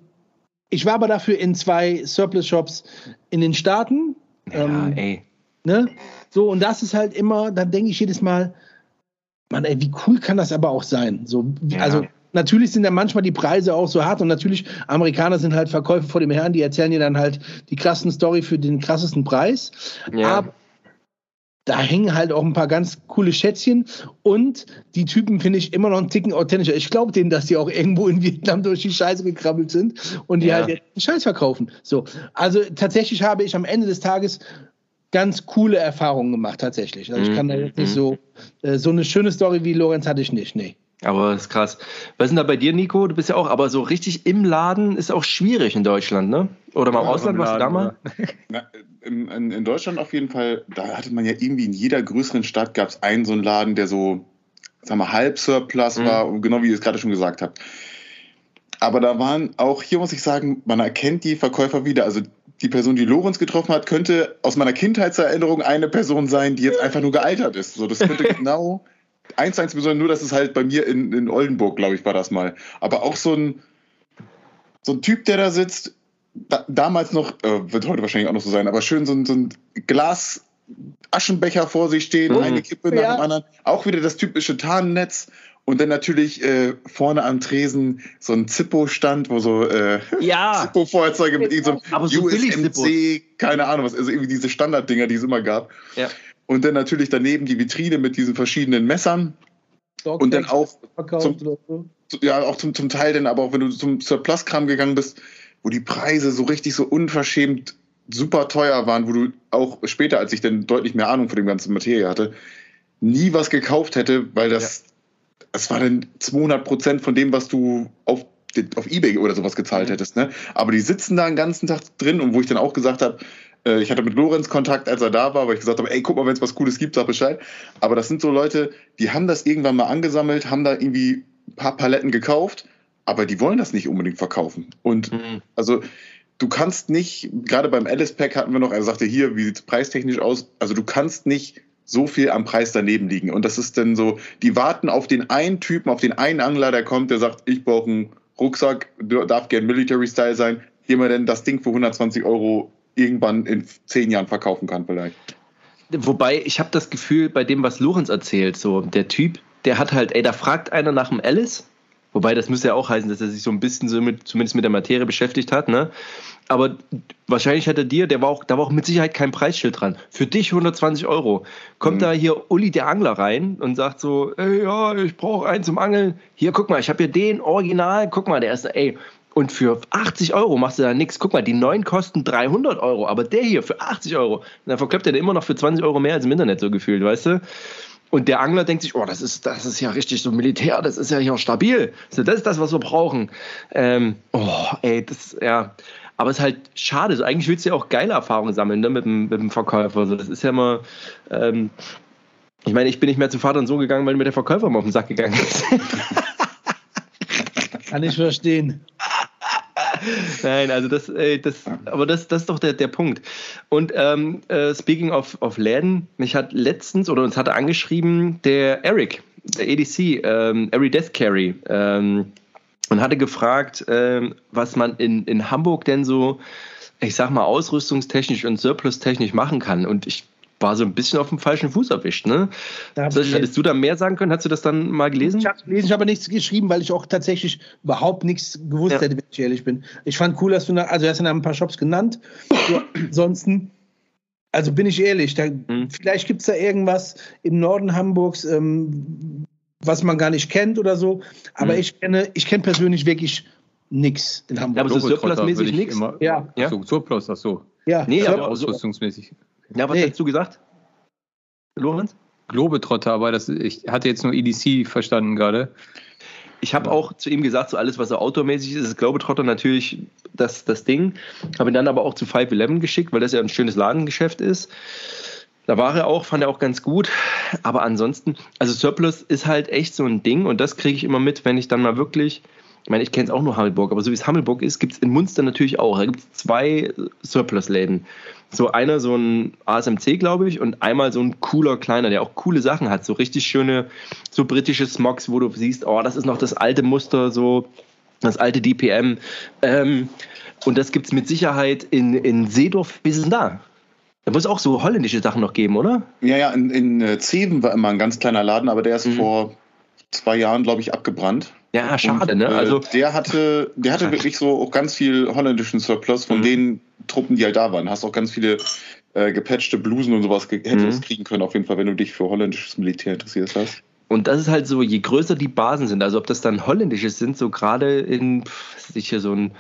ich war aber dafür in zwei Surplus-Shops in den Staaten. Ja, ähm, ey. Ne? So, und das ist halt immer, dann denke ich jedes Mal, Mann, ey, wie cool kann das aber auch sein? So, ja. Also, natürlich sind dann manchmal die Preise auch so hart und natürlich, Amerikaner sind halt Verkäufer vor dem Herrn, die erzählen dir dann halt die krassen Story für den krassesten Preis. Ja. Aber da hängen halt auch ein paar ganz coole Schätzchen und die Typen finde ich immer noch einen Ticken authentischer. Ich glaube denen, dass die auch irgendwo in Vietnam durch die Scheiße gekrabbelt sind und die ja. halt den Scheiß verkaufen. So, also tatsächlich habe ich am Ende des Tages ganz coole Erfahrungen gemacht tatsächlich. Also ich kann da jetzt nicht mhm. so äh, so eine schöne Story wie Lorenz hatte ich nicht, nee. Aber das ist krass. Was ist denn da bei dir, Nico? Du bist ja auch, aber so richtig im Laden ist auch schwierig in Deutschland, ne? Oder mal im ja, Ausland, warst du da mal? Na, in, in, Deutschland auf jeden Fall, da hatte man ja irgendwie in jeder größeren Stadt gab es einen so einen Laden, der so, sag mal, halb Surplus mhm. war, genau wie ihr es gerade schon gesagt habt. Aber da waren auch, hier muss ich sagen, man erkennt die Verkäufer wieder. Also die Person, die Lorenz getroffen hat, könnte aus meiner Kindheitserinnerung eine Person sein, die jetzt einfach nur gealtert ist. So, das könnte genau eins zu eins besonders, nur dass es halt bei mir in, in Oldenburg, glaube ich, war das mal. Aber auch so ein, so ein Typ, der da sitzt, da, damals noch, äh, wird heute wahrscheinlich auch noch so sein, aber schön so ein, so ein Glas Aschenbecher vor sich stehen, mhm. eine Kippe nach ja. dem anderen. Auch wieder das typische Tarnnetz. Und dann natürlich äh, vorne am Tresen so ein Zippo-Stand, wo so äh, ja. Zippo-Feuerzeuge mit irgendeinem so USMC, keine Ahnung was, also irgendwie diese Standarddinger, die es immer gab. Ja. Und dann natürlich daneben die Vitrine mit diesen verschiedenen Messern. Dog und dann auch zum, so. ja auch zum, zum Teil dann aber auch wenn du zum Surplus-Kram gegangen bist, wo die Preise so richtig so unverschämt super teuer waren, wo du auch später, als ich dann deutlich mehr Ahnung von dem ganzen Materie hatte, nie was gekauft hätte, weil das es war dann 200 Prozent von dem, was du auf, auf Ebay oder sowas gezahlt mhm. hättest. Ne? Aber die sitzen da den ganzen Tag drin und wo ich dann auch gesagt habe, äh, ich hatte mit Lorenz Kontakt, als er da war, weil ich gesagt habe, ey, guck mal, wenn es was Cooles gibt, sag Bescheid. Aber das sind so Leute, die haben das irgendwann mal angesammelt, haben da irgendwie ein paar Paletten gekauft, aber die wollen das nicht unbedingt verkaufen. Und mhm. also du kannst nicht, gerade beim Alice Pack hatten wir noch, er sagte hier, wie sieht es preistechnisch aus? Also du kannst nicht so viel am Preis daneben liegen. Und das ist dann so, die warten auf den einen Typen, auf den einen Angler, der kommt, der sagt, ich brauche einen Rucksack, darf gern Military Style sein, hier mal denn das Ding für 120 Euro irgendwann in zehn Jahren verkaufen kann vielleicht. Wobei, ich habe das Gefühl, bei dem, was Lorenz erzählt, so der Typ, der hat halt, ey, da fragt einer nach dem Alice, wobei das müsste ja auch heißen, dass er sich so ein bisschen so mit, zumindest mit der Materie beschäftigt hat, ne? aber wahrscheinlich hätte dir, der war auch, da war auch mit Sicherheit kein Preisschild dran. Für dich 120 Euro. Kommt mhm. da hier Uli der Angler rein und sagt so, ey, ja, ich brauche einen zum Angeln. Hier, guck mal, ich habe hier den Original, guck mal, der ist, ey, und für 80 Euro machst du da nichts. Guck mal, die neuen kosten 300 Euro, aber der hier für 80 Euro. Und dann verkloppt er den immer noch für 20 Euro mehr als im Internet so gefühlt, weißt du? Und der Angler denkt sich, oh, das ist, das ist ja richtig so Militär, das ist ja hier stabil. das ist das, was wir brauchen. Ähm, oh, ey, das, ja. Aber es ist halt schade. So, eigentlich willst du ja auch geile Erfahrungen sammeln ne, mit, dem, mit dem Verkäufer. So, das ist ja immer. Ähm, ich meine, ich bin nicht mehr zu Vater und Sohn gegangen, weil mir der Verkäufer mal auf den Sack gegangen ist. Kann ich verstehen. Nein, also das, äh, das, aber das, das ist doch der, der Punkt. Und ähm, äh, speaking of, of Läden, mich hat letztens oder uns hatte angeschrieben der Eric, der EDC, ähm, Eric Death Carry. Ähm, und hatte gefragt, äh, was man in, in Hamburg denn so, ich sag mal, ausrüstungstechnisch und surplus-technisch machen kann. Und ich war so ein bisschen auf dem falschen Fuß erwischt. Ne? Hättest du da mehr sagen können? Hast du das dann mal gelesen? Ich habe gelesen, ich habe nichts geschrieben, weil ich auch tatsächlich überhaupt nichts gewusst ja. hätte, wenn ich ehrlich bin. Ich fand cool, dass du, also du hast ja ein paar Shops genannt. So, ansonsten, also bin ich ehrlich, da, mhm. vielleicht gibt es da irgendwas im Norden Hamburgs, ähm, was man gar nicht kennt oder so. Aber mhm. ich kenne, ich kenne persönlich wirklich nichts in Hamburg. Ja, aber so Surplus-mäßig nichts? Ja. ja. So, Surplus, ach so. Ja, nee, aber ausrüstungsmäßig. Ja, was nee. hättest du gesagt? Lorenz? Globetrotter, aber das, ich hatte jetzt nur EDC verstanden gerade. Ich habe auch zu ihm gesagt, so alles, was so outdoormäßig ist, ist Globetrotter natürlich das, das Ding. Habe ihn dann aber auch zu 511 geschickt, weil das ja ein schönes Ladengeschäft ist. Da war er auch, fand er auch ganz gut. Aber ansonsten, also Surplus ist halt echt so ein Ding und das kriege ich immer mit, wenn ich dann mal wirklich, ich meine, ich kenne es auch nur Hammelburg, aber so wie es Hammelburg ist, gibt es in Munster natürlich auch. Da gibt es zwei Surplus-Läden. So einer, so ein ASMC, glaube ich, und einmal so ein cooler kleiner, der auch coole Sachen hat. So richtig schöne, so britische Smogs, wo du siehst, oh, das ist noch das alte Muster, so das alte DPM. Ähm, und das gibt es mit Sicherheit in, in Seedorf. Wie ist es denn da? Da muss es auch so holländische Sachen noch geben, oder? Ja, ja, in, in äh, Zeven war immer ein ganz kleiner Laden, aber der ist mhm. vor zwei Jahren, glaube ich, abgebrannt. Ja, schade, und, ne? Äh, also der hatte, der hatte wirklich so auch ganz viel holländischen Surplus von mhm. den Truppen, die halt da waren. Hast auch ganz viele äh, gepatchte Blusen und sowas ge hättest mhm. kriegen können, auf jeden Fall, wenn du dich für holländisches Militär interessierst hast. Und das ist halt so, je größer die Basen sind, also ob das dann holländische sind, so gerade in, hier so ein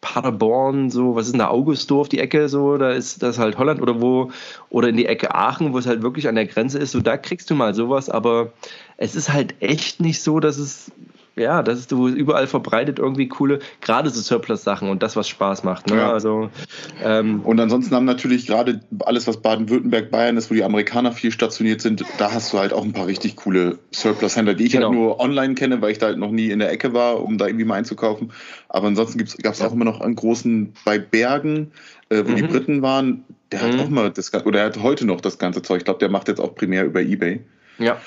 Paderborn, so, was ist denn da, Augustdorf, die Ecke, so, da ist das halt Holland oder wo, oder in die Ecke Aachen, wo es halt wirklich an der Grenze ist, so, da kriegst du mal sowas, aber es ist halt echt nicht so, dass es ja, das ist du überall verbreitet irgendwie coole, gerade so Surplus-Sachen und das, was Spaß macht. Ne? Ja. Also, ähm, und ansonsten haben natürlich gerade alles, was Baden-Württemberg, Bayern ist, wo die Amerikaner viel stationiert sind, da hast du halt auch ein paar richtig coole Surplus-Händler, die ich halt genau. halt nur online kenne, weil ich da halt noch nie in der Ecke war, um da irgendwie mal einzukaufen. Aber ansonsten gab es ja. auch immer noch einen großen bei Bergen, äh, wo mhm. die Briten waren. Der hat mhm. auch mal das, oder er hat heute noch das ganze Zeug. Ich glaube, der macht jetzt auch primär über Ebay. Ja.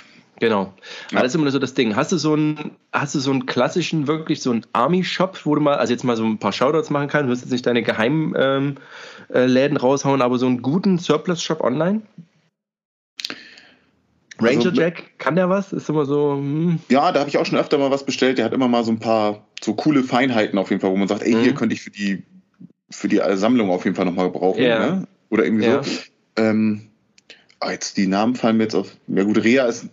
Genau. Ja. Aber das ist immer so das Ding. Hast du so einen, hast du so einen klassischen, wirklich so einen Army-Shop, wo du mal, also jetzt mal so ein paar Shoutouts machen kannst, du wirst jetzt nicht deine Geheimläden ähm, äh, raushauen, aber so einen guten Surplus-Shop online? Ranger also, Jack, kann der was? Ist immer so. Hm. Ja, da habe ich auch schon öfter mal was bestellt. Der hat immer mal so ein paar so coole Feinheiten auf jeden Fall, wo man sagt, ey, mhm. hier könnte ich für die für die Sammlung auf jeden Fall nochmal brauchen. Ja. Ne? Oder irgendwie ja. so. Ähm, ah, jetzt die Namen fallen mir jetzt auf. Ja gut, Rea ist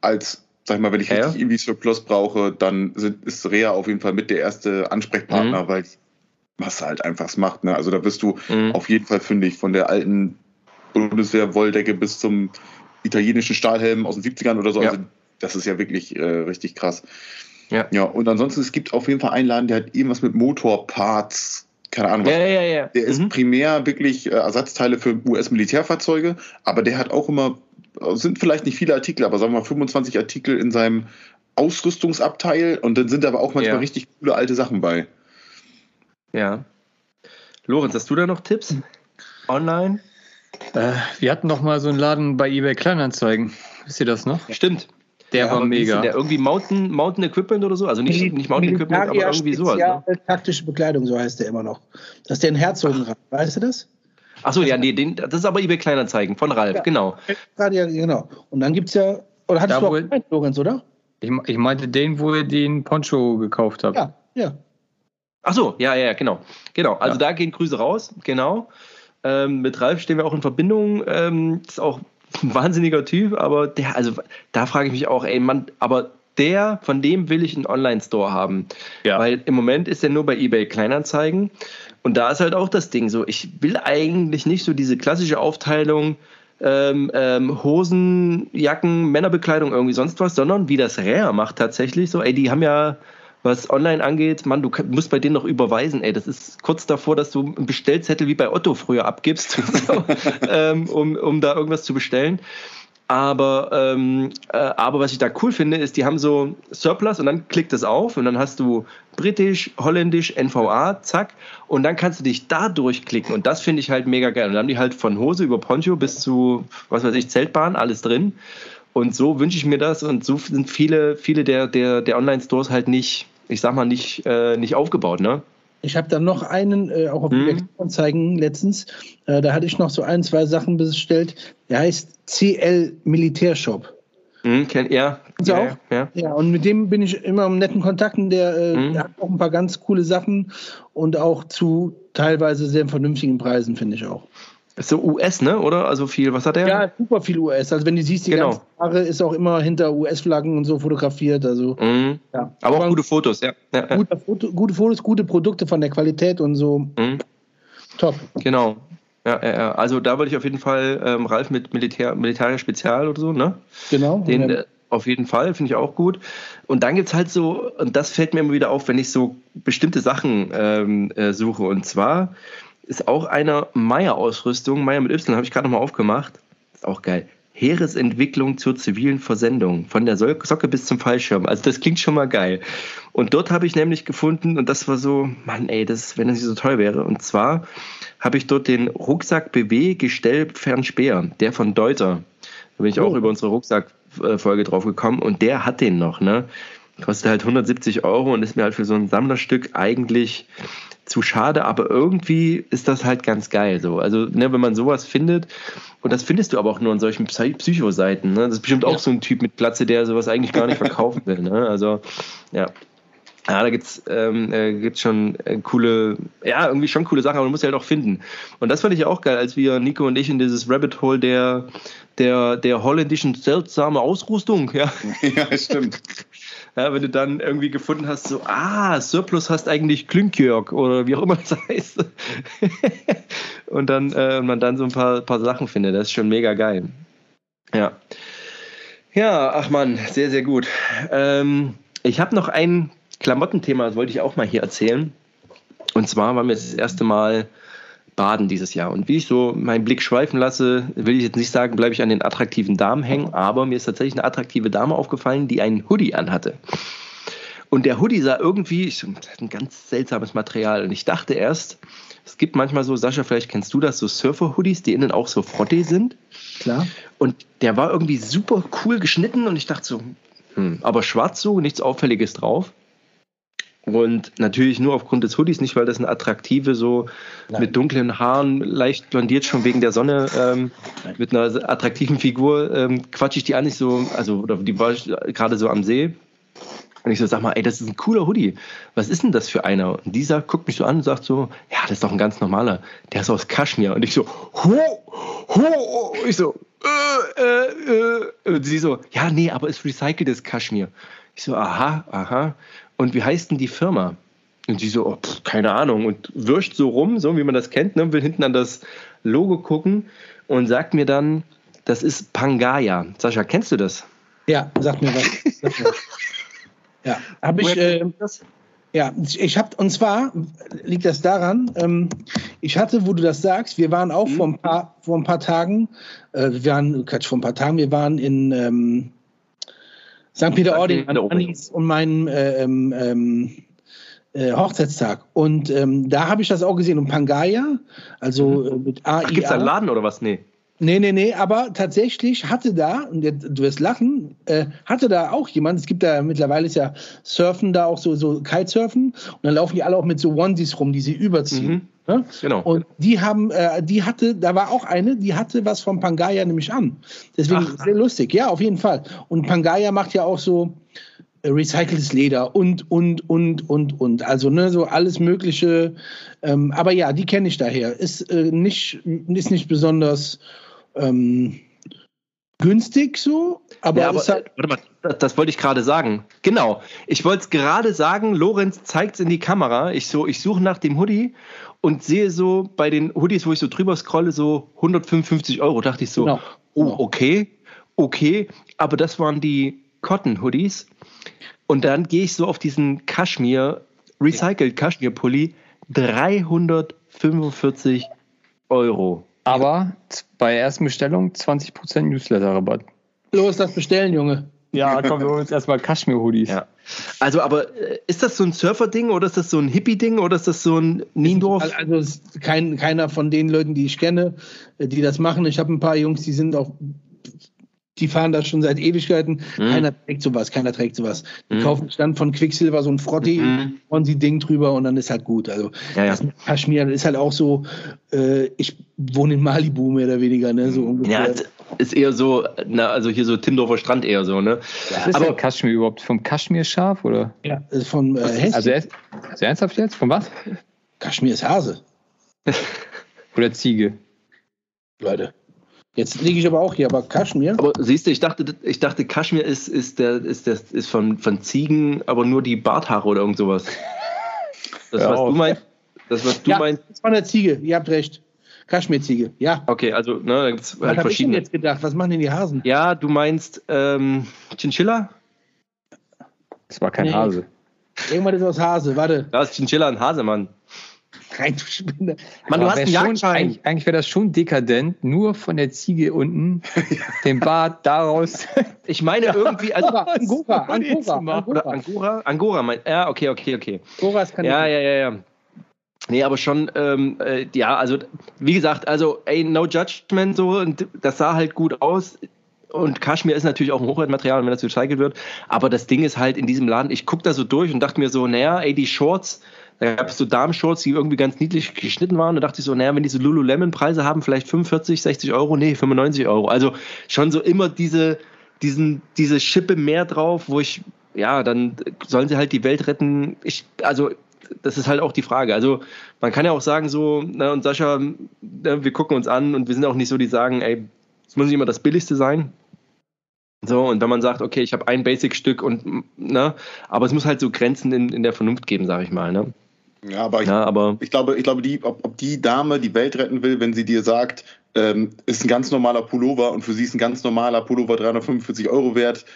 als, sag ich mal, wenn ich ja. richtig irgendwie Surplus brauche, dann sind, ist Rea auf jeden Fall mit der erste Ansprechpartner, mhm. weil was halt einfach macht. Ne? Also da bist du mhm. auf jeden Fall fündig von der alten Bundeswehr-Wolldecke bis zum italienischen Stahlhelm aus den 70ern oder so. Ja. Also das ist ja wirklich äh, richtig krass. Ja. ja, und ansonsten, es gibt auf jeden Fall einen Laden, der hat irgendwas mit Motorparts, keine Ahnung was. Ja, ja, ja. Der mhm. ist primär wirklich äh, Ersatzteile für US-Militärfahrzeuge, aber der hat auch immer sind vielleicht nicht viele Artikel, aber sagen wir mal 25 Artikel in seinem Ausrüstungsabteil und dann sind aber auch manchmal ja. richtig coole alte Sachen bei. Ja. Lorenz, hast du da noch Tipps? Online? Äh, wir hatten noch mal so einen Laden bei eBay Kleinanzeigen. Wisst ihr das noch? Stimmt. Der ja, war mega. Der irgendwie Mountain, Mountain Equipment oder so? Also nicht, nicht Mountain Equipment, aber irgendwie sowas. Ja, ne? taktische Bekleidung, so heißt der immer noch. Das ist der in Herzogenrad. Weißt du das? Achso, ja, nee, den, das ist aber eBay Kleinanzeigen von Ralf, ja, genau. Ja, genau. Und dann gibt es ja, oder hattest da, du auch einen, Lorenz, oder? Ich, ich, meinte den, wo ihr den Poncho gekauft habt. Ja, ja. Achso, ja, ja, genau. Genau, also ja. da gehen Grüße raus, genau. Ähm, mit Ralf stehen wir auch in Verbindung. Ähm, ist auch wahnsinniger Typ, aber der, also da frage ich mich auch, ey, Mann, aber der, von dem will ich einen Online-Store haben. Ja. Weil im Moment ist er nur bei eBay Kleinanzeigen. Und da ist halt auch das Ding so, ich will eigentlich nicht so diese klassische Aufteilung ähm, ähm, Hosen, Jacken, Männerbekleidung, irgendwie sonst was, sondern wie das Rare macht tatsächlich so, ey, die haben ja, was online angeht, Mann, du musst bei denen noch überweisen, ey, das ist kurz davor, dass du einen Bestellzettel wie bei Otto früher abgibst, so, ähm, um, um da irgendwas zu bestellen. Aber, ähm, äh, aber was ich da cool finde, ist, die haben so Surplus und dann klickt es auf und dann hast du britisch, holländisch, NVA, zack. Und dann kannst du dich da durchklicken und das finde ich halt mega geil. Und dann haben die halt von Hose über Poncho bis zu, was weiß ich, Zeltbahn, alles drin. Und so wünsche ich mir das und so sind viele, viele der, der, der Online-Stores halt nicht, ich sag mal, nicht, äh, nicht aufgebaut, ne? Ich habe dann noch einen, äh, auch auf mhm. Anzeigen letztens, äh, da hatte ich noch so ein, zwei Sachen bestellt. Der heißt CL Militärshop. Mhm, kenn, ja, ja, auch? ja, ja. und mit dem bin ich immer im netten Kontakten. Der, äh, mhm. der, hat auch ein paar ganz coole Sachen und auch zu teilweise sehr vernünftigen Preisen, finde ich auch. Ist so US, ne? Oder? Also viel, was hat er? Ja, super viel US. Also wenn du siehst, die genau. ganze Jahre ist auch immer hinter US-Flaggen und so fotografiert. Also, mhm. ja. Aber auch gute Fotos, ja. ja, gute, Foto, gute, Fotos, gute Produkte von der Qualität und so. Mhm. Top. Genau. Ja, ja, also da würde ich auf jeden Fall ähm, Ralf mit Militär, Militär Spezial oder so, ne? Genau. Den, äh, auf jeden Fall, finde ich auch gut. Und dann gibt es halt so, und das fällt mir immer wieder auf, wenn ich so bestimmte Sachen ähm, äh, suche. Und zwar ist auch einer Meier-Ausrüstung, Meier mit Y, habe ich gerade nochmal aufgemacht. auch geil. Heeresentwicklung zur zivilen Versendung, von der Socke bis zum Fallschirm. Also das klingt schon mal geil. Und dort habe ich nämlich gefunden, und das war so, Mann, ey, das, wenn das nicht so toll wäre. Und zwar habe ich dort den Rucksack BW Gestell Fernspeer, der von Deuter. Da bin ich oh. auch über unsere Rucksackfolge drauf gekommen und der hat den noch, ne? Kostet halt 170 Euro und ist mir halt für so ein Sammlerstück eigentlich zu schade, aber irgendwie ist das halt ganz geil so. Also, ne, wenn man sowas findet, und das findest du aber auch nur an solchen Psycho-Seiten, ne? Das ist bestimmt auch so ein Typ mit Glatze, der sowas eigentlich gar nicht verkaufen will, ne? Also, ja. Ja, da gibt's ähm, äh, gibt's schon äh, coole, ja, irgendwie schon coole Sachen, aber man muss halt auch finden. Und das fand ich ja auch geil, als wir, Nico und ich, in dieses Rabbit Hole der, der, der holländischen seltsame Ausrüstung, ja. Ja, stimmt. Ja, wenn du dann irgendwie gefunden hast, so, ah, Surplus hast eigentlich Klünkjörg oder wie auch immer das heißt. und dann äh, man dann so ein paar, paar Sachen findet. Das ist schon mega geil. Ja. Ja, ach man, sehr, sehr gut. Ähm, ich habe noch ein Klamottenthema, das wollte ich auch mal hier erzählen. Und zwar waren wir das erste Mal Baden dieses Jahr. Und wie ich so meinen Blick schweifen lasse, will ich jetzt nicht sagen, bleibe ich an den attraktiven Damen hängen, aber mir ist tatsächlich eine attraktive Dame aufgefallen, die einen Hoodie anhatte. Und der Hoodie sah irgendwie, ich, ein ganz seltsames Material. Und ich dachte erst, es gibt manchmal so, Sascha, vielleicht kennst du das, so Surfer-Hoodies, die innen auch so Frotte sind. Klar. Und der war irgendwie super cool geschnitten und ich dachte so, hm, aber schwarz so, nichts Auffälliges drauf. Und natürlich nur aufgrund des Hoodies, nicht weil das eine attraktive, so Nein. mit dunklen Haaren, leicht blondiert schon wegen der Sonne, ähm, mit einer attraktiven Figur, ähm, quatsch ich die an, nicht so, also, oder die war gerade so am See. Und ich so, sag mal, ey, das ist ein cooler Hoodie. Was ist denn das für einer? Und dieser guckt mich so an und sagt so, ja, das ist doch ein ganz normaler. Der ist aus Kaschmir. Und ich so, ho, ho. Ich so, äh, äh, äh. Und sie so, ja, nee, aber ist recyceltes Kaschmir. Ich so, aha, aha und wie heißt denn die Firma? Und sie so, oh, pff, keine Ahnung, und wirscht so rum, so wie man das kennt, ne? will hinten an das Logo gucken und sagt mir dann, das ist Pangaya. Sascha, kennst du das? Ja, sag mir was. ja, habe ich. Äh, ja, ich habe, und zwar liegt das daran, ähm, ich hatte, wo du das sagst, wir waren auch mhm. vor, ein paar, vor ein paar Tagen, äh, wir waren, Quatsch, vor ein paar Tagen, wir waren in, ähm, St. Peter-Ording an Anis und meinem äh, ähm, ähm, äh, Hochzeitstag. Und ähm, da habe ich das auch gesehen. Und Pangaya, also mhm. äh, mit A. Gibt es da einen Laden oder was? Nee. Nee, nee, nee, aber tatsächlich hatte da, und du wirst lachen, äh, hatte da auch jemand, es gibt da mittlerweile ist ja Surfen da auch so, so Kitesurfen und dann laufen die alle auch mit so Onesies rum, die sie überziehen. Mhm. Ne? Genau. Und die haben, äh, die hatte, da war auch eine, die hatte was von Pangaya nämlich an. Deswegen Ach. sehr lustig, ja, auf jeden Fall. Und Pangaya macht ja auch so äh, recyceltes Leder und, und, und, und, und. Also, ne, so alles Mögliche. Ähm, aber ja, die kenne ich daher. Ist, äh, nicht, ist nicht besonders ähm, günstig so, aber, ja, aber halt warte mal, das, das wollte ich gerade sagen. Genau, ich wollte es gerade sagen. Lorenz zeigt es in die Kamera. Ich so, ich suche nach dem Hoodie und sehe so bei den Hoodies, wo ich so drüber scrolle, so 155 Euro. Dachte ich so, genau. oh genau. okay, okay, aber das waren die Cotton Hoodies. Und dann gehe ich so auf diesen Kaschmir, Recycled Kaschmir Pulli, 345 Euro. Aber bei ersten Bestellung 20% Newsletter-Rabatt. Los, das bestellen, Junge. Ja, komm, wir holen uns erstmal Kaschmir-Hoodies. Ja. Also, aber äh, ist das so ein Surfer-Ding oder ist das so ein Hippie-Ding oder ist das so ein Niendorf? Also, kein, keiner von den Leuten, die ich kenne, äh, die das machen. Ich habe ein paar Jungs, die sind auch die fahren das schon seit Ewigkeiten. Mhm. Keiner trägt sowas, keiner trägt sowas. Die mhm. kaufen dann von Quicksilver so ein Frotti mhm. und sie Ding drüber und dann ist halt gut. Also ja, ja. das Kaschmir ist halt auch so, äh, ich wohne in Malibu mehr oder weniger, ne? So ungefähr. Ja, ist eher so, na, also hier so Tindorfer Strand eher so, ne? Ja. Ist Aber Kaschmir überhaupt vom Kaschmir-Schaf oder? Ja, ist von äh, Häschen. Also, also ernsthaft jetzt? Von was? Kaschmir ist Hase. oder Ziege. Leute. Jetzt liege ich aber auch hier, aber Kaschmir. Aber siehst du, ich dachte, ich dachte Kaschmir ist, ist, der, ist, der, ist von, von Ziegen, aber nur die Barthaare oder irgend sowas. Das, was du meinst. Das, was du ja, meinst. Das war eine Ziege, ihr habt recht. Kaschmirziege, ja. Okay, also ne, da gibt es halt verschiedene. Ich jetzt gedacht, was machen denn die Hasen? Ja, du meinst ähm, Chinchilla? Das war kein nee. Hase. Irgendwas ist aus Hase, warte. Da ist Chinchilla ein Hase, Mann. rein, du Spinne. Man, du hast einen Jagdschein. Eigentlich, eigentlich wäre das schon dekadent, nur von der Ziege unten den Bart daraus. Ich meine irgendwie, also Angora, Angora, Angora, Angora, Angora, mein, ja, okay, okay, okay. Angora ist Ja, ja, ja, ja. Nee, aber schon, ähm, äh, ja, also wie gesagt, also ey, no judgment so und das sah halt gut aus. Und Kaschmir ist natürlich auch ein Hochwertmaterial, wenn das recycelt wird. Aber das Ding ist halt in diesem Laden, ich gucke da so durch und dachte mir so, naja, ey, die Shorts, da gab es so Damenshorts, die irgendwie ganz niedlich geschnitten waren. Da dachte ich so, naja, wenn diese Lululemon-Preise haben, vielleicht 45, 60 Euro, nee, 95 Euro. Also schon so immer diese, diesen, diese Schippe mehr drauf, wo ich, ja, dann sollen sie halt die Welt retten. Ich, also das ist halt auch die Frage. Also man kann ja auch sagen so, na und Sascha, na, wir gucken uns an und wir sind auch nicht so, die sagen, ey, es muss nicht immer das Billigste sein. So, und wenn man sagt, okay, ich habe ein Basic-Stück und, ne, aber es muss halt so Grenzen in, in der Vernunft geben, sage ich mal, ne? Ja, aber ich, ja, aber ich glaube, ich glaube die, ob, ob, die Dame die Welt retten will, wenn sie dir sagt, ähm, ist ein ganz normaler Pullover und für sie ist ein ganz normaler Pullover 345 Euro wert,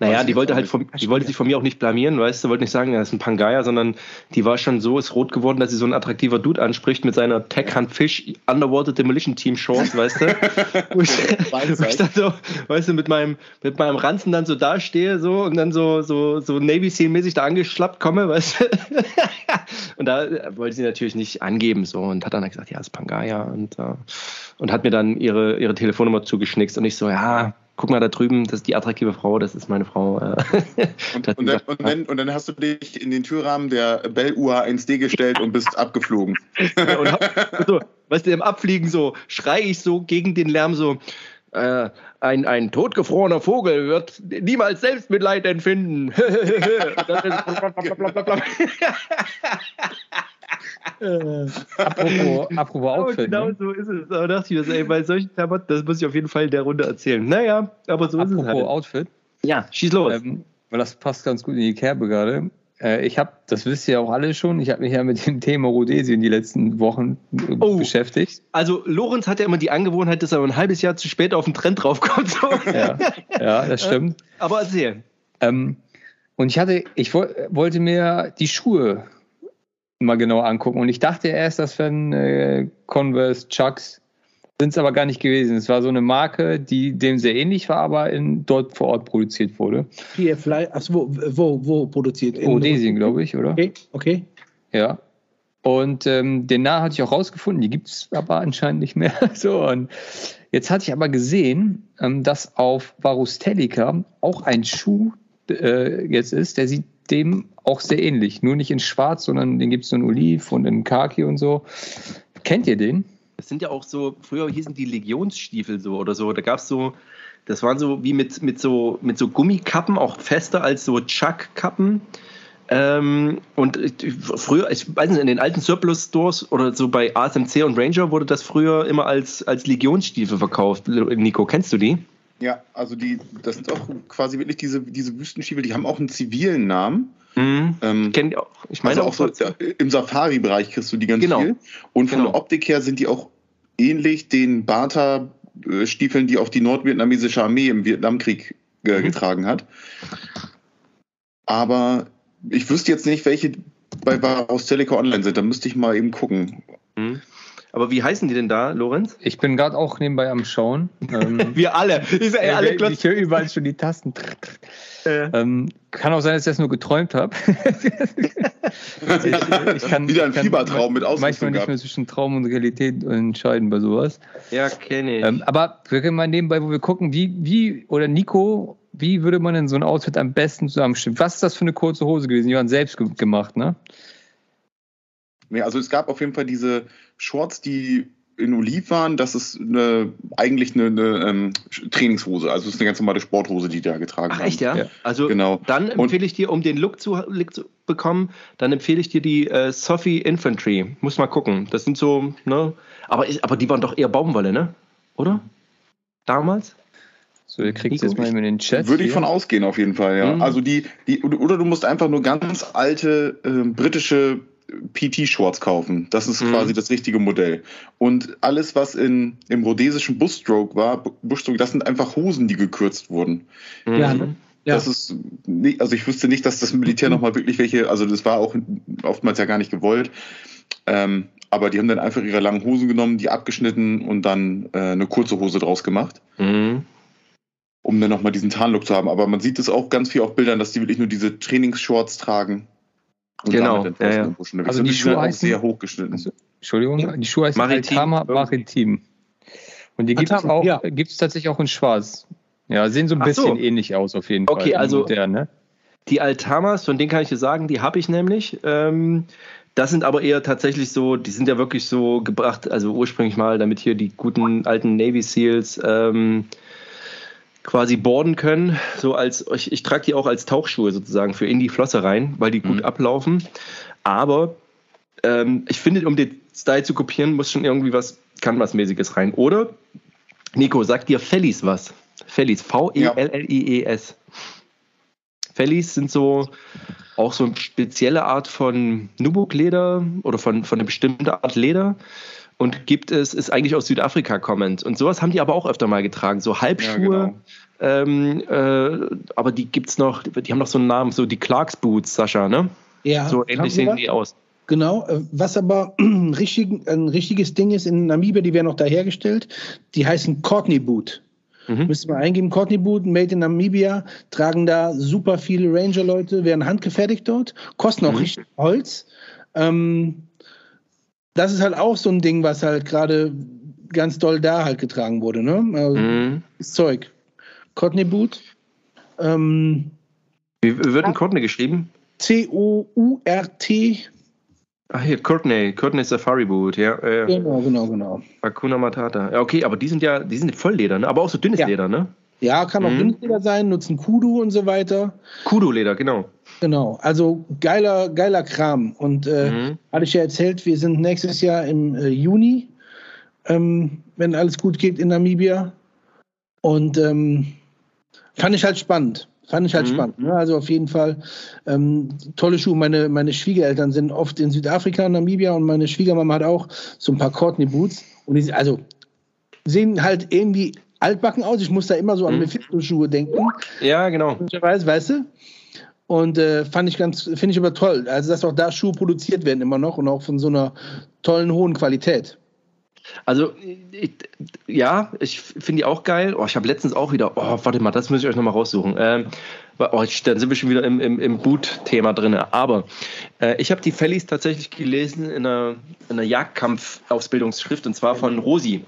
naja, die wollte halt von, die wollte sich von mir auch nicht blamieren, weißt du, wollte nicht sagen, er ist ein Pangaya, sondern die war schon so, ist rot geworden, dass sie so ein attraktiver Dude anspricht mit seiner Tech Hunt Fish Underwater Demolition Team Shorts, weißt du? wo ich, wo ich dann so, weißt du, mit meinem, mit meinem Ranzen dann so dastehe, so, und dann so, so, so Navy Seal mäßig da angeschlappt komme, weißt du? und da wollte sie natürlich nicht angeben, so, und hat dann gesagt, ja, ist Pangaya, und, uh, und hat mir dann ihre, ihre Telefonnummer zugeschnickst, und ich so, ja, guck mal da drüben, das ist die attraktive Frau, das ist meine Frau. Äh. und, und, dann, und, dann, und, dann, hast du dich in den Türrahmen der Bell UH1D gestellt und bist abgeflogen. Ja, und hab, so, weißt du, im Abfliegen so, schrei ich so gegen den Lärm so, äh, ein, ein totgefrorener Vogel wird niemals Selbstmitleid empfinden. äh, apropos, apropos Outfit. Genau ne? so ist es. Aber dachte ich, ey, bei solchen Klamotten, das muss ich auf jeden Fall in der Runde erzählen. Naja, aber so apropos ist es halt. Apropos Outfit. Ja, schieß los. Ähm, weil das passt ganz gut in die Kerbe gerade. Äh, ich habe, das wisst ihr auch alle schon, ich habe mich ja mit dem Thema Rhodesien die letzten Wochen äh, oh, beschäftigt. Also Lorenz hat ja immer die Angewohnheit, dass er ein halbes Jahr zu spät auf den Trend draufkommt. So. Ja, ja, das stimmt. Aber erzähl. Ähm, und ich hatte, ich wollte mir die Schuhe mal genau angucken. Und ich dachte erst, das wären äh, Converse Chucks. Sind es aber gar nicht gewesen. Es war so eine Marke, die dem sehr ähnlich war, aber in, dort vor Ort produziert wurde. PFly, achso, wo, wo, wo produziert? In Rhodesien, glaube ich, oder? Okay, okay. Ja. Und ähm, den Namen hatte ich auch rausgefunden, die gibt es aber anscheinend nicht mehr. so, und jetzt hatte ich aber gesehen, ähm, dass auf Varustelica auch ein Schuh äh, jetzt ist, der sieht dem auch sehr ähnlich. Nur nicht in Schwarz, sondern den gibt es in Oliv und in Khaki und so. Kennt ihr den? Das sind ja auch so, früher hießen die Legionstiefel so oder so. Da gab es so, das waren so wie mit, mit, so, mit so Gummikappen, auch fester als so Chuck-Kappen. Ähm, und ich, früher, ich weiß nicht, in den alten Surplus-Stores oder so bei ASMC und Ranger wurde das früher immer als, als Legionsstiefel verkauft. Nico, kennst du die? Ja, also die, das sind auch quasi wirklich diese, diese Wüstenstiefel, die haben auch einen zivilen Namen. Mhm. Ähm, Kennt auch. Ich meine also auch so, im Safari-Bereich kriegst du die ganz genau. viel. Und von genau. der Optik her sind die auch ähnlich den Bata-Stiefeln, die auch die nordvietnamesische Armee im Vietnamkrieg äh, mhm. getragen hat. Aber ich wüsste jetzt nicht, welche bei Varaus Teleco online sind. Da müsste ich mal eben gucken. Mhm. Aber wie heißen die denn da, Lorenz? Ich bin gerade auch nebenbei am Schauen. Ähm, Wir alle. Ich, äh, alle ich höre überall schon die Tasten. Äh. Ähm, kann auch sein, dass ich das nur geträumt habe. ich, ich kann, Wieder ein kann Fiebertraum mit Ausrüstung Manchmal nicht mehr zwischen Traum und Realität entscheiden bei sowas. Ja, kenne ich. Ähm, aber wir können mal nebenbei, wo wir gucken, wie, wie, oder Nico, wie würde man denn so ein Outfit am besten zusammenstellen? Was ist das für eine kurze Hose gewesen? Die waren selbst gemacht, ne? Nee, also es gab auf jeden Fall diese Shorts, die in Oliv waren, das ist eine, eigentlich eine, eine ähm, Trainingshose. Also es ist eine ganz normale Sporthose, die da getragen Ach, haben. Echt, ja? ja. Also genau. dann empfehle ich dir, um den Look zu, Look zu bekommen, dann empfehle ich dir die äh, Sophie Infantry. Muss mal gucken. Das sind so, ne? Aber, aber die waren doch eher Baumwolle, ne? Oder? Damals? So, ihr kriegt jetzt mal in den Chat. Würde ich von ausgehen, auf jeden Fall, ja. Mhm. Also die, die, oder du musst einfach nur ganz alte äh, britische PT-Shorts kaufen. Das ist mhm. quasi das richtige Modell. Und alles, was in, im rhodesischen Bushstroke war, Bushstroke, das sind einfach Hosen, die gekürzt wurden. Mhm. Ja, ne? Ja. Das ist nicht, also ich wüsste nicht, dass das Militär nochmal wirklich welche, also das war auch oftmals ja gar nicht gewollt. Ähm, aber die haben dann einfach ihre langen Hosen genommen, die abgeschnitten und dann äh, eine kurze Hose draus gemacht. Mhm. Um dann nochmal diesen Tarnlook zu haben. Aber man sieht es auch ganz viel auf Bildern, dass die wirklich nur diese Trainingsshorts tragen. Genau. Ja, ja. Also die Schuhe heißen, sehr hochgeschnitten. Also, Entschuldigung, die Schuhe heißen Maritim. Altama Maritim. Und die gibt es auch, ja. gibt's tatsächlich auch in schwarz. Ja, sehen so ein Ach bisschen so. ähnlich aus auf jeden Fall. Okay, also modern, ne? die Altamas, von denen kann ich dir sagen, die habe ich nämlich. Ähm, das sind aber eher tatsächlich so, die sind ja wirklich so gebracht, also ursprünglich mal, damit hier die guten alten Navy Seals ähm, quasi boarden können. So als ich, ich trage die auch als Tauchschuhe sozusagen für in die Flosse rein, weil die gut mhm. ablaufen. Aber ähm, ich finde, um den Style zu kopieren, muss schon irgendwie was Canvas-mäßiges rein. Oder Nico, sagt dir Fellies was? Fellies, V-E-L-L-I-E-S. Fellies sind so auch so eine spezielle Art von Nubuk-Leder oder von, von einer bestimmten Art Leder. Und gibt es, ist eigentlich aus Südafrika kommend. Und sowas haben die aber auch öfter mal getragen. So Halbschuhe. Ja, genau. ähm, äh, aber die gibt es noch, die haben noch so einen Namen, so die Clarks Boots, Sascha, ne? Ja. So ähnlich sehen die aus. Genau, äh, was aber richtig, ein richtiges Ding ist in Namibia, die werden auch da hergestellt, die heißen Courtney Boot. Mhm. Müssen wir eingeben, Courtney Boot, made in Namibia, tragen da super viele Ranger-Leute, werden handgefertigt dort, kosten auch mhm. richtig Holz. Ähm, das ist halt auch so ein Ding, was halt gerade ganz doll da halt getragen wurde, ne? Also, mhm. Zeug. Courtney Boot. Ähm, Wie wird ein Courtney geschrieben? C-O-U-R-T Ach hier, Courtney, Courtney Safari Boot, ja. Äh, genau, genau, genau. Hakuna Matata. Ja, okay, aber die sind ja, die sind Vollleder, ne? Aber auch so dünnes ja. Leder, ne? Ja, kann auch mhm. dünnes Leder sein, nutzen Kudu und so weiter. Kudu-Leder, genau. Genau, also geiler, geiler Kram. Und äh, mhm. hatte ich ja erzählt, wir sind nächstes Jahr im äh, Juni, ähm, wenn alles gut geht in Namibia. Und ähm, fand ich halt spannend. Fand ich halt mhm. spannend. Ne? Also auf jeden Fall ähm, tolle Schuhe. Meine, meine Schwiegereltern sind oft in Südafrika, Namibia und meine Schwiegermama hat auch so ein paar Courtney Boots. Und die also sehen halt irgendwie altbacken aus. Ich muss da immer so an mhm. Mephisto-Schuhe denken. Ja, genau. Weißt, weißt du? Und äh, fand ich ganz, finde ich aber toll. Also, dass auch da Schuhe produziert werden immer noch und auch von so einer tollen, hohen Qualität. Also, ich, ja, ich finde die auch geil. Oh, ich habe letztens auch wieder, oh, warte mal, das muss ich euch nochmal raussuchen. Ähm, oh, dann sind wir schon wieder im, im, im Boot-Thema drin. Aber äh, ich habe die Fellies tatsächlich gelesen in einer, in einer Jagdkampf-Ausbildungsschrift und zwar von Rosi.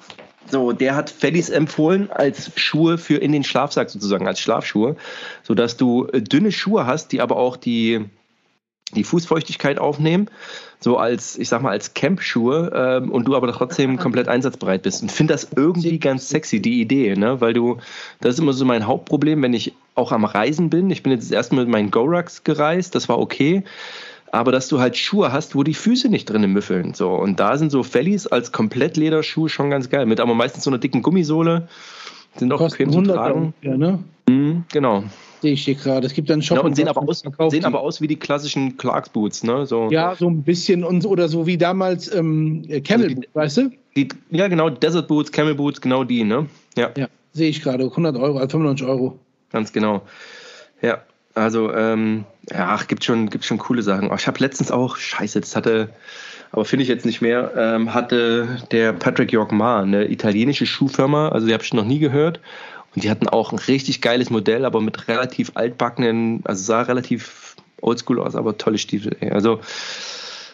So, der hat Fellies empfohlen als Schuhe für in den Schlafsack sozusagen, als Schlafschuhe, sodass du äh, dünne Schuhe hast, die aber auch die, die Fußfeuchtigkeit aufnehmen, so als, ich sag mal, als Camp-Schuhe ähm, und du aber trotzdem komplett einsatzbereit bist. Und finde das irgendwie ganz sexy, die Idee, ne? Weil du, das ist immer so mein Hauptproblem, wenn ich auch am Reisen bin. Ich bin jetzt erst mit meinen Gorax gereist, das war okay. Aber dass du halt Schuhe hast, wo die Füße nicht drinnen müffeln. So. Und da sind so Fellies als Komplettlederschuhe schon ganz geil. Mit aber meistens so einer dicken Gummisohle. Sind auch bequem zu tragen. Ja, ne? Mhm, genau. Sehe ich hier gerade. Es gibt dann Shop. Ja, und sehen, aber aus, sehen aber aus wie die klassischen Clarks Boots, ne? So. Ja, so ein bisschen und, oder so wie damals ähm, Camel also weißt du? Die, ja, genau, Desert Boots, Camel Boots, genau die, ne? Ja. ja sehe ich gerade. 100 Euro, 95 Euro. Ganz genau. Ja, also, ähm, ja, gibt schon, gibt schon coole Sachen. Oh, ich habe letztens auch, scheiße, das hatte, aber finde ich jetzt nicht mehr, ähm, hatte der Patrick York Ma, eine italienische Schuhfirma, also die habe ich noch nie gehört. Und die hatten auch ein richtig geiles Modell, aber mit relativ altbackenen, also sah relativ oldschool aus, aber tolle Stiefel. Ey. Also,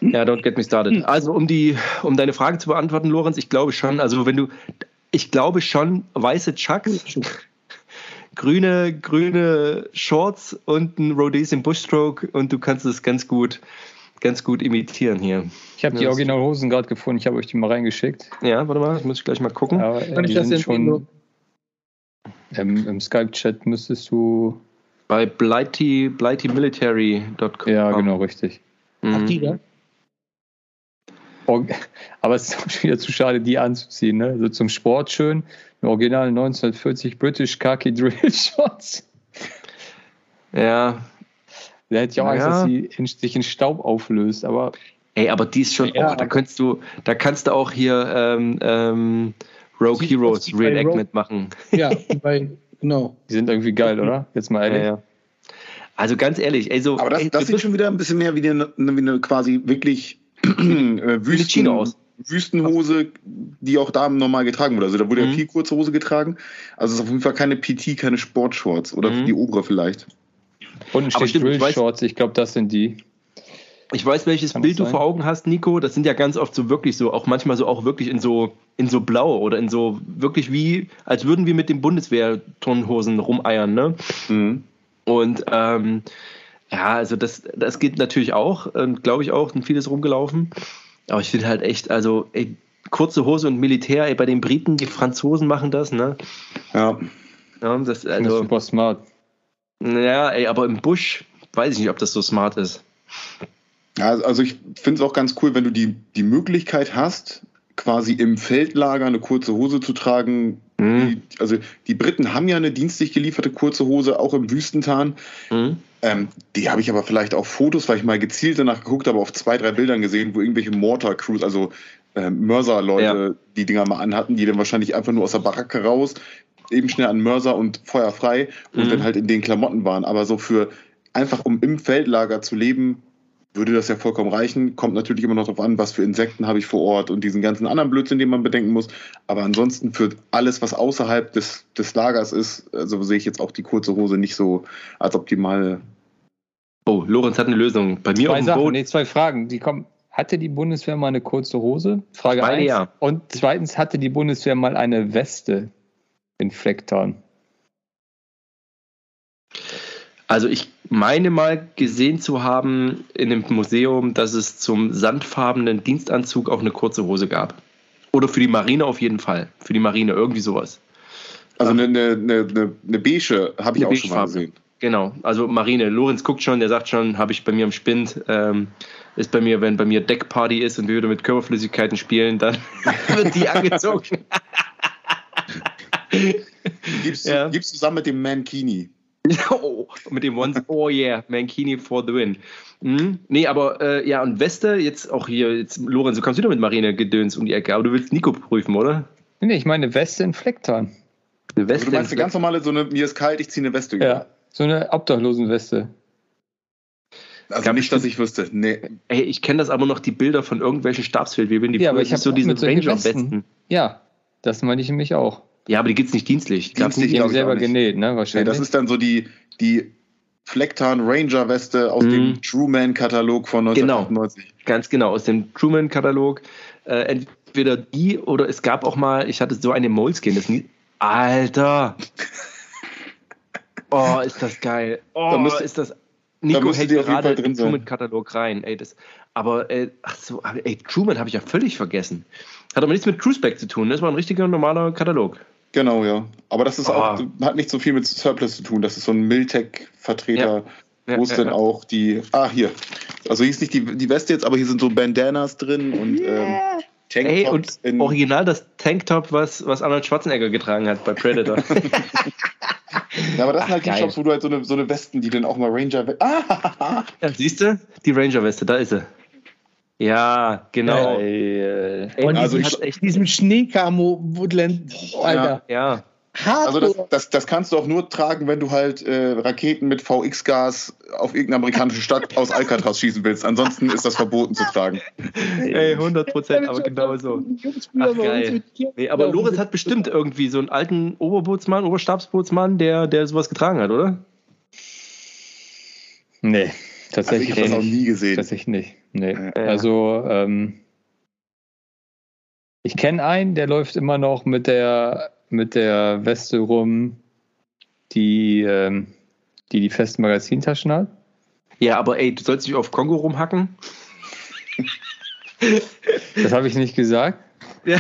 ja, don't get me started. Also, um die, um deine Frage zu beantworten, Lorenz, ich glaube schon, also wenn du, ich glaube schon, weiße Chucks, grüne, grüne Shorts und ein Rhodesian Bushstroke und du kannst es ganz gut, ganz gut imitieren hier. Ich habe die Originalhosen gerade gefunden, ich habe euch die mal reingeschickt. Ja, warte mal, das muss ich gleich mal gucken. Aber, äh, die sind schon, ähm, Im Skype-Chat müsstest du. Bei blighty, blightymilitary.com. Ja, genau, richtig. Mhm. Ach, die da? Aber es ist auch wieder zu schade, die anzuziehen. Ne? Also zum Sport schön. Original 1940 British Khaki Drill Shots. Ja. Da hätte ich auch Angst, ja. dass sie in, sich in Staub auflöst, aber. Ey, aber die ist schon, ja. oh, da könntest du, da kannst du auch hier ähm, ähm, Rogue Heroes Reenactment machen. Ja, bei, genau. Die sind irgendwie geil, oder? Jetzt mal ehrlich. Ja, ja. Also ganz ehrlich, ey, so. Aber das, ey, das sieht schon wieder ein bisschen mehr wie eine, wie eine quasi wirklich äh, Wüsten, aus. Wüstenhose, die auch Damen normal getragen wurde. Also da wurde mhm. ja viel kurze Hose getragen. Also es ist auf jeden Fall keine PT, keine Sportshorts oder mhm. die obere vielleicht. Unten steht Drill Shorts, ich glaube, das sind die. Ich weiß, welches Kann Bild du vor Augen hast, Nico. Das sind ja ganz oft so wirklich so, auch manchmal so auch wirklich in so in so blau oder in so wirklich wie, als würden wir mit den Bundeswehr-Turnhosen rumeiern, ne? Mhm. Und ähm, ja, also das, das geht natürlich auch, glaube ich auch, sind vieles rumgelaufen. Aber ich finde halt echt, also ey, kurze Hose und Militär, ey, bei den Briten, die Franzosen machen das, ne? Ja. ja das, also, das super smart. Ja, ey, aber im Busch weiß ich nicht, ob das so smart ist. Ja, also ich finde es auch ganz cool, wenn du die, die Möglichkeit hast, quasi im Feldlager eine kurze Hose zu tragen. Mhm. Die, also die Briten haben ja eine dienstlich gelieferte kurze Hose, auch im Wüstentan. Mhm. Ähm, die habe ich aber vielleicht auf Fotos, weil ich mal gezielt danach geguckt habe, auf zwei, drei Bildern gesehen, wo irgendwelche Mortar Crews, also äh, Mörser-Leute, ja. die Dinger mal anhatten, die dann wahrscheinlich einfach nur aus der Baracke raus, eben schnell an Mörser und Feuer frei und mhm. dann halt in den Klamotten waren. Aber so für einfach um im Feldlager zu leben, würde das ja vollkommen reichen. Kommt natürlich immer noch darauf an, was für Insekten habe ich vor Ort und diesen ganzen anderen Blödsinn, den man bedenken muss. Aber ansonsten für alles, was außerhalb des, des Lagers ist, also sehe ich jetzt auch die kurze Hose nicht so als optimale. Oh, Lorenz hat eine Lösung. Bei mir zwei auf Sachen, Boot. Nee, zwei Fragen. Die kommen. Hatte die Bundeswehr mal eine kurze Hose? Frage 1. Ja. Und zweitens, hatte die Bundeswehr mal eine Weste in Flecktarn? Also ich meine mal gesehen zu haben in dem Museum, dass es zum sandfarbenen Dienstanzug auch eine kurze Hose gab. Oder für die Marine auf jeden Fall. Für die Marine, irgendwie sowas. Also eine, eine, eine, eine beige habe ich eine auch schon mal gesehen. Genau, also Marine. Lorenz guckt schon, der sagt schon, habe ich bei mir im Spind. Ähm, ist bei mir, wenn bei mir Deckparty ist und wir wieder mit Körperflüssigkeiten spielen, dann wird die angezogen. gibst, ja. gibst zusammen mit dem Mankini. oh, mit dem One, oh yeah, Mankini for the win. Hm? Nee, aber äh, ja, und Weste, jetzt auch hier, jetzt, Lorenz, du kommst wieder mit Marine-Gedöns um die Ecke, aber du willst Nico prüfen, oder? Nee, ich meine Weste in Flecktarn. Eine Weste also du meinst eine ganz normale, so eine, mir ist kalt, ich ziehe eine Weste über. Ja, so eine Obdachlosenweste. Also Gab nicht, dass ich wüsste. Nee. Ey, ich kenne das aber noch, die Bilder von irgendwelchen Stabsfeldwebeln, die ja, aber ich habe so diese Ranger-Westen. Ja, das meine ich nämlich auch. Ja, aber die gibt es nicht dienstlich. Dienstlich, die haben selber genäht, ne? Wahrscheinlich. Nee, das ist dann so die, die Flecktarn Ranger Weste aus mm. dem mhm. Truman-Katalog von 1998. Genau, ganz genau, aus dem Truman-Katalog. Äh, entweder die oder es gab auch mal, ich hatte so eine Moleskin, das nie, Alter! Oh, ist das geil. Oh, da müsste, ist das. Nico hält gerade den Truman-Katalog rein. Ey, das, aber, äh, ach so, ey, Truman habe ich ja völlig vergessen. Hat aber nichts mit Cruiseback zu tun. Das war ein richtiger normaler Katalog. Genau, ja. Aber das ist oh. auch, hat nicht so viel mit Surplus zu tun. Das ist so ein Miltech-Vertreter, ja. wo es ja, denn ja. auch die. Ah, hier. Also hier ist nicht die, die Weste jetzt, aber hier sind so Bandanas drin und yeah. ähm, Tanktops. Ey, und original das Tanktop, was, was Arnold Schwarzenegger getragen hat bei Predator. ja, aber das Ach, sind halt geil. die Shops, wo du halt so eine, so eine Westen, die dann auch mal Ranger. Ah! Ja, siehst du? Die Ranger-Weste, da ist sie. Ja, genau. Äh, äh, und also ich, echt diesem Schneekamo Woodland, Alter. Ja. ja. Also das, das, das, kannst du auch nur tragen, wenn du halt äh, Raketen mit VX-Gas auf irgendeine amerikanische Stadt aus Alcatraz schießen willst. Ansonsten ist das verboten zu tragen. Ey, 100 Prozent, aber genau so. Ach, geil. Nee, aber Lorenz hat bestimmt irgendwie so einen alten Oberbootsmann, Oberstabsbootsmann, der, der sowas getragen hat, oder? Nee, tatsächlich also ich habe das auch nie gesehen. Tatsächlich nicht. Nee. Ja. Also, ähm, ich kenne einen, der läuft immer noch mit der, mit der Weste rum, die, ähm, die die festen Magazintaschen hat. Ja, aber ey, du sollst dich auf Kongo rumhacken. das habe ich nicht gesagt. Ja.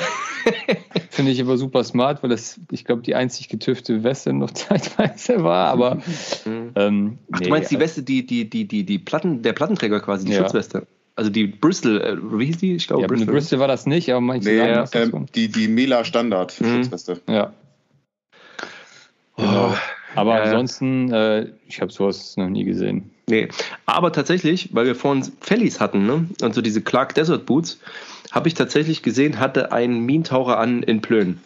Finde ich aber super smart, weil das, ich glaube, die einzig getüftete Weste noch zeitweise war, aber. Mhm. Ähm, Ach, du meinst die also Weste, die, die, die, die, die Platten, der Plattenträger quasi, die ja. Schutzweste? Also die Bristol, äh, wie hieß die? Ich glaube, ja, Bristol. Bristol war das nicht, aber manche nee, sagen, ja, ähm, die, die Mela Standard mhm. Schutzweste. Ja. Genau. Oh, aber äh, ansonsten, äh, ich habe sowas noch nie gesehen. Nee, aber tatsächlich, weil wir vorhin Fellies hatten, ne? Und so diese Clark Desert Boots, habe ich tatsächlich gesehen, hatte einen Minentaucher an in Plön.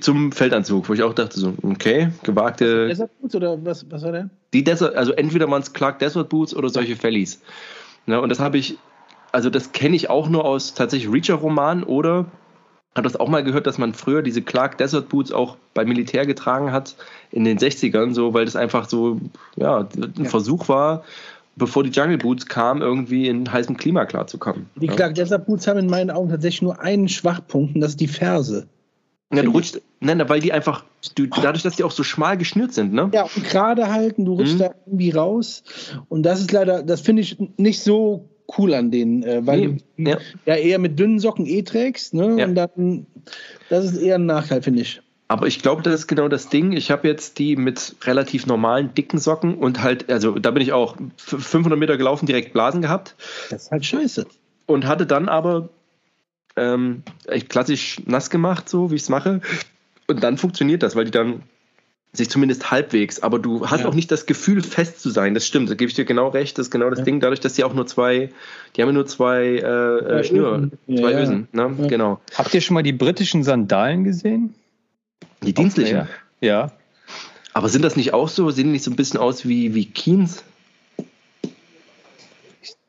zum Feldanzug, wo ich auch dachte so, okay, gewagte. Desert Boots oder was, was war der? Die Desert, also entweder waren es Clark Desert Boots oder solche Fellies. Ja, und das habe ich, also das kenne ich auch nur aus tatsächlich Reacher-Romanen oder habe das auch mal gehört, dass man früher diese Clark Desert Boots auch beim Militär getragen hat in den 60ern, so, weil das einfach so, ja, ein ja. Versuch war, bevor die Jungle Boots kamen, irgendwie in heißem Klima klarzukommen. Die Clark Desert Boots haben in meinen Augen tatsächlich nur einen Schwachpunkt und das ist die Ferse. Ja, du rutschst, nein, weil die einfach, du, dadurch, dass die auch so schmal geschnürt sind, ne? Ja, und gerade halten, du rutschst mhm. da irgendwie raus. Und das ist leider, das finde ich nicht so cool an denen, äh, weil nee, du ja. ja. eher mit dünnen Socken eh trägst, ne? Ja. Und dann, das ist eher ein Nachteil, finde ich. Aber ich glaube, das ist genau das Ding. Ich habe jetzt die mit relativ normalen, dicken Socken und halt, also da bin ich auch 500 Meter gelaufen, direkt Blasen gehabt. Das ist halt scheiße. Und hatte dann aber ähm, echt klassisch nass gemacht, so wie ich es mache. Und dann funktioniert das, weil die dann sich zumindest halbwegs, aber du hast ja. auch nicht das Gefühl, fest zu sein. Das stimmt, da gebe ich dir genau recht. Das ist genau das ja. Ding. Dadurch, dass die auch nur zwei, die haben ja nur zwei äh, äh, Schnür, zwei ja, Ösen. Ne? Genau. Habt ihr schon mal die britischen Sandalen gesehen? Die dienstlichen? Ja. Aber sind das nicht auch so? Sehen die nicht so ein bisschen aus wie, wie Keens?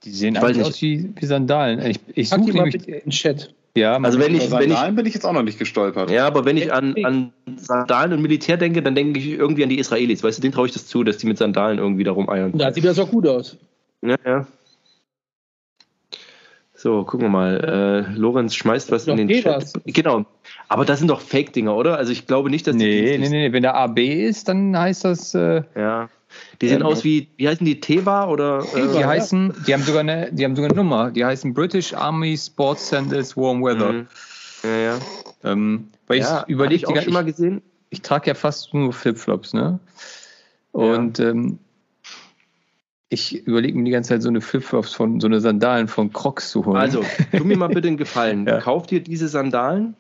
Die sehen ich eigentlich aus wie, wie Sandalen. Ich, ich suche nämlich den Chat. Ja, also wenn ich, wenn ich, bin ich jetzt auch noch nicht gestolpert. Ja, aber wenn ich an, an Sandalen und Militär denke, dann denke ich irgendwie an die Israelis. Weißt du, denen traue ich das zu, dass die mit Sandalen irgendwie da rumeiern. Da sieht das auch gut aus. Ja, ja. So, gucken wir mal. Äh, Lorenz schmeißt was in den Chat. Was. Genau. Aber das sind doch Fake-Dinger, oder? Also ich glaube nicht, dass die. Nee, nee, nee. Wenn der AB ist, dann heißt das. Äh, ja. Die sehen aus wie, wie heißen die, Teva oder? Äh, die heißen, die haben sogar eine, die haben sogar eine Nummer. Die heißen British Army Sports Sandals Warm Weather. Mhm. Ja, ja. Ähm, weil ja, ich überlege, ich schon mal gesehen. Ich, ich trage ja fast nur Flipflops, ne? Und ja. ähm, ich überlege mir die ganze Zeit so eine Flipflops von, so eine Sandalen von Crocs zu holen. Also, tu mir mal bitte einen Gefallen. ja. Kauf dir diese Sandalen.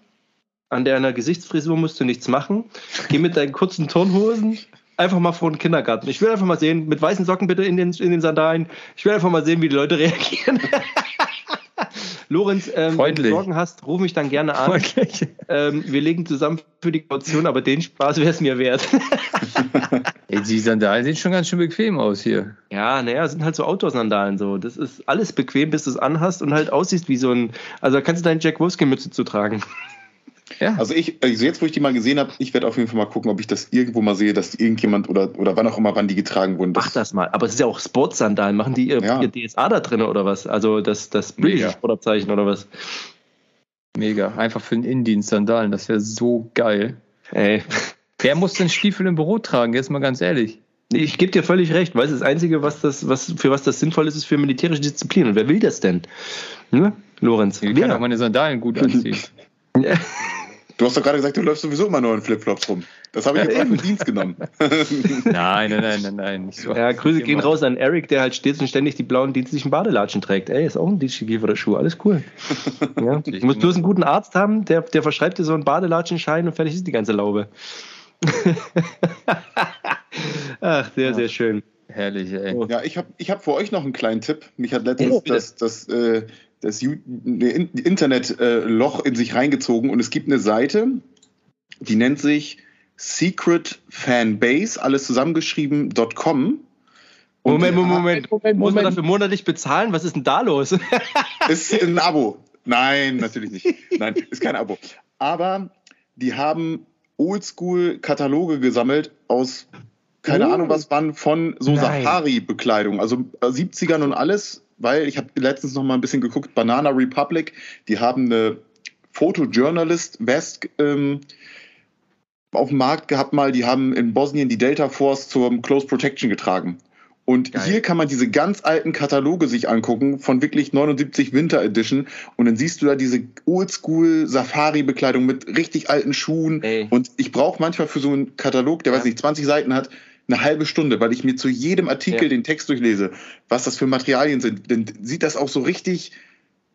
An deiner Gesichtsfrisur musst du nichts machen. Geh mit deinen kurzen Turnhosen einfach mal vor den Kindergarten. Ich will einfach mal sehen, mit weißen Socken bitte in den, in den Sandalen. Ich will einfach mal sehen, wie die Leute reagieren. Lorenz, ähm, wenn du Sorgen hast, ruf mich dann gerne an. Ähm, wir legen zusammen für die Kaution, aber den Spaß wäre es mir wert. Ey, die Sandalen sehen schon ganz schön bequem aus hier. Ja, naja, sind halt so Outdoor-Sandalen so. Das ist alles bequem, bis du es anhast und halt aussiehst wie so ein. Also da kannst du deine Jack Wolfskin-Mütze zu tragen. Ja. Also ich, also jetzt, wo ich die mal gesehen habe, ich werde auf jeden Fall mal gucken, ob ich das irgendwo mal sehe, dass irgendjemand oder, oder wann auch immer, wann die getragen wurden. Mach das mal. Aber es ist ja auch Sportsandalen. Machen die ihr, ja. ihr DSA da drin oder was? Also das, das British-Sportabzeichen oder was? Mega. Einfach für den Indienst Sandalen. Das wäre so geil. Ey. Wer muss denn Stiefel im Büro tragen? Jetzt mal ganz ehrlich. Ich gebe dir völlig recht. Weißt du, das Einzige, was das, was, für was das sinnvoll ist, ist für militärische Disziplin. Und wer will das denn? Ne? Lorenz. Ich kann auch meine Sandalen gut anziehen. Du hast doch gerade gesagt, du läufst sowieso immer nur in Flipflops rum. Das habe ich jetzt einfach in Dienst genommen. nein, nein, nein, nein, nein. Nicht so. Ja, Grüße gehen raus an Eric, der halt stets und ständig die blauen dienstlichen Badelatschen trägt. Ey, ist auch ein dienstlicher Schuh, alles cool. Ja. Du musst bloß einen guten Arzt haben, der, der verschreibt dir so einen Badelatschenschein und fertig ist die ganze Laube. Ach, sehr, ja. sehr schön. Herrlich, ey. Ja, ich habe ich hab für euch noch einen kleinen Tipp. Mich hat letztens oh, das, das äh, das Internetloch in sich reingezogen und es gibt eine Seite, die nennt sich Secret Fanbase, alles zusammengeschrieben.com. Moment, Moment, Moment, Moment. Muss man dafür monatlich bezahlen? Was ist denn da los? ist ein Abo. Nein, natürlich nicht. Nein, ist kein Abo. Aber die haben Oldschool-Kataloge gesammelt aus, keine oh. Ahnung was wann, von so Safari-Bekleidung. Also 70ern und alles weil ich habe letztens noch mal ein bisschen geguckt, Banana Republic, die haben eine Photojournalist West ähm, auf dem Markt gehabt mal, die haben in Bosnien die Delta Force zur Close Protection getragen. Und Geil. hier kann man diese ganz alten Kataloge sich angucken, von wirklich 79 Winter Edition. Und dann siehst du da diese Oldschool Safari-Bekleidung mit richtig alten Schuhen. Ey. Und ich brauche manchmal für so einen Katalog, der ja. weiß nicht, 20 Seiten hat, eine halbe Stunde, weil ich mir zu jedem Artikel ja. den Text durchlese, was das für Materialien sind. Dann sieht das auch so richtig,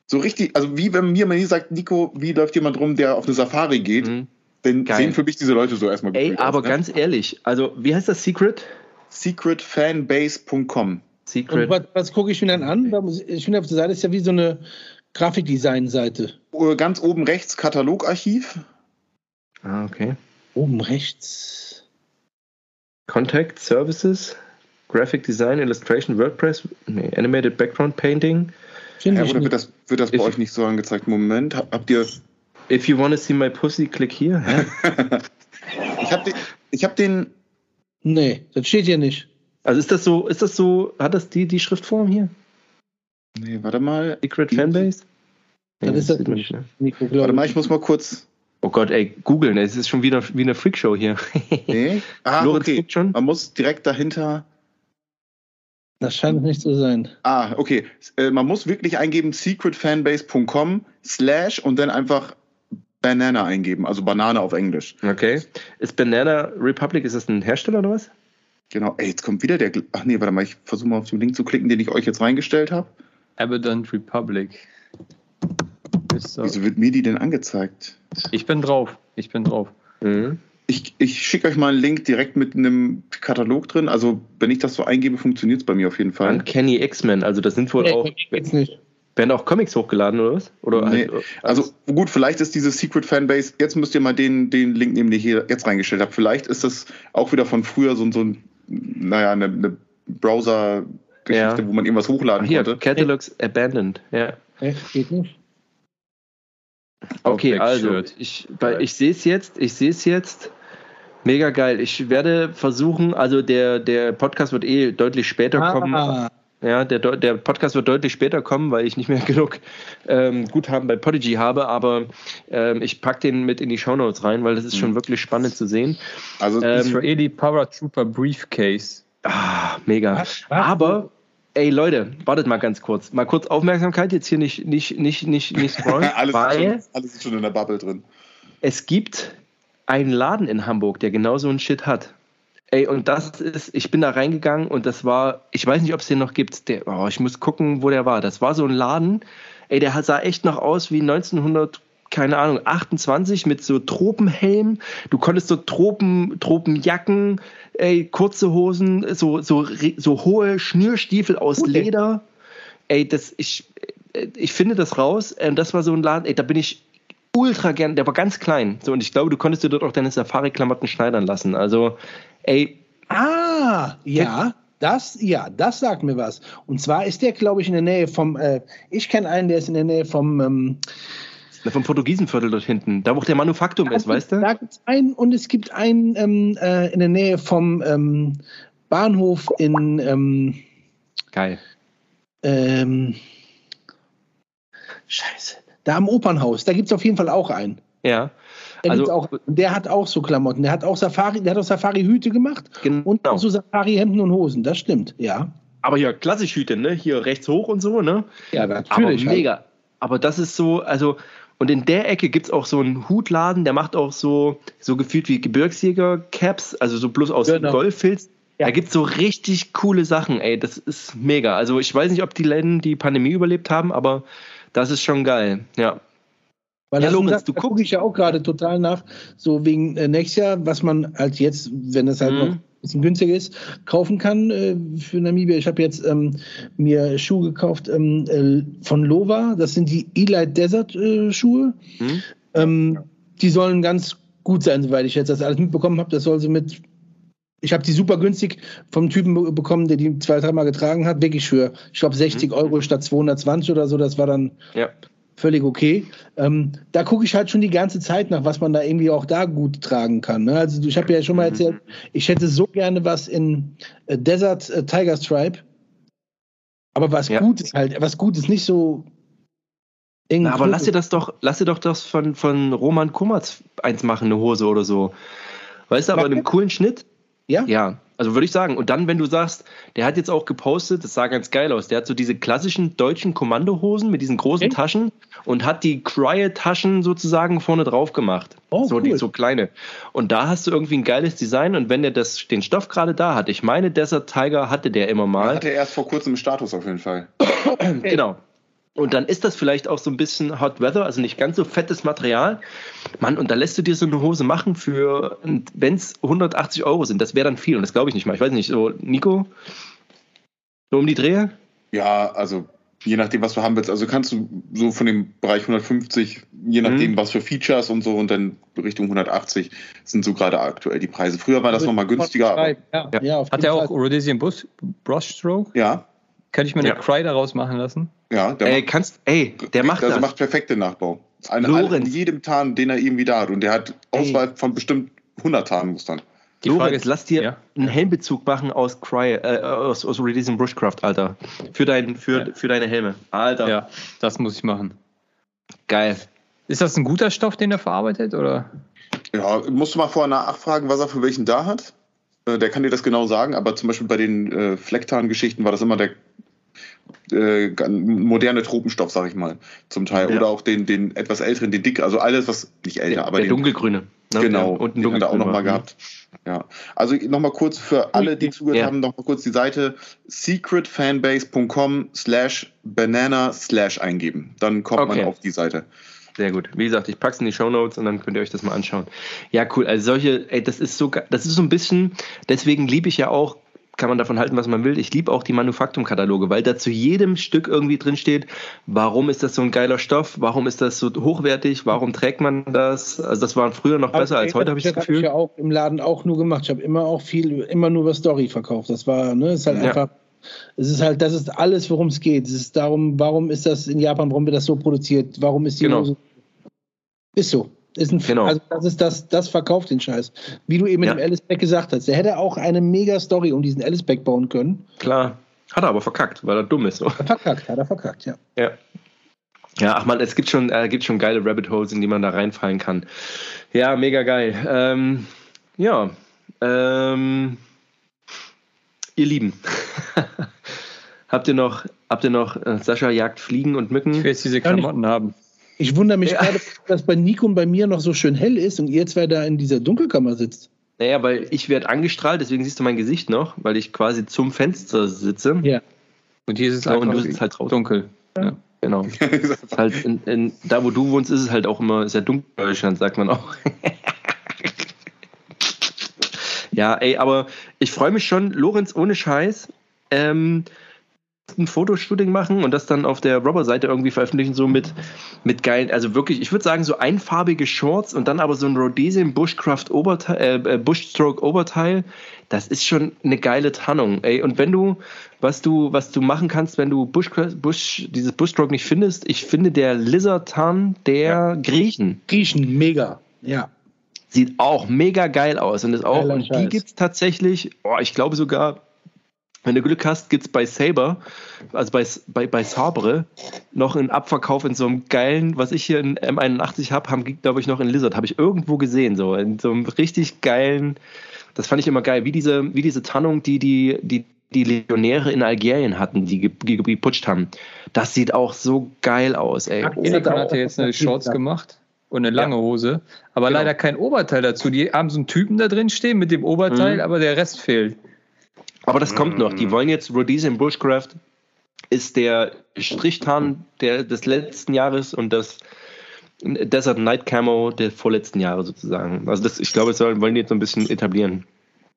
so richtig, also wie wenn mir man hier sagt, Nico, wie läuft jemand rum, der auf eine Safari geht, mhm. dann Geil. sehen für mich diese Leute so erstmal Ey, aber aus, ne? ganz ehrlich, also wie heißt das Secret? Secretfanbase.com. Secret. was, was gucke ich mir dann an? Ich finde, auf der Seite ist ja wie so eine Grafikdesign-Seite. Ganz oben rechts Katalogarchiv. Ah, okay. Oben rechts. Contact Services, Graphic Design, Illustration, WordPress, nee, Animated Background Painting. Ja, oder wird das, wird das bei euch nicht so angezeigt? Moment, habt ihr. If you want to see my pussy, click here. ich habe den, ich hab den. Nee, das steht hier nicht. Also ist das so, ist das so, hat das die, die Schriftform hier? Nee, warte mal. Secret Fanbase? Dann nee, ist das, das nicht. Ne? Warte mal, ich muss mal kurz. Oh Gott, ey, googeln, es ist schon wieder wie eine Freakshow hier. nee? Ah, Lorenz okay. Schon? Man muss direkt dahinter. Das scheint nicht zu sein. Ah, okay. Äh, man muss wirklich eingeben secretfanbase.com slash und dann einfach Banana eingeben, also Banane auf Englisch. Okay. Ist Banana Republic, ist das ein Hersteller oder was? Genau. Ey, jetzt kommt wieder der. Ach nee, warte mal, ich versuche mal auf den Link zu klicken, den ich euch jetzt reingestellt habe. Abundant Republic. Wieso wird mir die denn angezeigt? Ich bin drauf. Ich bin drauf. Mhm. Ich, ich schicke euch mal einen Link direkt mit einem Katalog drin. Also, wenn ich das so eingebe, funktioniert es bei mir auf jeden Fall. Kenny X-Men, also das sind wohl nee, auch. Jetzt nicht. Werden auch Comics hochgeladen oder was? Oder nee. halt, also gut, vielleicht ist diese Secret Fanbase, jetzt müsst ihr mal den, den Link nehmen, den ich hier jetzt reingestellt habe. Vielleicht ist das auch wieder von früher so, so ein, naja, eine, eine Browser-Geschichte, ja. wo man irgendwas hochladen Ach hier, konnte. Catalogs Abandoned, ja. Echt? Geht nicht? Okay, also ich, ich sehe es jetzt, ich sehe es jetzt. Mega geil. Ich werde versuchen, also der, der Podcast wird eh deutlich später ah. kommen. Ja, der, der Podcast wird deutlich später kommen, weil ich nicht mehr genug ähm, Guthaben bei Podigy habe, aber ähm, ich packe den mit in die Shownotes rein, weil das ist schon mhm. wirklich spannend zu sehen. Also ähm, Israeli Paratrooper Briefcase. Ah, mega. Was? Was? Aber ey Leute, wartet mal ganz kurz. Mal kurz Aufmerksamkeit, jetzt hier nicht, nicht, nicht, nicht, nicht scrollen. alles, weil ist schon, alles ist schon in der Bubble drin. Es gibt einen Laden in Hamburg, der genau so einen Shit hat. Ey, und das ist, ich bin da reingegangen und das war, ich weiß nicht, ob es den noch gibt. Der, oh, ich muss gucken, wo der war. Das war so ein Laden, ey, der sah echt noch aus wie 1900, keine Ahnung, 28 mit so Tropenhelm. Du konntest so Tropen, Tropenjacken, ey, kurze Hosen, so, so, so hohe Schnürstiefel aus okay. Leder. Ey, das, ich, ich finde das raus. Und das war so ein Laden, ey, da bin ich ultra gern, der war ganz klein. So, und ich glaube, du konntest dir dort auch deine Safari-Klamotten schneidern lassen. Also, ey. Ah, ja. Das, ja, das sagt mir was. Und zwar ist der, glaube ich, in der Nähe vom, äh, ich kenne einen, der ist in der Nähe vom, ähm, vom Portugiesenviertel dort hinten, da wo der Manufaktum ist, weißt du? Da gibt es einen und es gibt einen ähm, äh, in der Nähe vom ähm, Bahnhof in. Ähm, Geil. Ähm, Scheiße. Da am Opernhaus, da gibt es auf jeden Fall auch einen. Ja. Also, auch, der hat auch so Klamotten. Der hat auch Safari, der hat auch Safari-Hüte gemacht genau. und auch so Safari-Hemden und Hosen. Das stimmt, ja. Aber hier klassisch Hüte, ne? Hier rechts hoch und so, ne? Ja, natürlich. Aber mega. Halt. Aber das ist so, also, und in der Ecke gibt es auch so einen Hutladen, der macht auch so, so gefühlt wie Gebirgsjäger-Caps, also so bloß aus genau. Goldfilz. Ja. Da gibt es so richtig coole Sachen, ey. Das ist mega. Also ich weiß nicht, ob die Läden die Pandemie überlebt haben, aber das ist schon geil, ja. Weil ja, Lorenz, du guckst ich ja auch gerade total nach, so wegen äh, nächstes Jahr, was man halt jetzt, wenn es halt mhm. noch bisschen günstiger ist, kaufen kann äh, für Namibia. Ich habe jetzt ähm, mir Schuhe gekauft ähm, äh, von Lova, das sind die Elite Desert äh, Schuhe. Mhm. Ähm, die sollen ganz gut sein, soweit ich jetzt das alles mitbekommen habe. Das soll sie mit ich habe die super günstig vom Typen bekommen, der die zwei, dreimal getragen hat. Wirklich für, ich glaube, 60 mhm. Euro statt 220 oder so. Das war dann ja völlig okay. Ähm, da gucke ich halt schon die ganze Zeit nach, was man da irgendwie auch da gut tragen kann. Ne? Also ich habe ja schon mal erzählt, ich hätte so gerne was in äh, Desert äh, Tiger Stripe, aber was ja. gut ist halt, was gut ist, nicht so. Na, aber lass dir das doch, lass dir doch das von, von Roman Kummerz eins machen, eine Hose oder so. Weißt du, aber in einem coolen Schnitt. Ja? Ja. Also würde ich sagen. Und dann, wenn du sagst, der hat jetzt auch gepostet, das sah ganz geil aus, der hat so diese klassischen deutschen Kommandohosen mit diesen großen okay. Taschen und hat die Cryo-Taschen sozusagen vorne drauf gemacht. Oh, so, cool. die, so kleine. Und da hast du irgendwie ein geiles Design und wenn der das, den Stoff gerade da hat, ich meine, Desert Tiger hatte der immer mal. Ja, hatte erst vor kurzem im Status auf jeden Fall. genau. Und dann ist das vielleicht auch so ein bisschen Hot Weather, also nicht ganz so fettes Material. Mann, und da lässt du dir so eine Hose machen für, wenn es 180 Euro sind, das wäre dann viel. Und das glaube ich nicht mal. Ich weiß nicht, so, Nico? So um die Drehe? Ja, also Je nachdem, was du haben willst. Also kannst du so von dem Bereich 150, je nachdem, mhm. was für Features und so, und dann Richtung 180 sind so gerade aktuell die Preise. Früher war das nochmal günstiger. Aber, ja. Ja, Hat der auch Rhodesian Brushstroke? Ja. Kann ich mir eine Cry daraus machen lassen? Ja, der ey, macht, kannst, ey, der macht also das. macht perfekte Nachbau. Eine, in jedem Tarn, den er irgendwie da hat. Und der hat Auswahl ey. von bestimmt 100 Tarnmustern. Die Lorenz, Frage ist, lass dir ja. einen Helmbezug machen aus Cry, äh, aus, aus Releasing Bushcraft, Alter. Für, dein, für, ja. für deine Helme. Alter. Ja, das muss ich machen. Geil. Ist das ein guter Stoff, den er verarbeitet, oder? Ja, musst du mal vorher nachfragen, was er für welchen da hat. Äh, der kann dir das genau sagen, aber zum Beispiel bei den äh, Flecktarn-Geschichten war das immer der äh, moderne Tropenstoff, sag ich mal, zum Teil. Ja. Oder auch den, den etwas älteren, den dick, also alles, was nicht älter, der, aber der den, dunkelgrüne. Ne? Genau, und den hat er auch nochmal gehabt. Ja. Also nochmal kurz für alle, die zugehört ja. haben, nochmal kurz die Seite secretfanbase.com slash banana slash eingeben. Dann kommt okay. man auf die Seite. Sehr gut. Wie gesagt, ich pack's in die Show Notes und dann könnt ihr euch das mal anschauen. Ja, cool. Also solche, ey, das ist so, das ist so ein bisschen, deswegen liebe ich ja auch kann man davon halten, was man will. Ich liebe auch die Manufaktumkataloge, weil da zu jedem Stück irgendwie drin steht, warum ist das so ein geiler Stoff, warum ist das so hochwertig, warum trägt man das? Also das war früher noch besser als heute, habe ich das Gefühl. Das habe ich ja auch im Laden auch nur gemacht. Ich habe immer auch viel, immer nur über Story verkauft. Das war, ne, ist halt ja. einfach. Es ist halt, das ist alles, worum es geht. Es ist darum, warum ist das in Japan, warum wird das so produziert, warum ist die genau. Hose. Ist so. Ist ein, genau. Also das ist das, das verkauft den Scheiß. Wie du eben ja. mit dem Alice Beck gesagt hast. Der hätte auch eine mega Story um diesen Alice Beck bauen können. Klar. Hat er aber verkackt, weil er dumm ist. So. Verkackt, hat er verkackt, ja. Ja. Ja, ach man, es gibt schon, äh, gibt schon geile Rabbit Holes, in die man da reinfallen kann. Ja, mega geil. Ähm, ja, ähm, ihr Lieben, habt ihr noch, habt ihr noch, äh, Sascha jagt Fliegen und Mücken? Ich will jetzt diese Klamotten haben. Ich wundere mich ja. gerade, dass bei Nico und bei mir noch so schön hell ist und ihr zwei da in dieser Dunkelkammer sitzt. Naja, weil ich werde angestrahlt, deswegen siehst du mein Gesicht noch, weil ich quasi zum Fenster sitze. Ja. Und hier ist es ja, und du sitzt halt draußen. dunkel. Ja. ja genau. halt in, in, da, wo du wohnst, ist es halt auch immer, ja dunkel in Deutschland, sagt man auch. ja, ey, aber ich freue mich schon, Lorenz, ohne Scheiß. Ähm, ein Fotoshooting machen und das dann auf der Robber-Seite irgendwie veröffentlichen, so mit, mit geilen, also wirklich, ich würde sagen, so einfarbige Shorts und dann aber so ein Rhodesian Bushcraft Oberteil, äh, äh, Bushstroke Oberteil, das ist schon eine geile Tarnung, ey. Und wenn du, was du, was du machen kannst, wenn du Bush, Bush, dieses Bushstroke nicht findest, ich finde der Lizard Tarn der ja. Griechen. Griechen, mega, ja. Sieht auch mega geil aus und ist auch, Geiler und die gibt es tatsächlich, oh, ich glaube sogar wenn du Glück hast, gibt es bei Saber, also bei, bei, bei Sabre, noch einen Abverkauf in so einem geilen, was ich hier in M81 habe, haben, glaube ich, noch in Lizard, habe ich irgendwo gesehen, so in so einem richtig geilen, das fand ich immer geil, wie diese, wie diese Tarnung, die die, die, die Legionäre in Algerien hatten, die, die geputscht haben. Das sieht auch so geil aus, ey. Enikan hat ja jetzt eine Shorts gemacht und eine lange Hose, aber genau. leider kein Oberteil dazu. Die haben so einen Typen da drin stehen mit dem Oberteil, mhm. aber der Rest fehlt. Aber das kommt noch. Die mm. wollen jetzt Rhodesian Bushcraft ist der Strichtarn der, des letzten Jahres und das Desert Night Camo der vorletzten Jahre sozusagen. Also das, ich glaube, das wollen die jetzt so ein bisschen etablieren.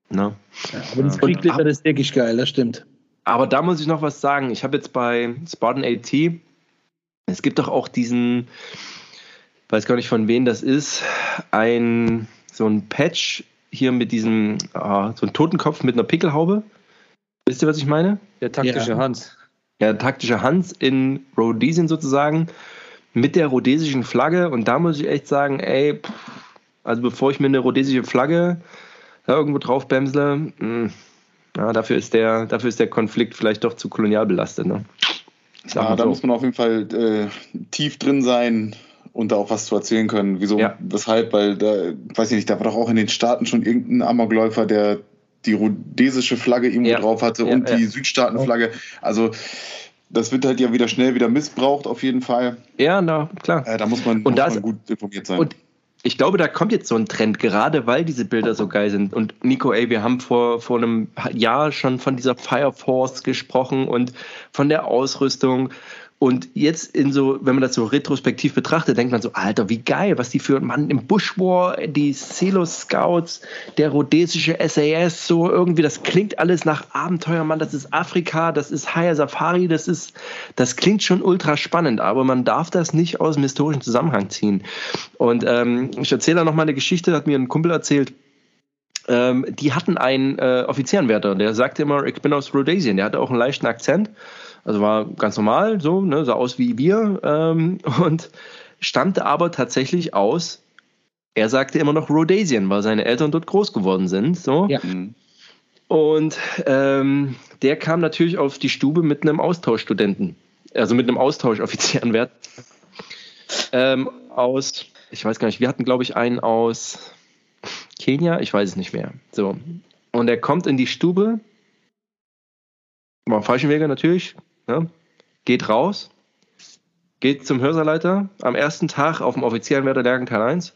Ne? Ja, aber das Kriegglitter ist wirklich geil, das stimmt. Aber da muss ich noch was sagen. Ich habe jetzt bei Spartan AT, es gibt doch auch diesen, weiß gar nicht von wem das ist, ein so ein Patch hier mit diesem, ah, so ein Totenkopf mit einer Pickelhaube. Wisst ihr, was ich meine? Der taktische ja. Hans. Ja, taktische Hans in Rhodesien sozusagen mit der rhodesischen Flagge. Und da muss ich echt sagen, ey, pff, also bevor ich mir eine rhodesische Flagge da irgendwo drauf bämsle, mh, hm, ja, dafür ist der, dafür ist der Konflikt vielleicht doch zu kolonial belastet. Ne? Ja, da so. muss man auf jeden Fall äh, tief drin sein und da auch was zu erzählen können. Wieso, ja. weshalb, weil da, weiß ich nicht, da war doch auch in den Staaten schon irgendein Amokläufer, der die rhodesische Flagge irgendwo ja. drauf hatte ja, und die Südstaatenflagge. Also das wird halt ja wieder schnell wieder missbraucht, auf jeden Fall. Ja, na, klar. Äh, da muss man, muss man gut informiert sein. Und ich glaube, da kommt jetzt so ein Trend, gerade weil diese Bilder so geil sind. Und Nico, ey, wir haben vor, vor einem Jahr schon von dieser Fire Force gesprochen und von der Ausrüstung Und jetzt in so, wenn man das so retrospektiv betrachtet, denkt man so, Alter, wie geil, was die für Mann im Bush war, die Celo Scouts, der rhodesische SAS, so irgendwie, das klingt alles nach Abenteuer, Mann, das ist Afrika, das ist Higher Safari, das ist, das klingt schon ultra spannend, aber man darf das nicht aus dem historischen Zusammenhang ziehen. Und ähm, ich erzähle da nochmal eine Geschichte, hat mir ein Kumpel erzählt, ähm, die hatten einen äh, Offizierenwärter, der sagte immer, ich bin aus Rhodesien, der hatte auch einen leichten Akzent also war ganz normal, so, ne, sah aus wie wir ähm, und stammte aber tatsächlich aus, er sagte immer noch Rhodesien, weil seine Eltern dort groß geworden sind. So. Ja. Und ähm, der kam natürlich auf die Stube mit einem Austauschstudenten, also mit einem Austauschoffizierenwert ähm, aus, ich weiß gar nicht, wir hatten glaube ich einen aus Kenia, ich weiß es nicht mehr. So. Und er kommt in die Stube, war falschen Wege natürlich, Ne? Geht raus, geht zum Hörserleiter am ersten Tag auf dem offiziellen Wetterlehrgang Teil 1.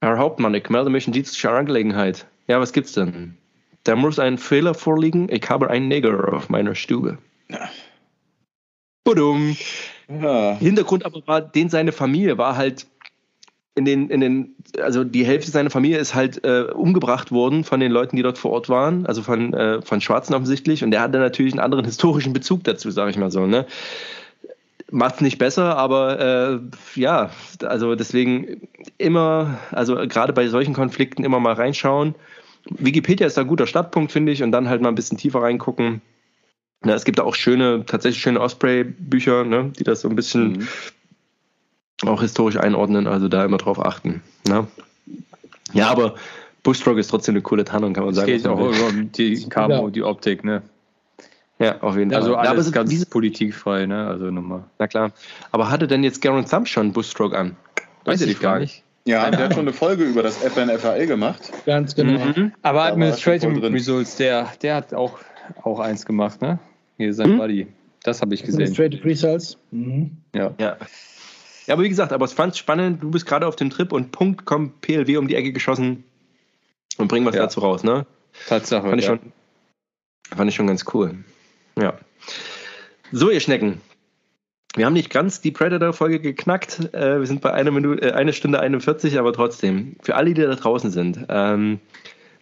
Herr Hauptmann, ich melde mich in dienstlicher Angelegenheit. Ja, was gibt's denn? Da muss ein Fehler vorliegen. Ich habe einen Neger auf meiner Stube. Ja. Budum. Ja. Hintergrund aber war, den seine Familie war halt in den, in den, also die Hälfte seiner Familie ist halt äh, umgebracht worden von den Leuten, die dort vor Ort waren, also von, äh, von Schwarzen offensichtlich. Und der hatte natürlich einen anderen historischen Bezug dazu, sage ich mal so. Ne? Macht es nicht besser, aber äh, ja, also deswegen immer, also gerade bei solchen Konflikten immer mal reinschauen. Wikipedia ist ein guter Startpunkt, finde ich, und dann halt mal ein bisschen tiefer reingucken. Na, es gibt da auch schöne, tatsächlich schöne Osprey-Bücher, ne, die das so ein bisschen mhm auch historisch einordnen, also da immer drauf achten. Ne? Ja, aber Bushstroke ist trotzdem eine coole Tarnung, kann man sagen. Es geht auch über die Camo, die Optik, ne? Ja, auf jeden also Fall. Also alles ja, ganz diese... politikfrei, ne? Also nochmal. Na klar. Aber hatte denn jetzt Garen Thumb schon Bushstroke an? Weiß, Weiß ich gar nicht. Ja, der hat schon eine Folge über das FNFAL gemacht. Ganz genau. Mhm. Aber Administrative Results, der, der hat auch, auch eins gemacht, ne? Hier sein mhm. Buddy. Das habe ich gesehen. Administrative Results. Mhm. Ja. ja. Ja, aber wie gesagt, aber es fand spannend, du bist gerade auf dem Trip und Punkt kommt PLW um die Ecke geschossen und bringen was ja. dazu raus, ne? Tatsache. Fand ich, ja. schon, fand ich schon ganz cool. Ja. So, ihr Schnecken. Wir haben nicht ganz die Predator-Folge geknackt. Äh, wir sind bei einer Minute, äh, eine Stunde 41, aber trotzdem. Für alle, die da draußen sind. Ähm,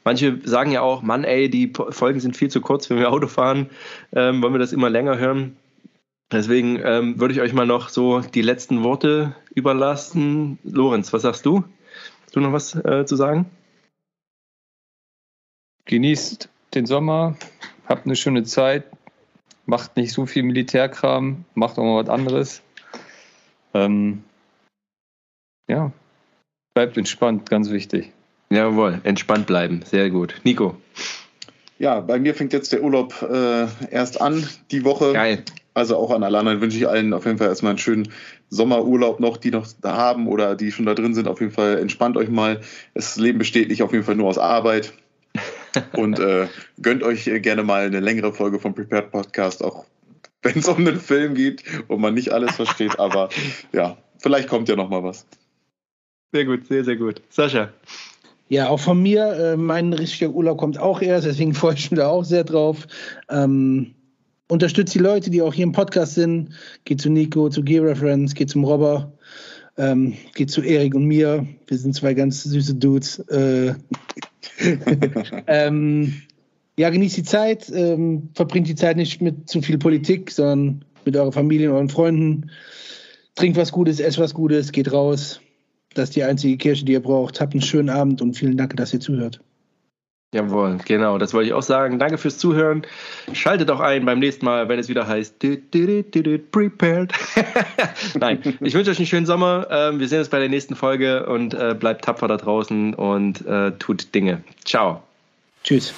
manche sagen ja auch, Mann, ey, die Folgen sind viel zu kurz, wenn wir Auto fahren. Ähm, wollen wir das immer länger hören? Deswegen ähm, würde ich euch mal noch so die letzten Worte überlassen. Lorenz, was sagst du? Hast du noch was äh, zu sagen? Genießt den Sommer, habt eine schöne Zeit, macht nicht so viel Militärkram, macht auch mal was anderes. Ähm, ja, bleibt entspannt, ganz wichtig. Jawohl, entspannt bleiben, sehr gut. Nico. Ja, bei mir fängt jetzt der Urlaub äh, erst an, die Woche. Geil. Also auch an alle anderen wünsche ich allen auf jeden Fall erstmal einen schönen Sommerurlaub noch, die noch da haben oder die schon da drin sind. Auf jeden Fall entspannt euch mal. Das Leben besteht nicht auf jeden Fall nur aus Arbeit. Und äh, gönnt euch gerne mal eine längere Folge vom Prepared Podcast, auch wenn es um einen Film geht und man nicht alles versteht. Aber ja, vielleicht kommt ja noch mal was. Sehr gut, sehr, sehr gut. Sascha. Ja, auch von mir. Äh, mein richtiger Urlaub kommt auch erst, deswegen freue ich mich da auch sehr drauf. Ähm, unterstützt die Leute, die auch hier im Podcast sind. Geht zu Nico, zu Gear Reference, geht zum Robber, ähm, geht zu Erik und mir. Wir sind zwei ganz süße Dudes. Äh, ähm, ja, genießt die Zeit, ähm, verbringt die Zeit nicht mit zu viel Politik, sondern mit eurer Familie und euren Freunden. Trinkt was Gutes, esst was Gutes, geht raus. Das ist die einzige Kirche, die ihr braucht. Habt einen schönen Abend und vielen Dank, dass ihr zuhört. Jawohl, genau, das wollte ich auch sagen. Danke fürs Zuhören. Schaltet auch ein beim nächsten Mal, wenn es wieder heißt Prepared. Nein, ich wünsche euch einen schönen Sommer. Ähm, wir sehen uns bei der nächsten Folge und äh, bleibt tapfer da draußen und äh, tut Dinge. Ciao. Tschüss.